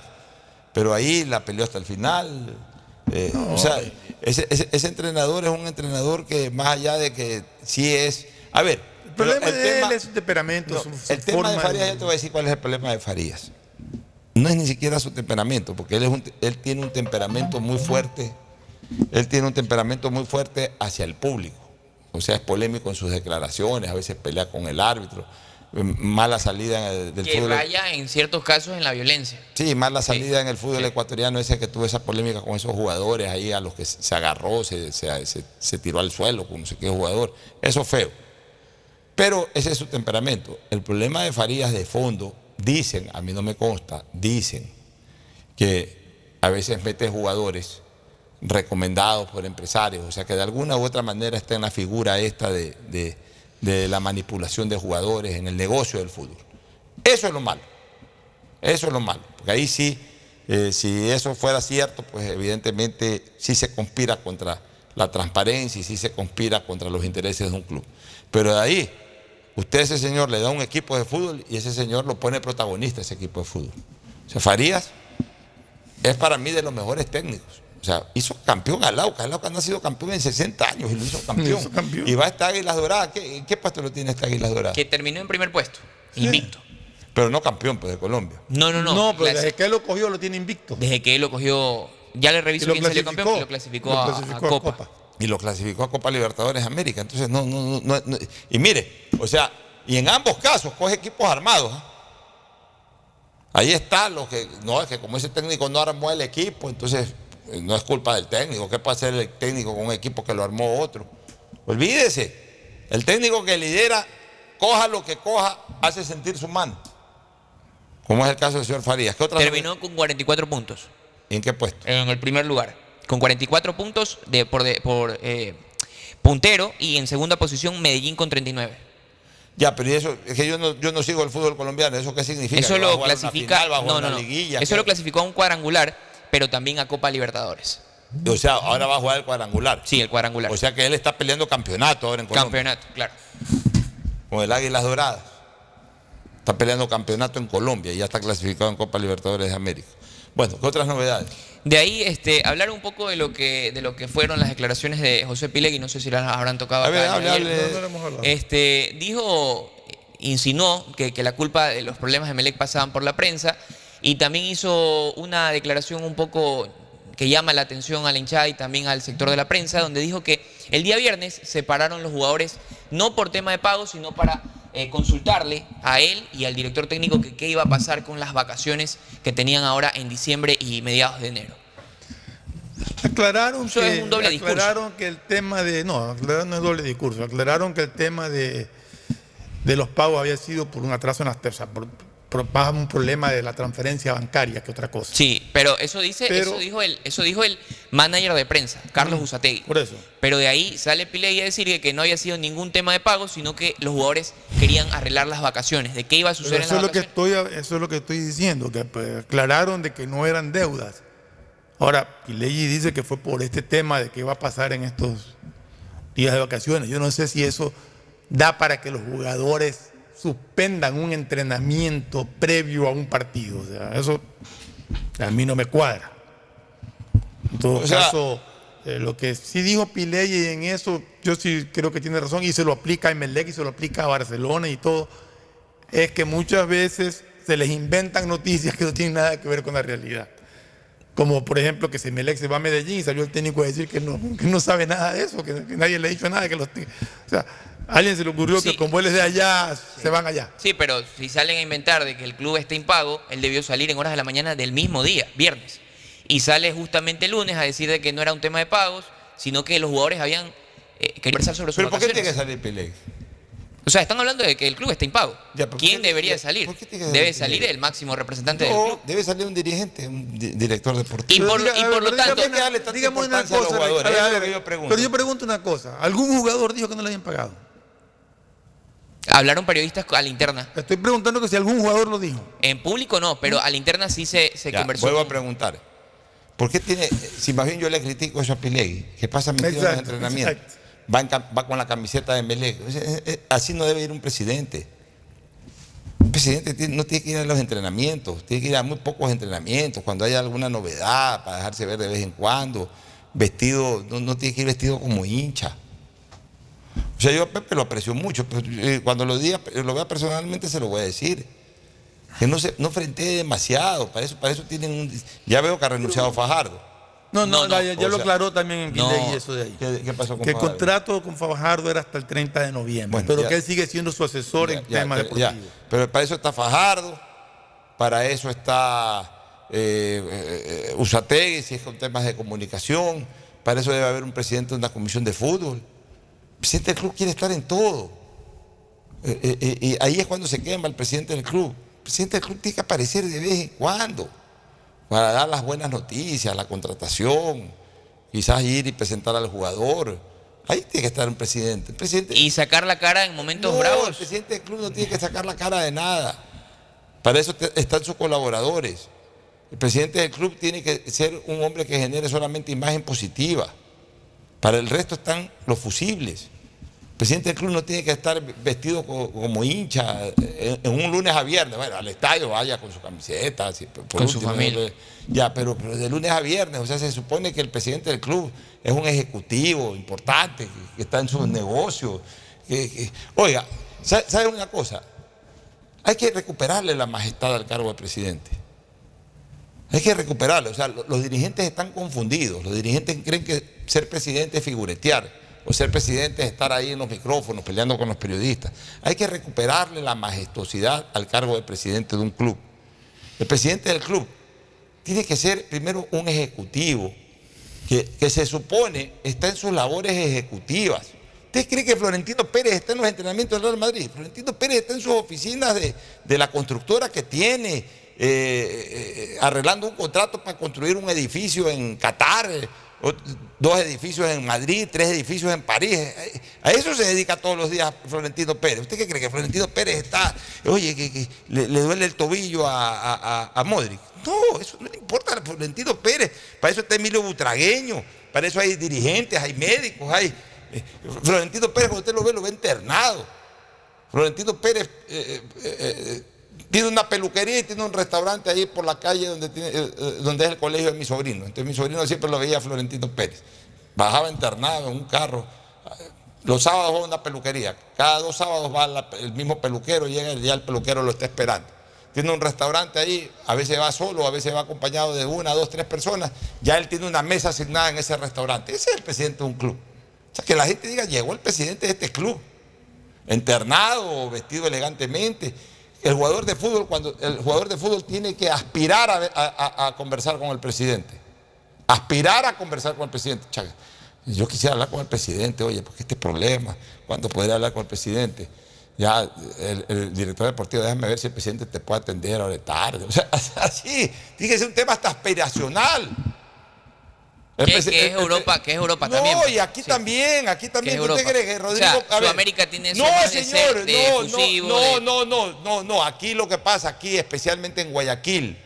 Pero ahí la peleó hasta el final. eh, o sea, ese, ese- ese entrenador es un entrenador que más allá de que sí es... A ver, el problema de él es su temperamento, no, su, su el tema de Farías, yo te voy a decir cuál es el problema de Farías. No es ni siquiera su temperamento, porque él, es un él tiene un temperamento muy fuerte. Él tiene un temperamento muy fuerte hacia el público. O sea, es polémico en sus declaraciones, a veces pelea con el árbitro. em, Mala salida en el- del Que fútbol. raya en ciertos casos en la violencia. Sí, más la salida en el fútbol ecuatoriano, ese que tuvo esa polémica con esos jugadores ahí a los que se se agarró, se, se- se- se tiró al suelo con no sé qué jugador. Eso es feo. Pero ese es su temperamento. El problema de Farías de fondo, dicen, a mí no me consta, dicen que a veces mete jugadores recomendados por empresarios, o sea que de alguna u otra manera está en la figura esta de, de- la manipulación de jugadores en el negocio del fútbol. Eso es lo malo. Eso es lo malo. Porque ahí sí, eh, si eso fuera cierto, pues evidentemente sí se conspira contra la transparencia y sí se conspira contra los intereses de un club. Pero de ahí, usted a ese señor le da un equipo de fútbol y ese señor lo pone protagonista ese equipo de fútbol. O sea, Farías es para mí de los mejores técnicos. O sea, hizo campeón al Aucas. El Aucas no ha sido campeón en 60 años y lo hizo campeón. Hizo campeón. Y va a estar Águilas Doradas. ¿Qué, ¿En qué puesto lo tiene esta Águilas Doradas? Que terminó en primer puesto, invicto. Pero no campeón pues, de Colombia. No, no, no. No, pero Clasi- desde que él lo cogió lo tiene invicto. desde que él lo cogió, ya le reviso quién salió campeón y lo clasificó, Lo a- clasificó a, a Copa. Copa. Y lo clasificó a Copa Libertadores América. Entonces, no, no, no, no- Y mire, o sea, y en ambos casos coge equipos armados. ¿ah? Ahí está lo que, no, es que como ese técnico no armó el equipo, entonces eh, no es culpa del técnico. ¿Qué puede hacer el técnico con un equipo que lo armó otro? Olvídese, el técnico que lidera, coja lo que coja, hace sentir su mano. Como es el caso del señor Farías. ¿Qué otra Terminó con 44 puntos. ¿En qué puesto? En el primer lugar. Con 44 puntos de, por, de- por, eh, puntero y en segunda posición Medellín con 39. Ya, pero ¿y eso, es que yo no, yo no sigo el fútbol colombiano, ¿eso qué significa? Eso ¿Que va a lo clasifica. final, no, no, liguilla, Eso lo clasificó a un cuadrangular, pero también a Copa Libertadores. O sea, ahora va a jugar el cuadrangular. Sí, el cuadrangular. O sea que él está peleando campeonato ahora en Colombia. Campeonato, claro. Con el Águilas Doradas. Está peleando campeonato en Colombia y ya está clasificado en Copa Libertadores de América. Bueno, ¿qué otras novedades? De ahí, este, hablar un poco de lo que, de lo que fueron las declaraciones de José Pilegui, no sé si las habrán tocado A acá. ver, hable, Daniel. hable. No, no lo hemos hablado. Este, dijo, insinuó que, que la culpa de los problemas de Melec pasaban por la prensa y también hizo una declaración un poco que llama la atención a la hinchada y también al sector de la prensa, donde dijo que el día viernes se pararon los jugadores no por tema de pago, sino para eh, consultarle a él y al director técnico que qué iba a pasar con las vacaciones que tenían ahora en diciembre y mediados de enero. Aclararon Eso que, es un doble discurso. aclararon que el tema de. No, aclararon no es doble discurso. Aclararon que el tema de, de los pagos había sido por un atraso en las. O sea, por, por- más un problema de la transferencia bancaria que otra cosa. Sí, pero eso dice, Pero- eso dijo el, eso dijo el manager de prensa, Carlos Usategui. Por eso. Pero de ahí sale Pilegui a decir que, no había sido ningún tema de pago, sino que los jugadores querían arreglar las vacaciones. ¿De qué iba a Pero suceder en eso, las es lo que estoy, eso es lo que estoy diciendo, que pues, aclararon de que no eran deudas. Ahora, Pileggi dice que fue por este tema de qué va a pasar en estos días de vacaciones. Yo no sé si eso da para que los jugadores suspendan un entrenamiento previo a un partido. O sea, eso a mí no me cuadra. En todo O sea- caso, eh, lo que sí dijo Pileggi en eso, yo sí creo que tiene razón y se lo aplica a Emelec y se lo aplica a Barcelona y todo, es que muchas veces se les inventan noticias que no tienen nada que ver con la realidad. Como por ejemplo que Semelec se va a Medellín y salió el técnico a decir que no, que no sabe nada de eso, que, que nadie le ha dicho nada. Que los, o sea, a alguien se le ocurrió que como él es de allá, se van allá. Sí, pero si salen a inventar de que el club está impago, él debió salir en horas de la mañana del mismo día, viernes. Y sale justamente el lunes a decir de que no era un tema de pagos, sino que los jugadores habían eh, querido conversar sobre sus ¿Pero por qué tiene que salir Pilegui? O sea, están hablando de que el club está impago. ¿Quién debería ya, salir? ¿por qué tiene que Debe salir el máximo representante del No, club. debe salir un dirigente, un di- director deportivo. Y por, Diga- y a por ver, lo dígame tanto, una- dígame una importancia a los cosa, jugadores, a ver, a ver, yo. Pero yo pregunto una cosa. ¿Algún jugador dijo que no le habían pagado? hablaron periodistas a la interna. Estoy preguntando que si algún jugador lo dijo. En público no, pero a la interna sí se, se Ya, conversó. vuelvo a preguntar. ¿Por qué tiene, si más bien yo le critico eso a Pilegui, que pasa metido en Exacto, los entrenamientos, va, en cam- va con la camiseta de Melec? Eh, eh, Así no debe ir un presidente. Un presidente no tiene que ir a los entrenamientos, tiene que ir a muy pocos entrenamientos, cuando haya alguna novedad, para dejarse ver de vez en cuando. Vestido, no, no tiene que ir vestido como hincha. O sea, yo a Pepe lo aprecio mucho, pero eh, cuando lo, diga, lo vea personalmente se lo voy a decir. Que no se no frentee demasiado, para eso, para eso tienen un... Ya veo que ha renunciado Fajardo. No, no, No, no, ya, lo sea, aclaró también en no. Pileggi eso de ahí. ¿Qué, qué pasó con Que el contrato con Fajardo era hasta el 30 de noviembre, Bueno, pero ya. que él sigue siendo su asesor en Ya, temas deportivos. Pero para eso está Fajardo, para eso está eh, eh, eh, Usategui, si es con temas de comunicación, para eso debe haber un presidente de una comisión de fútbol. El presidente del club quiere estar en todo. Eh, eh, eh, y ahí es cuando se quema el presidente del club. El presidente del club tiene que aparecer de vez en cuando para dar las buenas noticias, la contratación, quizás ir y presentar al jugador. Ahí tiene que estar un presidente. El presidente Y sacar la cara en momentos no, El bravos. presidente del club no tiene que sacar la cara de nada. Para eso te- están sus colaboradores. El presidente del club tiene que ser un hombre que genere solamente imagen positiva. Para el resto están los fusibles. El presidente del club no tiene que estar vestido co- como hincha en, en un lunes a viernes. Bueno, al estadio vaya con su camiseta. Con su familia. Ya, pero, pero de lunes a viernes. O sea, se supone que el presidente del club es un ejecutivo importante, que, está en sus negocios. que- que- oiga, ¿sabe una cosa? Hay que recuperarle la majestad al cargo de presidente. Hay que recuperarlo. O sea, lo- los dirigentes están confundidos. Los dirigentes creen que ser presidente es figuretear. O ser presidente es estar ahí en los micrófonos peleando con los periodistas. Hay que recuperarle la majestuosidad al cargo de presidente de un club. El presidente del club tiene que ser primero un ejecutivo que, que se supone está en sus labores ejecutivas. ¿Usted cree que Florentino Pérez está en los entrenamientos del Real Madrid? Florentino Pérez está en sus oficinas de, de la constructora que tiene, eh, eh, arreglando un contrato para construir un edificio en Qatar, dos edificios en Madrid, tres edificios en París. A eso se dedica todos los días Florentino Pérez. ¿Usted qué cree que Florentino Pérez está, oye, le, le duele el tobillo a, a, a- Modric? No, eso no le importa a Florentino Pérez. Para eso está Emilio Butragueño, para eso hay dirigentes, hay médicos, hay. eh, Florentino Pérez, cuando usted lo ve, lo ve internado. Florentino Pérez eh, eh, eh, tiene una peluquería y tiene un restaurante ahí por la calle donde, eh, eh, donde es el colegio de mi sobrino. Entonces mi sobrino siempre lo veía Florentino Pérez. Bajaba internado en un carro. Los sábados va a una peluquería. Cada dos sábados va el mismo peluquero, llega y ya el peluquero lo está esperando. Tiene un restaurante ahí, a veces va solo, a veces va acompañado de una, dos, tres personas. Ya él tiene una mesa asignada en ese restaurante. Ese es el presidente de un club. O sea, que la gente diga, llegó el presidente de este club internado vestido elegantemente. El jugador de fútbol, cuando el jugador de fútbol tiene que aspirar a, conversar con el presidente. Aspirar a conversar con el presidente. Chaga, yo quisiera hablar con el presidente, oye, porque este problema, ¿cuándo podría hablar con el presidente? Ya, el, el director deportivo, déjame ver si el presidente te puede atender ahora de tarde. O sea, así, ser un tema hasta aspiracional. Presi- que es el- el- Europa, que es Europa no, también. pues. y aquí también, aquí también. es ¿Usted Europa. cree que Rodrigo? O sea, a ver, Sudamérica tiene No, señor, de no, efusivo, no, de- no, no, no, no, Aquí lo que pasa, aquí, especialmente en Guayaquil,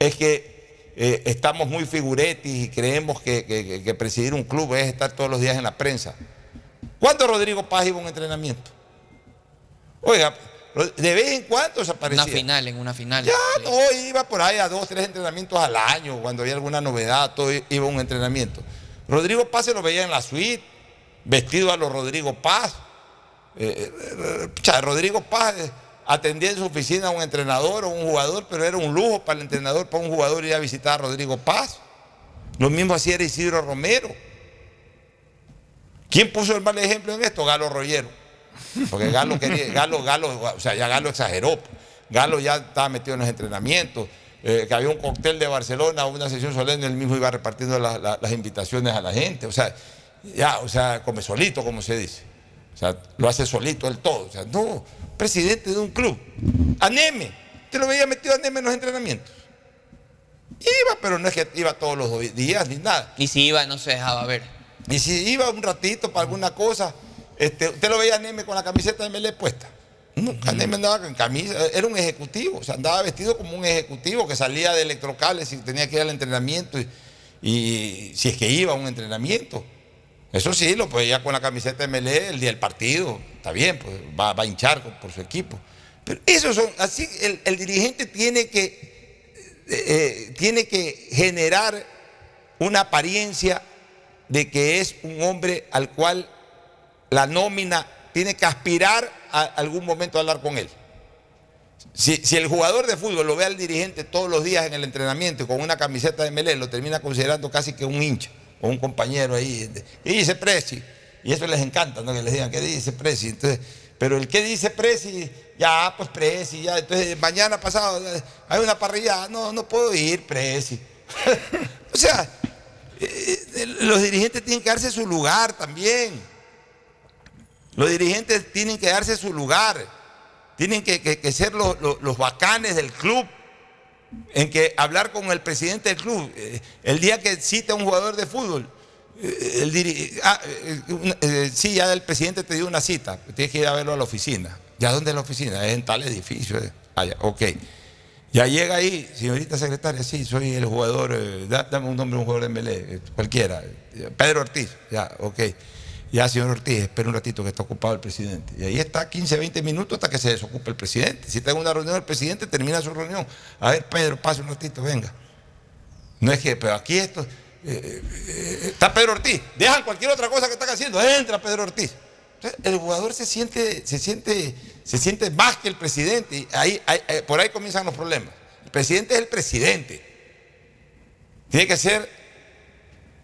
es que eh, estamos muy figuretis y creemos que, que- que- que presidir un club es estar todos los días en la prensa. ¿Cuándo Rodrigo Paz iba a un entrenamiento? Oiga, de vez en cuando se aparecía. Una final, en una final. Ya no, iba por ahí a dos, tres entrenamientos al año, cuando había alguna novedad, todo iba a un entrenamiento. Rodrigo Paz se lo veía en la suite, vestido a los Rodrigo Paz. Eh, eh, pucha, Rodrigo Paz eh, atendía en su oficina a un entrenador o un jugador, pero era un lujo para el entrenador, para un jugador ir a visitar a Rodrigo Paz. Lo mismo hacía era Isidro Romero. ¿Quién puso el mal ejemplo en esto? Galo Rollero. Porque Galo quería, Galo, Galo, o sea, ya Galo exageró. Galo ya estaba metido en los entrenamientos. eh, que había un cóctel de Barcelona, una sesión solemne, él mismo iba repartiendo la- la- las invitaciones a la gente. O sea, ya, o sea, come solito, como se dice. O sea, lo hace solito él todo. O sea, no, presidente de un club. Aneme. Usted lo veía metido a Aneme en los entrenamientos. Iba, pero no es que iba todos los días ni nada. Y si iba, no se dejaba ver. Y si iba un ratito para alguna cosa, este, usted lo veía a Neme con la camiseta de Melé puesta. Nunca Neme andaba con camisa, era un ejecutivo, o sea, andaba vestido como un ejecutivo que salía de electrocables y tenía que ir al entrenamiento y, y si es que iba a un entrenamiento. Eso sí, lo veía con la camiseta de Melé el día del partido, está bien, pues va, va a hinchar por su equipo. Pero eso son, así el, el dirigente tiene que, eh, eh, tiene que generar una apariencia de que es un hombre al cual la nómina tiene que aspirar a algún momento a hablar con él. Si, si el jugador de fútbol lo ve al dirigente todos los días en el entrenamiento y con una camiseta de Melé, lo termina considerando casi que un hincha o un compañero ahí. ¿Qué dice Presi? Y eso les encanta, ¿no? Que les digan, ¿qué dice Presi? Entonces, pero el que dice Presi, ya, pues Presi, ya. Entonces, mañana pasado eh, hay una parrilla, no, no puedo ir, Presi. o sea, eh, los dirigentes tienen que darse su lugar también. Los dirigentes tienen que darse su lugar. Tienen que, ser los, bacanes del club. En que hablar con el presidente del club. eh, el día que cita a un jugador de fútbol. eh, el diri- ah, eh, sí, ya el presidente te dio una cita. Tienes que ir a verlo a la oficina. ¿Ya dónde es la oficina? Es en tal edificio. ya, ok. Ya llega ahí, señorita secretaria, sí, soy el jugador, da- dame un nombre un jugador de Melé, cualquiera. Pedro Ortiz, ya, ok. Ya, señor Ortiz, espera un ratito que está ocupado el presidente. Y ahí está 15, 20 minutos hasta que se desocupe el presidente. Si está en una reunión el presidente, termina su reunión. A ver, Pedro, pase un ratito, venga. No es que, pero aquí esto. eh, eh, está Pedro Ortiz. Dejan cualquier otra cosa que están haciendo. Entra Pedro Ortiz. Entonces, el jugador se siente, se siente, se siente más que el presidente. Ahí, ahí- eh, por ahí comienzan los problemas. El presidente es el presidente. Tiene que ser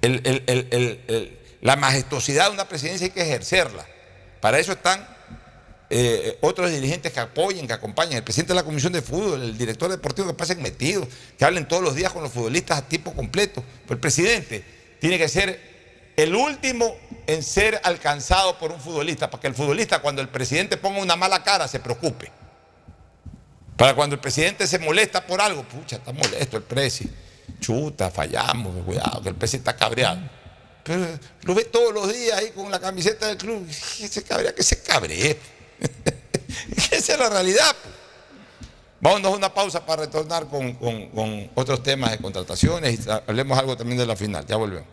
el- el- el- la majestuosidad de una presidencia hay que ejercerla. Para eso están eh, otros dirigentes que apoyen, que acompañen, el presidente de la Comisión de Fútbol, el director deportivo que pasen metidos, que hablen todos los días con los futbolistas a tiempo completo. Pero el presidente tiene que ser el último en ser alcanzado por un futbolista, para que el futbolista cuando el presidente ponga una mala cara se preocupe. Para cuando el presidente se molesta por algo, pucha, está molesto el presi. Chuta, fallamos, cuidado, que el presi está cabreado. Pero lo ve todos los días ahí con la camiseta del club. Que se cabrea, que se cabree. Esa es la realidad. pues. Vámonos a una pausa para retornar con, con- otros temas de contrataciones y hablemos algo también de la final. Ya volvemos.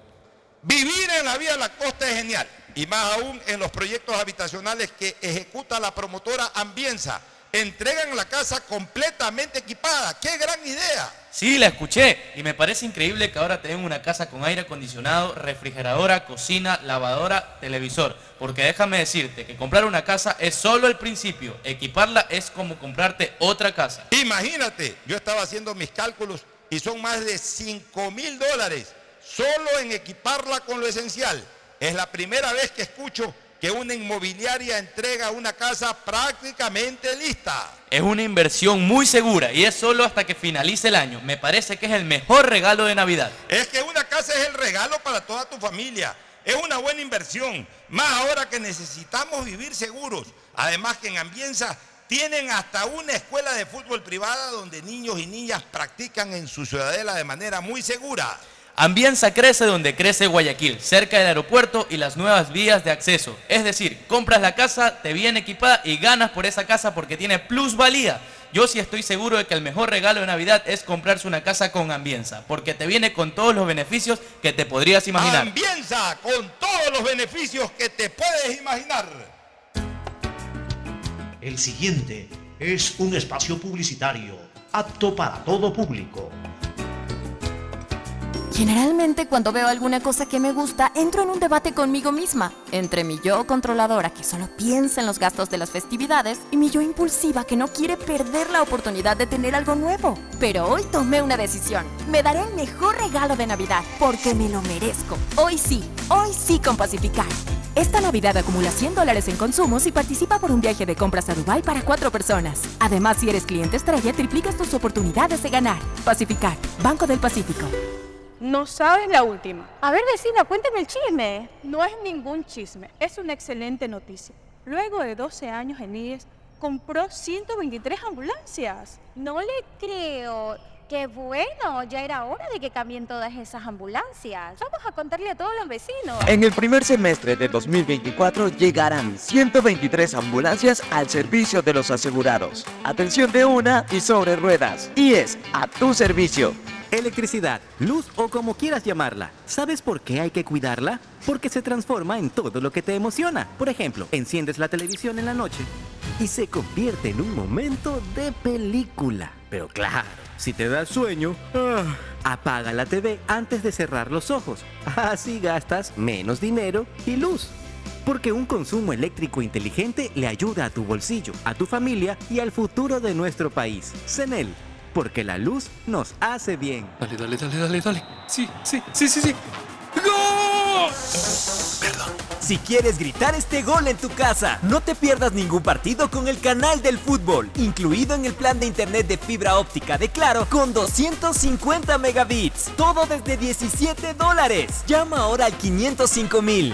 Vivir en la vía de la costa es genial. Y más aún en los proyectos habitacionales que ejecuta la promotora Ambienza. Entregan la casa completamente equipada. ¡Qué gran idea! Sí, la escuché y me parece increíble que ahora tengan una casa con aire acondicionado, refrigeradora, cocina, lavadora, televisor. Porque déjame decirte que comprar una casa es solo el principio, equiparla es como comprarte otra casa. Imagínate, yo estaba haciendo mis cálculos y son más de 5 mil dólares solo en equiparla con lo esencial. Es la primera vez que escucho que una inmobiliaria entrega una casa prácticamente lista. Es una inversión muy segura y es solo hasta que finalice el año. Me parece que es el mejor regalo de Navidad. Es que una casa es el regalo para toda tu familia. Es una buena inversión, más ahora que necesitamos vivir seguros. Además que en Ambienza tienen hasta una escuela de fútbol privada donde niños y niñas practican en su ciudadela de manera muy segura. Ambienza crece donde crece Guayaquil, cerca del aeropuerto y las nuevas vías de acceso. Es decir, compras la casa, te viene equipada y ganas por esa casa porque tiene plusvalía. Yo sí estoy seguro de que el mejor regalo de Navidad es comprarse una casa con Ambienza, porque te viene con todos los beneficios que te podrías imaginar. Ambienza con todos los beneficios que te puedes imaginar. El siguiente es un espacio publicitario apto para todo público. Generalmente cuando veo alguna cosa que me gusta, entro en un debate conmigo misma, entre mi yo controladora que solo piensa en los gastos de las festividades y mi yo impulsiva que no quiere perder la oportunidad de tener algo nuevo. Pero hoy tomé una decisión. Me daré el mejor regalo de Navidad porque me lo merezco. Hoy sí, hoy sí con Pacificar. Esta Navidad acumula 100 dólares en consumos y participa por un viaje de compras a Dubai para cuatro personas. Además, si eres cliente estrella, triplicas tus oportunidades de ganar. Pacificar, Banco del Pacífico. No sabes la última. A ver, vecina, cuéntame el chisme. No es ningún chisme, es una excelente noticia. Luego de 12 años en IES, compró 123 ambulancias. No le creo. Qué bueno, ya era hora de que cambien todas esas ambulancias. Vamos a contarle a todos los vecinos. En el primer semestre de 2024 llegarán 123 ambulancias al servicio de los asegurados. Atención de una y sobre ruedas. Y es a tu servicio. Electricidad, luz o como quieras llamarla. ¿Sabes por qué hay que cuidarla? Porque se transforma en todo lo que te emociona. Por ejemplo, enciendes la televisión en la noche y se convierte en un momento de película. Pero claro, si te da sueño, ah, apaga la TV antes de cerrar los ojos. Así gastas menos dinero y luz. Porque un consumo eléctrico inteligente le ayuda a tu bolsillo, a tu familia y al futuro de nuestro país. CENEL, porque la luz nos hace bien. Dale, dale, dale, dale, dale. Sí, sí, sí, sí, sí. ¡Gol! Si quieres gritar este gol en tu casa, no te pierdas ningún partido con el canal del fútbol, incluido en el plan de internet de fibra óptica de Claro con 250 megabits. Todo desde 17 dólares. Llama ahora al 505 mil.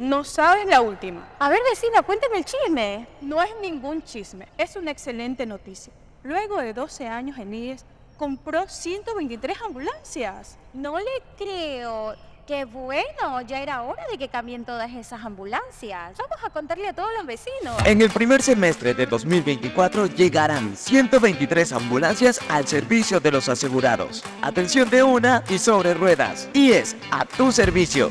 No sabes la última. A ver, vecina, cuéntame el chisme. No es ningún chisme, es una excelente noticia. Luego de 12 años en IES, compró 123 ambulancias. No le creo. Qué bueno, ya era hora de que cambien todas esas ambulancias. Vamos a contarle a todos los vecinos. En el primer semestre de 2024 llegarán 123 ambulancias al servicio de los asegurados. Atención de una y sobre ruedas. Y es a tu servicio.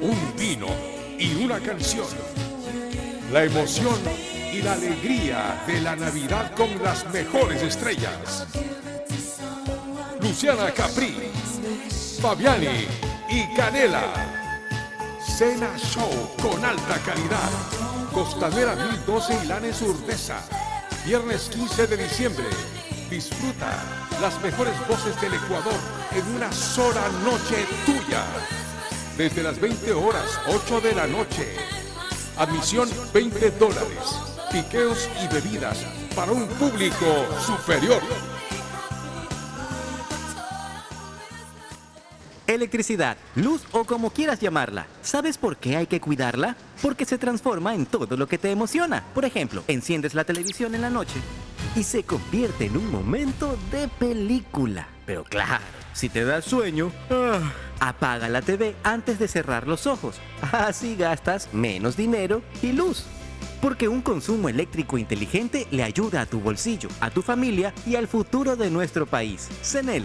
Un vino y una canción. La emoción y la alegría de la Navidad con las mejores estrellas. Luciana Capri, Fabiani y Canela. Cena Show con alta calidad. Costanera 1012 y Lanes Urdesa. Viernes 15 de diciembre. Disfruta las mejores voces del Ecuador en una sola noche tuya desde las 20 horas 8 de la noche. Admisión 20 dólares. Piqueos y bebidas para un público superior. Electricidad, luz o como quieras llamarla. ¿Sabes por qué hay que cuidarla? Porque se transforma en todo lo que te emociona. Por ejemplo, enciendes la televisión en la noche y se convierte en un momento de película. Pero claro, si te da sueño, ah, apaga la TV antes de cerrar los ojos. Así gastas menos dinero y luz. Porque un consumo eléctrico inteligente le ayuda a tu bolsillo, a tu familia y al futuro de nuestro país. CENEL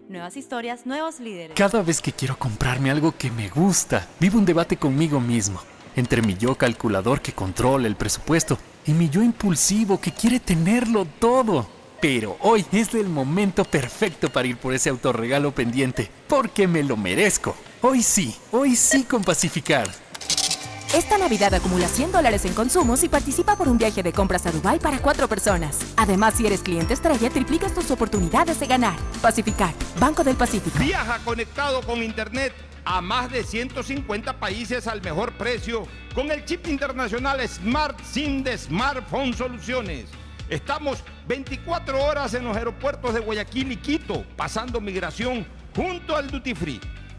Nuevas historias, nuevos líderes. Cada vez que quiero comprarme algo que me gusta, vivo un debate conmigo mismo. Entre mi yo calculador que controla el presupuesto y mi yo impulsivo que quiere tenerlo todo. Pero hoy es el momento perfecto para ir por ese autorregalo pendiente, porque me lo merezco. Hoy sí, hoy sí con Pacificar. Esta Navidad acumula 100 dólares en consumos y participa por un viaje de compras a Dubai para cuatro personas. Además, si eres cliente estrella, triplicas tus oportunidades de ganar. Pacificar, Banco del Pacífico. Viaja conectado con Internet a más de 150 países al mejor precio con el chip internacional Smart SIM de Smartphone Soluciones. Estamos 24 horas en los aeropuertos de Guayaquil y Quito, pasando migración junto al Duty Free.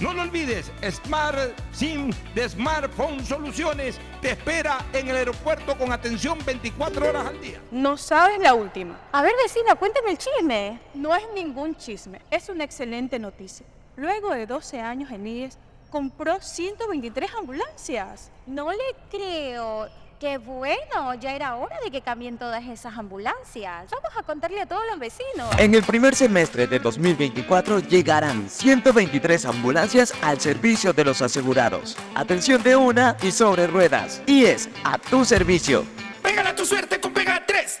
No lo olvides, Smart SIM de Smartphone Soluciones te espera en el aeropuerto con atención 24 horas al día. No sabes la última. A ver, vecina, cuéntame el chisme. No es ningún chisme, es una excelente noticia. Luego de 12 años en IES, compró 123 ambulancias. No le creo. Qué bueno, ya era hora de que cambien todas esas ambulancias. Vamos a contarle a todos los vecinos. En el primer semestre de 2024 llegarán 123 ambulancias al servicio de los asegurados. Atención de una y sobre ruedas. Y es a tu servicio. Pégala tu suerte con Pega 3.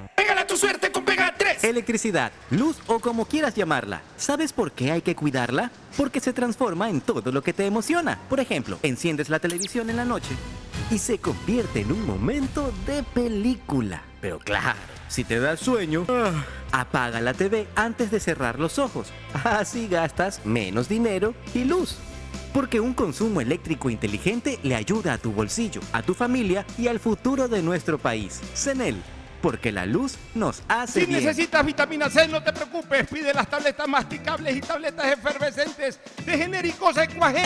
Pégale a tu suerte con Pega 3. Electricidad, luz o como quieras llamarla. ¿Sabes por qué hay que cuidarla? Porque se transforma en todo lo que te emociona. Por ejemplo, enciendes la televisión en la noche y se convierte en un momento de película. Pero claro, si te da sueño, apaga la TV antes de cerrar los ojos. Así gastas menos dinero y luz. Porque un consumo eléctrico inteligente le ayuda a tu bolsillo, a tu familia y al futuro de nuestro país. CENEL, porque la luz nos hace Si bien. necesitas vitamina C, no te preocupes. Pide las tabletas masticables y tabletas efervescentes de genéricos Equagen.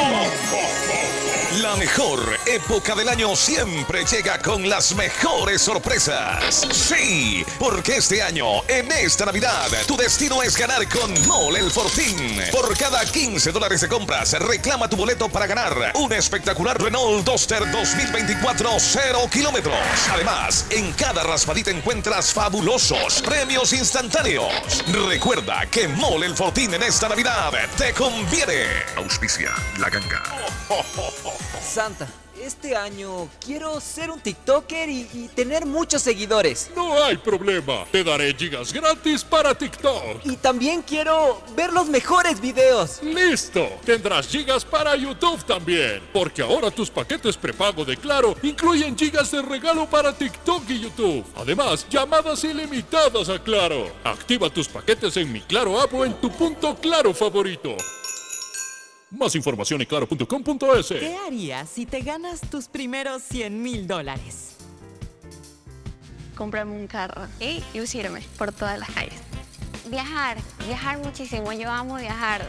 La mejor época del año siempre llega con las mejores sorpresas. Sí, porque este año, en esta Navidad, tu destino es ganar con Mole el Fortín. Por cada 15 dólares de compras, reclama tu boleto para ganar un espectacular Renault Duster 2024 0 kilómetros. Además, en cada raspadita encuentras fabulosos premios instantáneos. Recuerda que Mole el Fortín en esta Navidad te conviene. Auspicia la ganga. Santa, este año quiero ser un TikToker y, y tener muchos seguidores. No hay problema, te daré gigas gratis para TikTok. Y también quiero ver los mejores videos. Listo, tendrás gigas para YouTube también, porque ahora tus paquetes prepago de Claro incluyen gigas de regalo para TikTok y YouTube. Además, llamadas ilimitadas a Claro. Activa tus paquetes en mi Claro app o en tu punto Claro favorito. Más información en claro.com.es. ¿Qué harías si te ganas tus primeros 100 mil dólares? comprarme un carro y lucirme por todas las calles. Viajar, viajar muchísimo. Yo amo viajar.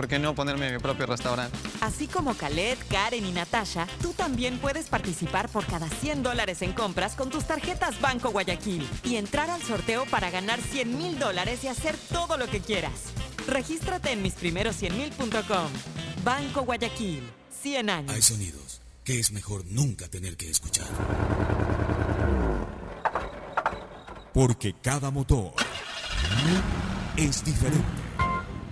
¿Por qué no ponerme mi propio restaurante? Así como Khaled, Karen y Natasha, tú también puedes participar por cada 100 dólares en compras con tus tarjetas Banco Guayaquil y entrar al sorteo para ganar 100 mil dólares y hacer todo lo que quieras. Regístrate en misprimeros100mil.com. Banco Guayaquil, 100 años. Hay sonidos que es mejor nunca tener que escuchar. Porque cada motor es diferente.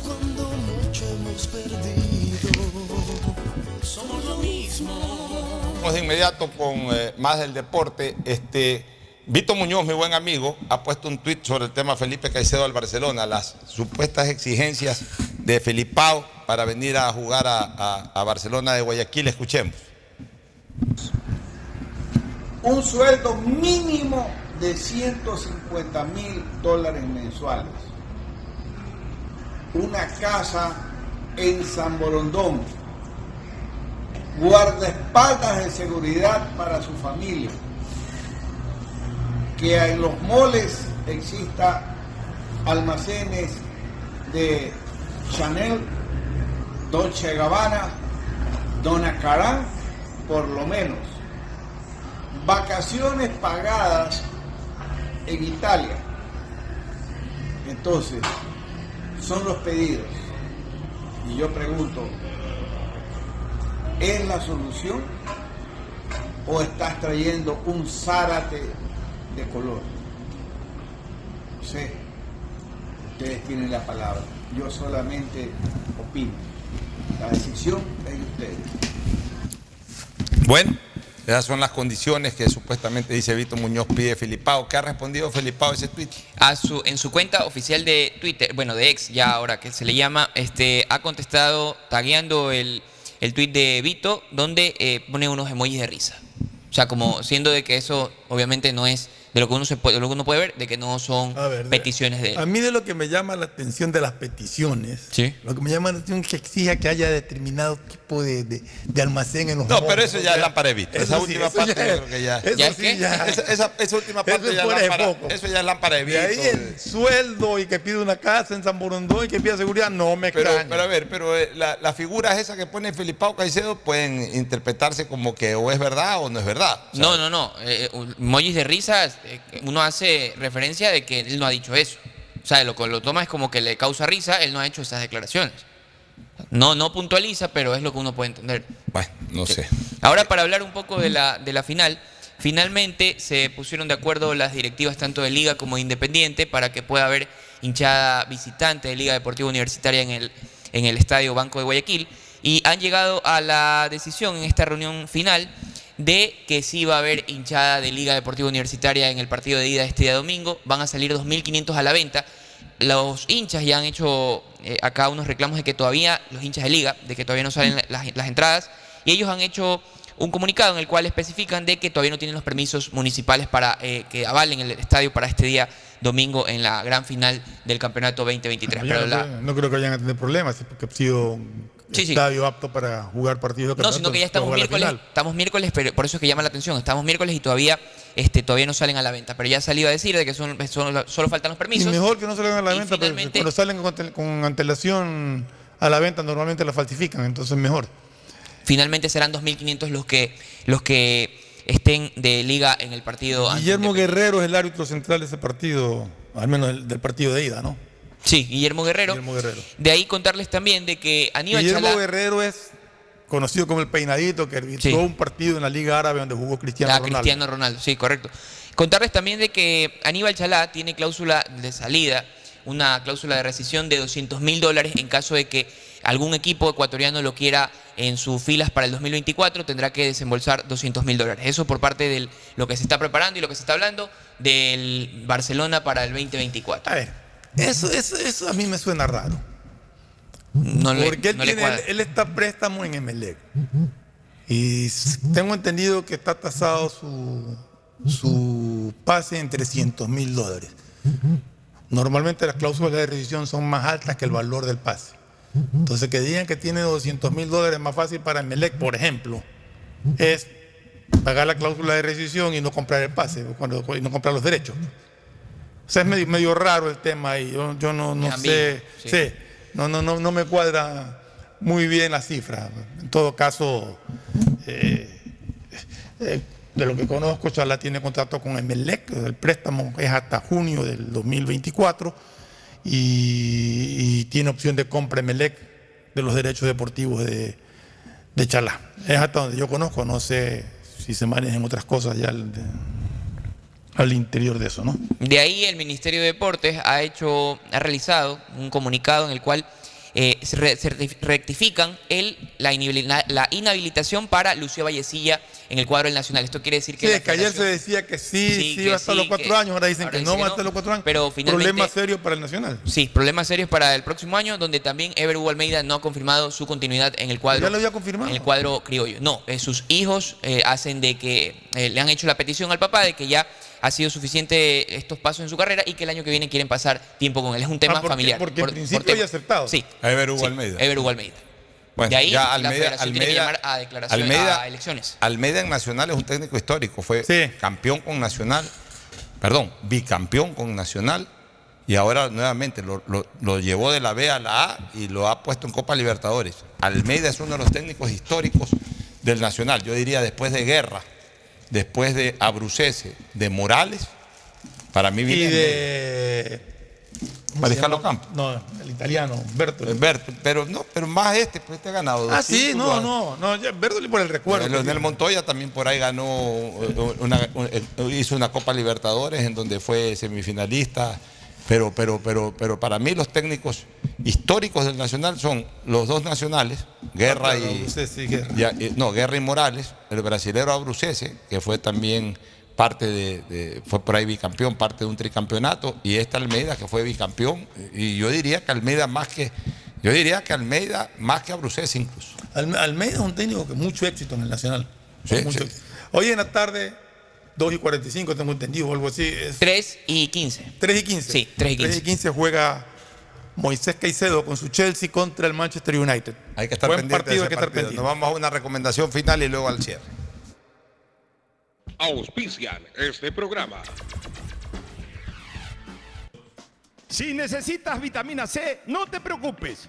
cuando mucho hemos perdido. Somos lo mismo. Vamos de inmediato con eh, más del deporte. Este, Vito Muñoz, mi buen amigo, ha puesto un tuit sobre el tema Felipe Caicedo al Barcelona, las supuestas exigencias de Felipao para venir a jugar a, a- a Barcelona de Guayaquil. Escuchemos. un sueldo mínimo de 150 mil dólares mensuales, una casa en San Borondón, guardaespaldas de seguridad para su familia, que en los moles exista almacenes de Chanel, Dolce Gabbana, Donna Karan, por lo menos. Vacaciones pagadas en Italia. Entonces, son los pedidos. yo pregunto, ¿es la solución o estás trayendo un zárate de color? No sé, ustedes tienen la palabra, yo solamente opino. La decisión es de ustedes. Bueno, esas son las condiciones que supuestamente dice Vito Muñoz pide Felipao. ¿Qué ha respondido Felipao a ese tweet? En su cuenta oficial de Twitter, bueno, de ex ya ahora que se le llama, este, ha contestado tagueando el, el tweet de Vito, donde eh, pone unos emojis de risa. O sea, como siendo de que eso obviamente no es de lo que uno se puede, de lo que uno puede ver, de que no son peticiones de él. A mí de lo que me llama la atención de las peticiones, lo que me llama la atención es que exija que haya determinado tipo de, de- de almacén en los No, pero eso ya es lámpara de. Eso Esa sí, última parte creo que ya. eso ¿Ya es sí qué? ya- Esa, esa- esa última parte ya es lámpara. Eso ya es lámpara de De ahí el sueldo y que pide una casa en San Borondón y que pida seguridad, no me Pero, extraña. pero a ver, pero eh, la- las figuras esas que pone Felipao Caicedo pueden interpretarse como que o es verdad o no es verdad. O sea, No, no, no. eh, eh, emojis de risas, uno hace referencia de que él no ha dicho eso. O sea, lo que lo toma es como que le causa risa, él no ha hecho esas declaraciones. No, no puntualiza, pero es lo que uno puede entender. Bueno, no sé. Ahora, para hablar un poco de la, de la final, finalmente se pusieron de acuerdo las directivas tanto de Liga como de Independiente para que pueda haber hinchada visitante de Liga Deportiva Universitaria en el, en el Estadio Banco de Guayaquil. Y han llegado a la decisión en esta reunión final de que sí va a haber hinchada de Liga Deportiva Universitaria en el partido de ida este día domingo. Van a salir 2.500 a la venta. Los hinchas ya han hecho eh, acá unos reclamos de que todavía, los hinchas de Liga, de que todavía no salen las, las entradas. Y ellos han hecho un comunicado en el cual especifican de que todavía no tienen los permisos municipales para eh, que avalen el estadio para este día domingo en la gran final del campeonato 2023. Yo Pero no, la- creo, no creo que vayan a tener problemas, porque ha sido Sí, sí. estadio apto para jugar partidos de No, sino que ya estamos miércoles, estamos miércoles, pero por eso es que llama la atención. Estamos miércoles y todavía, este, todavía no salen a la venta. Pero ya salido a decir de que son, son- solo faltan los Y permisos. mejor que no salgan a la Y venta, pero cuando salen con, ante- con antelación a la venta normalmente la falsifican, entonces mejor. Finalmente serán 2.500 los que, los que estén de liga en el partido. ante Guillermo Guerrero es el árbitro central de ese partido, al menos el- del partido de ida, ¿no? Sí, Guillermo Guerrero. Guillermo Guerrero. De ahí contarles también de que Aníbal Guillermo Chalá- Guerrero es conocido como el peinadito que arbitró Sí. un partido en la Liga Árabe donde jugó Cristiano Ah, Ronaldo. Cristiano Ronaldo, sí, correcto. Contarles también de que Aníbal Chalá tiene cláusula de salida, una cláusula de rescisión de 200 mil dólares en caso de que algún equipo ecuatoriano lo quiera en sus filas para el 2024, tendrá que desembolsar 200 mil dólares. Eso por parte de lo que se está preparando y lo que se está hablando del Barcelona para el 2024. A ver, eso, eso, eso a mí me suena raro. No le- Porque él, no tiene- él, cuadra. él está préstamo en Emelec. Y tengo entendido que está tasado su, su pase en 300 mil dólares. Normalmente las cláusulas de rescisión son más altas que el valor del pase. Entonces que digan que tiene 200 mil dólares más fácil para Emelec, por ejemplo, es pagar la cláusula de rescisión y no comprar el pase, y no comprar los derechos. O sea, es medio, medio raro el tema ahí. Yo, yo no, sé. sí. sí, no, no, no, no me cuadra muy bien la cifra. En todo caso, eh, eh, de lo que conozco, Chalá tiene contrato con Emelec. El préstamo es hasta junio del 2024 y, y tiene opción de compra Emelec de los derechos deportivos de, de Chalá. Es hasta donde yo conozco. No sé si se manejan otras cosas ya de- al interior de eso, ¿no? De ahí el Ministerio de Deportes ha hecho, ha realizado un comunicado en el cual eh, se re- certif- rectifican el, la, la inhabilitación para Lucio Vallecilla en el cuadro del Nacional. Esto quiere decir que Sí, la que ayer se decía que sí, Sí, sí, que hasta sí, los cuatro que- años, ahora dicen ahora que no va hasta los cuatro años. pero finalmente- Problema serio para el Nacional. Sí, problemas serios para el próximo año, donde también Ever Hugo Almeida no ha confirmado su continuidad en el cuadro. Ya lo había confirmado. En el cuadro criollo. No, eh, sus hijos eh, hacen de que eh, le han hecho la petición al papá de que ya ha sido suficiente estos pasos en su carrera y que el año que viene quieren pasar tiempo con él. Es un tema Ah, porque- familiar. porque en Por- principio por tema. había aceptado. Sí. A Ever Hugo Sí, Almeida. Ever Hugo Almeida. Bueno, de ahí ya la Almeida, tiene que Almeida- llamar a declaraciones, Almeida- a elecciones. Almeida en Nacional es un técnico histórico, fue campeón con Nacional, perdón, bicampeón con Nacional y ahora nuevamente lo, lo- lo llevó de la B a la A y lo ha puesto en Copa Libertadores. Almeida es uno de los técnicos históricos del Nacional, yo diría después de Guerra, después de Abrucese, de Morales, para mí Y viene de, Mariscal Ocampo. No, el italiano, Bertoli. Berto, pero no, pero más este, pues este ha ganado. Ah, sí, no, no, no, Bertoli por el recuerdo. Eh, Leonel Montoya también por ahí ganó, eh, una- eh, hizo una Copa Libertadores en donde fue semifinalista. Pero, pero, pero, pero para mí los técnicos históricos del Nacional son los dos nacionales, Guerra Claro, y, Guerra. eh, no, Guerra y Morales, el brasilero Abrucese, que fue también parte de, de- fue por ahí bicampeón, parte de un tricampeonato, y esta Almeida que fue bicampeón, y yo diría que Almeida más que, yo diría que Almeida más que Abrucese incluso. Alme- Almeida es un técnico que mucho éxito en el Nacional. Sí, Mucho sí. éxito. Hoy en la tarde, 2 y 45, tengo entendido, o algo así. Es 3 y 15. 3 y 15. Sí, 3 y 15. 3 y 15 juega Moisés Caicedo con su Chelsea contra el Manchester United. Hay que estar Buen pendiente partido, de hay que estar partido. pendiente. Nos vamos a una recomendación final y luego al cierre. Auspician este programa. Si necesitas vitamina C, no te preocupes.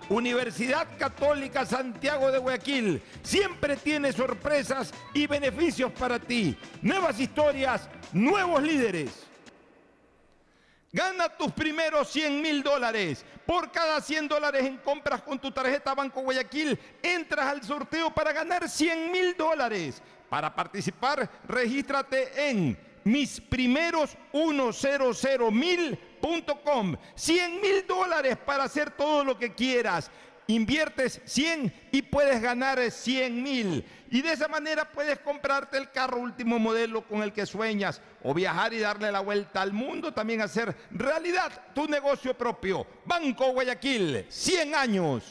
Universidad Católica Santiago de Guayaquil siempre tiene sorpresas y beneficios para ti. Nuevas historias, nuevos líderes. Gana tus primeros 100 mil dólares. Por cada 100 dólares en compras con tu tarjeta Banco Guayaquil, entras al sorteo para ganar 100 mil dólares. Para participar, regístrate en misprimeros100mil.com. 100 mil dólares para hacer todo lo que quieras. Inviertes 100 y puedes ganar 100 mil. Y de esa manera puedes comprarte el carro último modelo con el que sueñas o viajar y darle la vuelta al mundo, también hacer realidad tu negocio propio. Banco Guayaquil, 100 años.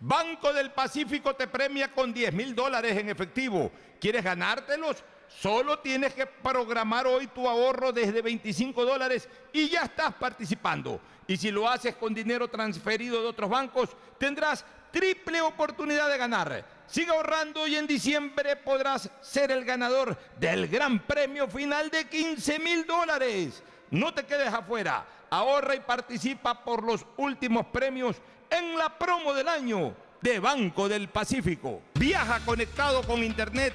Banco del Pacífico te premia con 10 mil dólares en efectivo. ¿Quieres ganártelos? Solo tienes que programar hoy tu ahorro desde 25 dólares y ya estás participando. Y si lo haces con dinero transferido de otros bancos, tendrás triple oportunidad de ganar. Sigue ahorrando y en diciembre podrás ser el ganador del gran premio final de 15 mil dólares. No te quedes afuera. Ahorra y participa por los últimos premios en la promo del año de Banco del Pacífico. Viaja conectado con Internet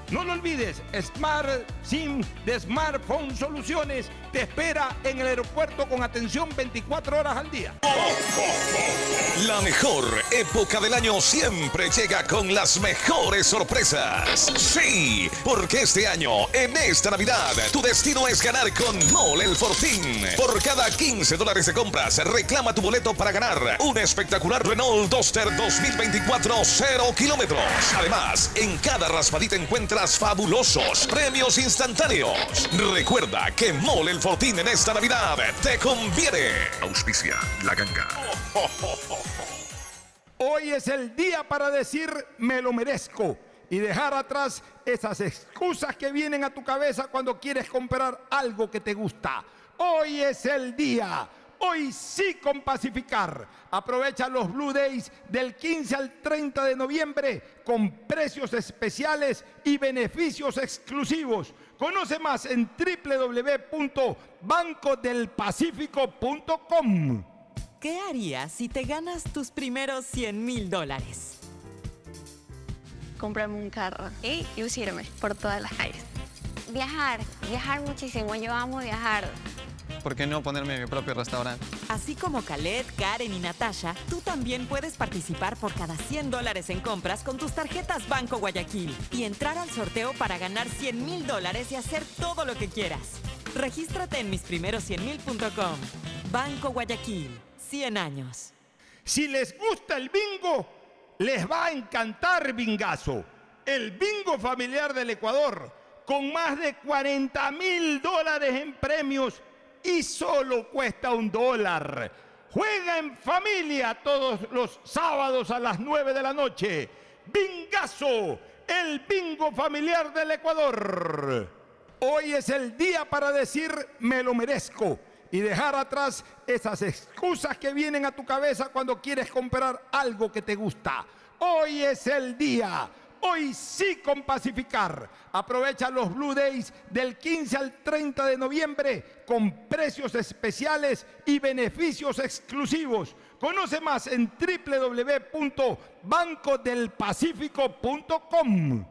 No lo olvides, Smart SIM de Smartphone Soluciones te espera en el aeropuerto con atención 24 horas al día. La mejor época del año siempre llega con las mejores sorpresas. Sí, porque este año, en esta Navidad, tu destino es ganar con Mole el Fortín. Por cada 15 dólares de compras, reclama tu boleto para ganar un espectacular Renault Duster 2024 0 kilómetros. Además, en cada raspadita encuentras fabulosos premios instantáneos. Recuerda que Mole el Fortín en esta Navidad te conviene. Auspicia la ganga. Hoy es el día para decir me lo merezco y dejar atrás esas excusas que vienen a tu cabeza cuando quieres comprar algo que te gusta. Hoy es el día. Hoy sí con Pacificar. Aprovecha los Blue Days del 15 al 30 de noviembre con precios especiales y beneficios exclusivos. Conoce más en www.bancodelpacifico.com. ¿Qué harías si te ganas tus primeros 100 mil dólares? Comprarme un carro y lucirme por todas las calles. Viajar, viajar muchísimo. Yo amo viajar. ¿Por qué no ponerme mi propio restaurante? Así como Calet, Karen y Natasha, tú también puedes participar por cada 100 dólares en compras con tus tarjetas Banco Guayaquil y entrar al sorteo para ganar 100 mil dólares y hacer todo lo que quieras. Regístrate en misprimeros100mil.com. Banco Guayaquil, 100 años. Si les gusta el bingo, les va a encantar Bingazo, el bingo familiar del Ecuador, con más de 40 mil dólares en premios y solo cuesta un dólar. Juega en familia todos los sábados a las 9 de la noche. Bingazo, el bingo familiar del Ecuador. Hoy es el día para decir me lo merezco y dejar atrás esas excusas que vienen a tu cabeza cuando quieres comprar algo que te gusta. Hoy es el día. Hoy sí con Pacificar. Aprovecha los Blue Days del 15 al 30 de noviembre con precios especiales y beneficios exclusivos. Conoce más en www.bancodelpacifico.com.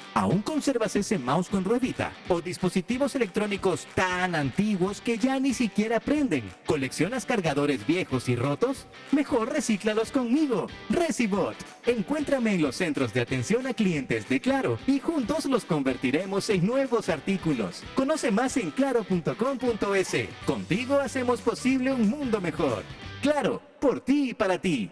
¿Aún conservas ese mouse con ruedita? ¿O dispositivos electrónicos tan antiguos que ya ni siquiera prenden? ¿Coleccionas cargadores viejos y rotos? Mejor recíclalos conmigo, Recibot. Encuéntrame en los centros de atención a clientes de Claro y juntos los convertiremos en nuevos artículos. Conoce más en claro.com.es. Contigo hacemos posible un mundo mejor. Claro, por ti y para ti.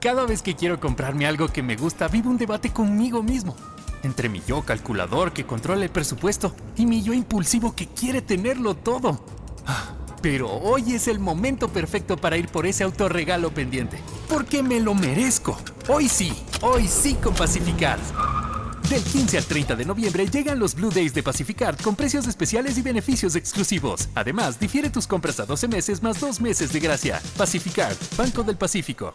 Cada vez que quiero comprarme algo que me gusta, vivo un debate conmigo mismo. Entre mi yo calculador que controla el presupuesto y mi yo impulsivo que quiere tenerlo todo. Ah, Pero hoy es el momento perfecto para ir por ese autorregalo pendiente. Porque me lo merezco. Hoy sí, hoy sí con Pacificard. Del 15 al 30 de noviembre llegan los Blue Days de Pacificard con precios especiales y beneficios exclusivos. Además, difiere tus compras a 12 meses más 2 meses de gracia. Pacificard, Banco del Pacífico.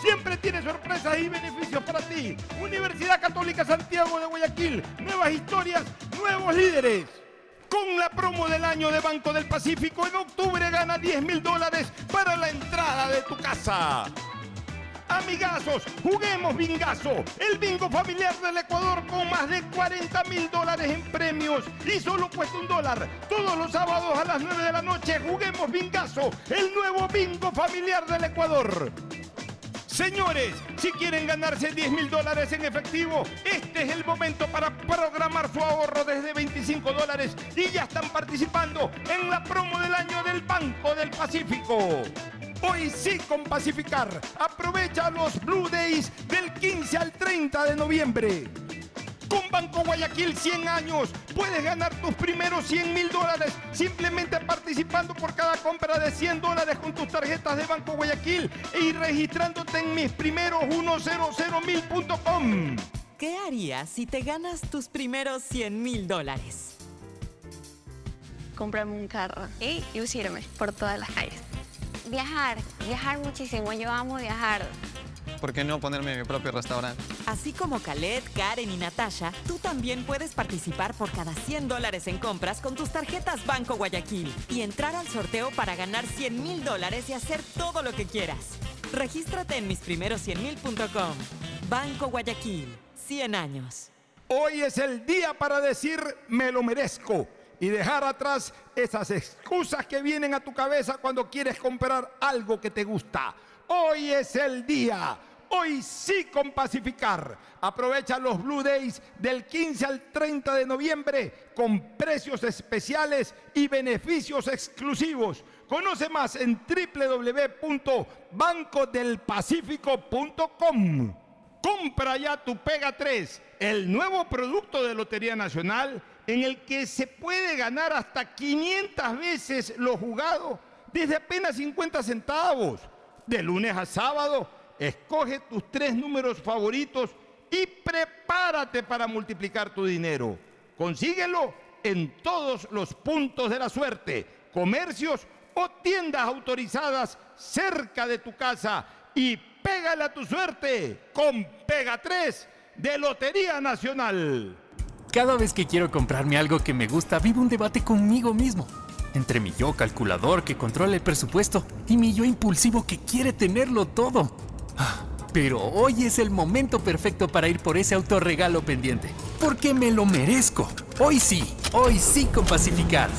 Siempre tiene sorpresas y beneficios para ti. Universidad Católica Santiago de Guayaquil. Nuevas historias, nuevos líderes. Con la promo del año de Banco del Pacífico, en octubre gana 10 mil dólares para la entrada de tu casa. Amigazos, juguemos bingazo, el bingo familiar del Ecuador con más de 40 mil dólares en premios y solo cuesta un dólar. Todos los sábados a las 9 de la noche juguemos bingazo, el nuevo bingo familiar del Ecuador. Señores, si quieren ganarse 10 mil dólares en efectivo, este es el momento para programar su ahorro desde 25 dólares y ya están participando en la promo del año del Banco del Pacífico. Hoy sí con Pacificar. Aprovecha los Blue Days del 15 al 30 de noviembre. Con Banco Guayaquil 100 años puedes ganar tus primeros 100 mil dólares simplemente participando por cada compra de 100 dólares con tus tarjetas de Banco Guayaquil y registrándote en mis primeros 100 mil.com. ¿Qué harías si te ganas tus primeros 100 mil dólares? Comprarme un carro y lucirme por todas las calles. Viajar, viajar muchísimo. Yo amo viajar. ¿Por qué no ponerme mi propio restaurante? Así como Calet, Karen y Natasha, tú también puedes participar por cada 100 dólares en compras con tus tarjetas Banco Guayaquil y entrar al sorteo para ganar 100 mil dólares y hacer todo lo que quieras. Regístrate en misprimeros100mil.com. Banco Guayaquil, 100 años. Hoy es el día para decir me lo merezco y dejar atrás esas excusas que vienen a tu cabeza cuando quieres comprar algo que te gusta. Hoy es el día. Hoy sí con Pacificar. Aprovecha los Blue Days del 15 al 30 de noviembre con precios especiales y beneficios exclusivos. Conoce más en www.bancodelpacifico.com. Compra ya tu Pega 3, el nuevo producto de Lotería Nacional en el que se puede ganar hasta 500 veces lo jugado desde apenas 50 centavos. De lunes a sábado, escoge tus tres números favoritos y prepárate para multiplicar tu dinero. Consíguelo en todos los puntos de la suerte, comercios o tiendas autorizadas cerca de tu casa y pégale a tu suerte con Pega 3 de Lotería Nacional. Cada vez que quiero comprarme algo que me gusta, vivo un debate conmigo mismo. Entre mi yo calculador que controla el presupuesto y mi yo impulsivo que quiere tenerlo todo. Pero hoy es el momento perfecto para ir por ese autorregalo pendiente. Porque me lo merezco. Hoy sí, hoy sí con Pacificar.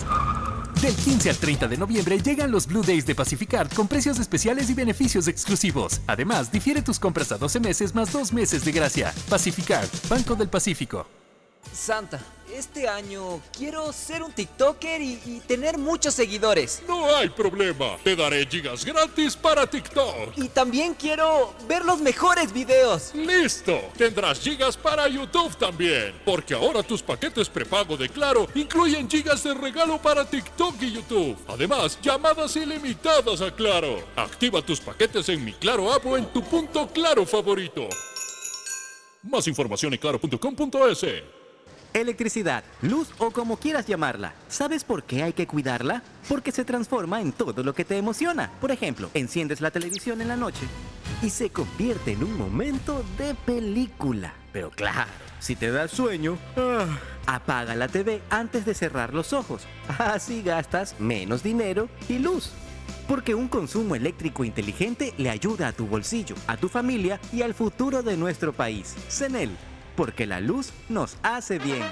Del 15 al 30 de noviembre llegan los Blue Days de Pacificard con precios especiales y beneficios exclusivos. Además, difiere tus compras a 12 meses más 2 meses de gracia. Pacificard, Banco del Pacífico. Santa, este año quiero ser un TikToker y, y tener muchos seguidores. No hay problema. Te daré gigas gratis para TikTok. Y también quiero ver los mejores videos. ¡Listo! Tendrás gigas para YouTube también. Porque ahora tus paquetes prepago de Claro incluyen gigas de regalo para TikTok y YouTube. Además, llamadas ilimitadas a Claro. Activa tus paquetes en mi Claro app o en tu punto Claro favorito. Más información en claro.com.es. Electricidad, luz o como quieras llamarla. ¿Sabes por qué hay que cuidarla? Porque se transforma en todo lo que te emociona. Por ejemplo, enciendes la televisión en la noche y se convierte en un momento de película. Pero claro, si te da sueño, ah, apaga la TV antes de cerrar los ojos. Así gastas menos dinero y luz. Porque un consumo eléctrico inteligente le ayuda a tu bolsillo, a tu familia y al futuro de nuestro país. CENEL, porque la luz nos hace bien.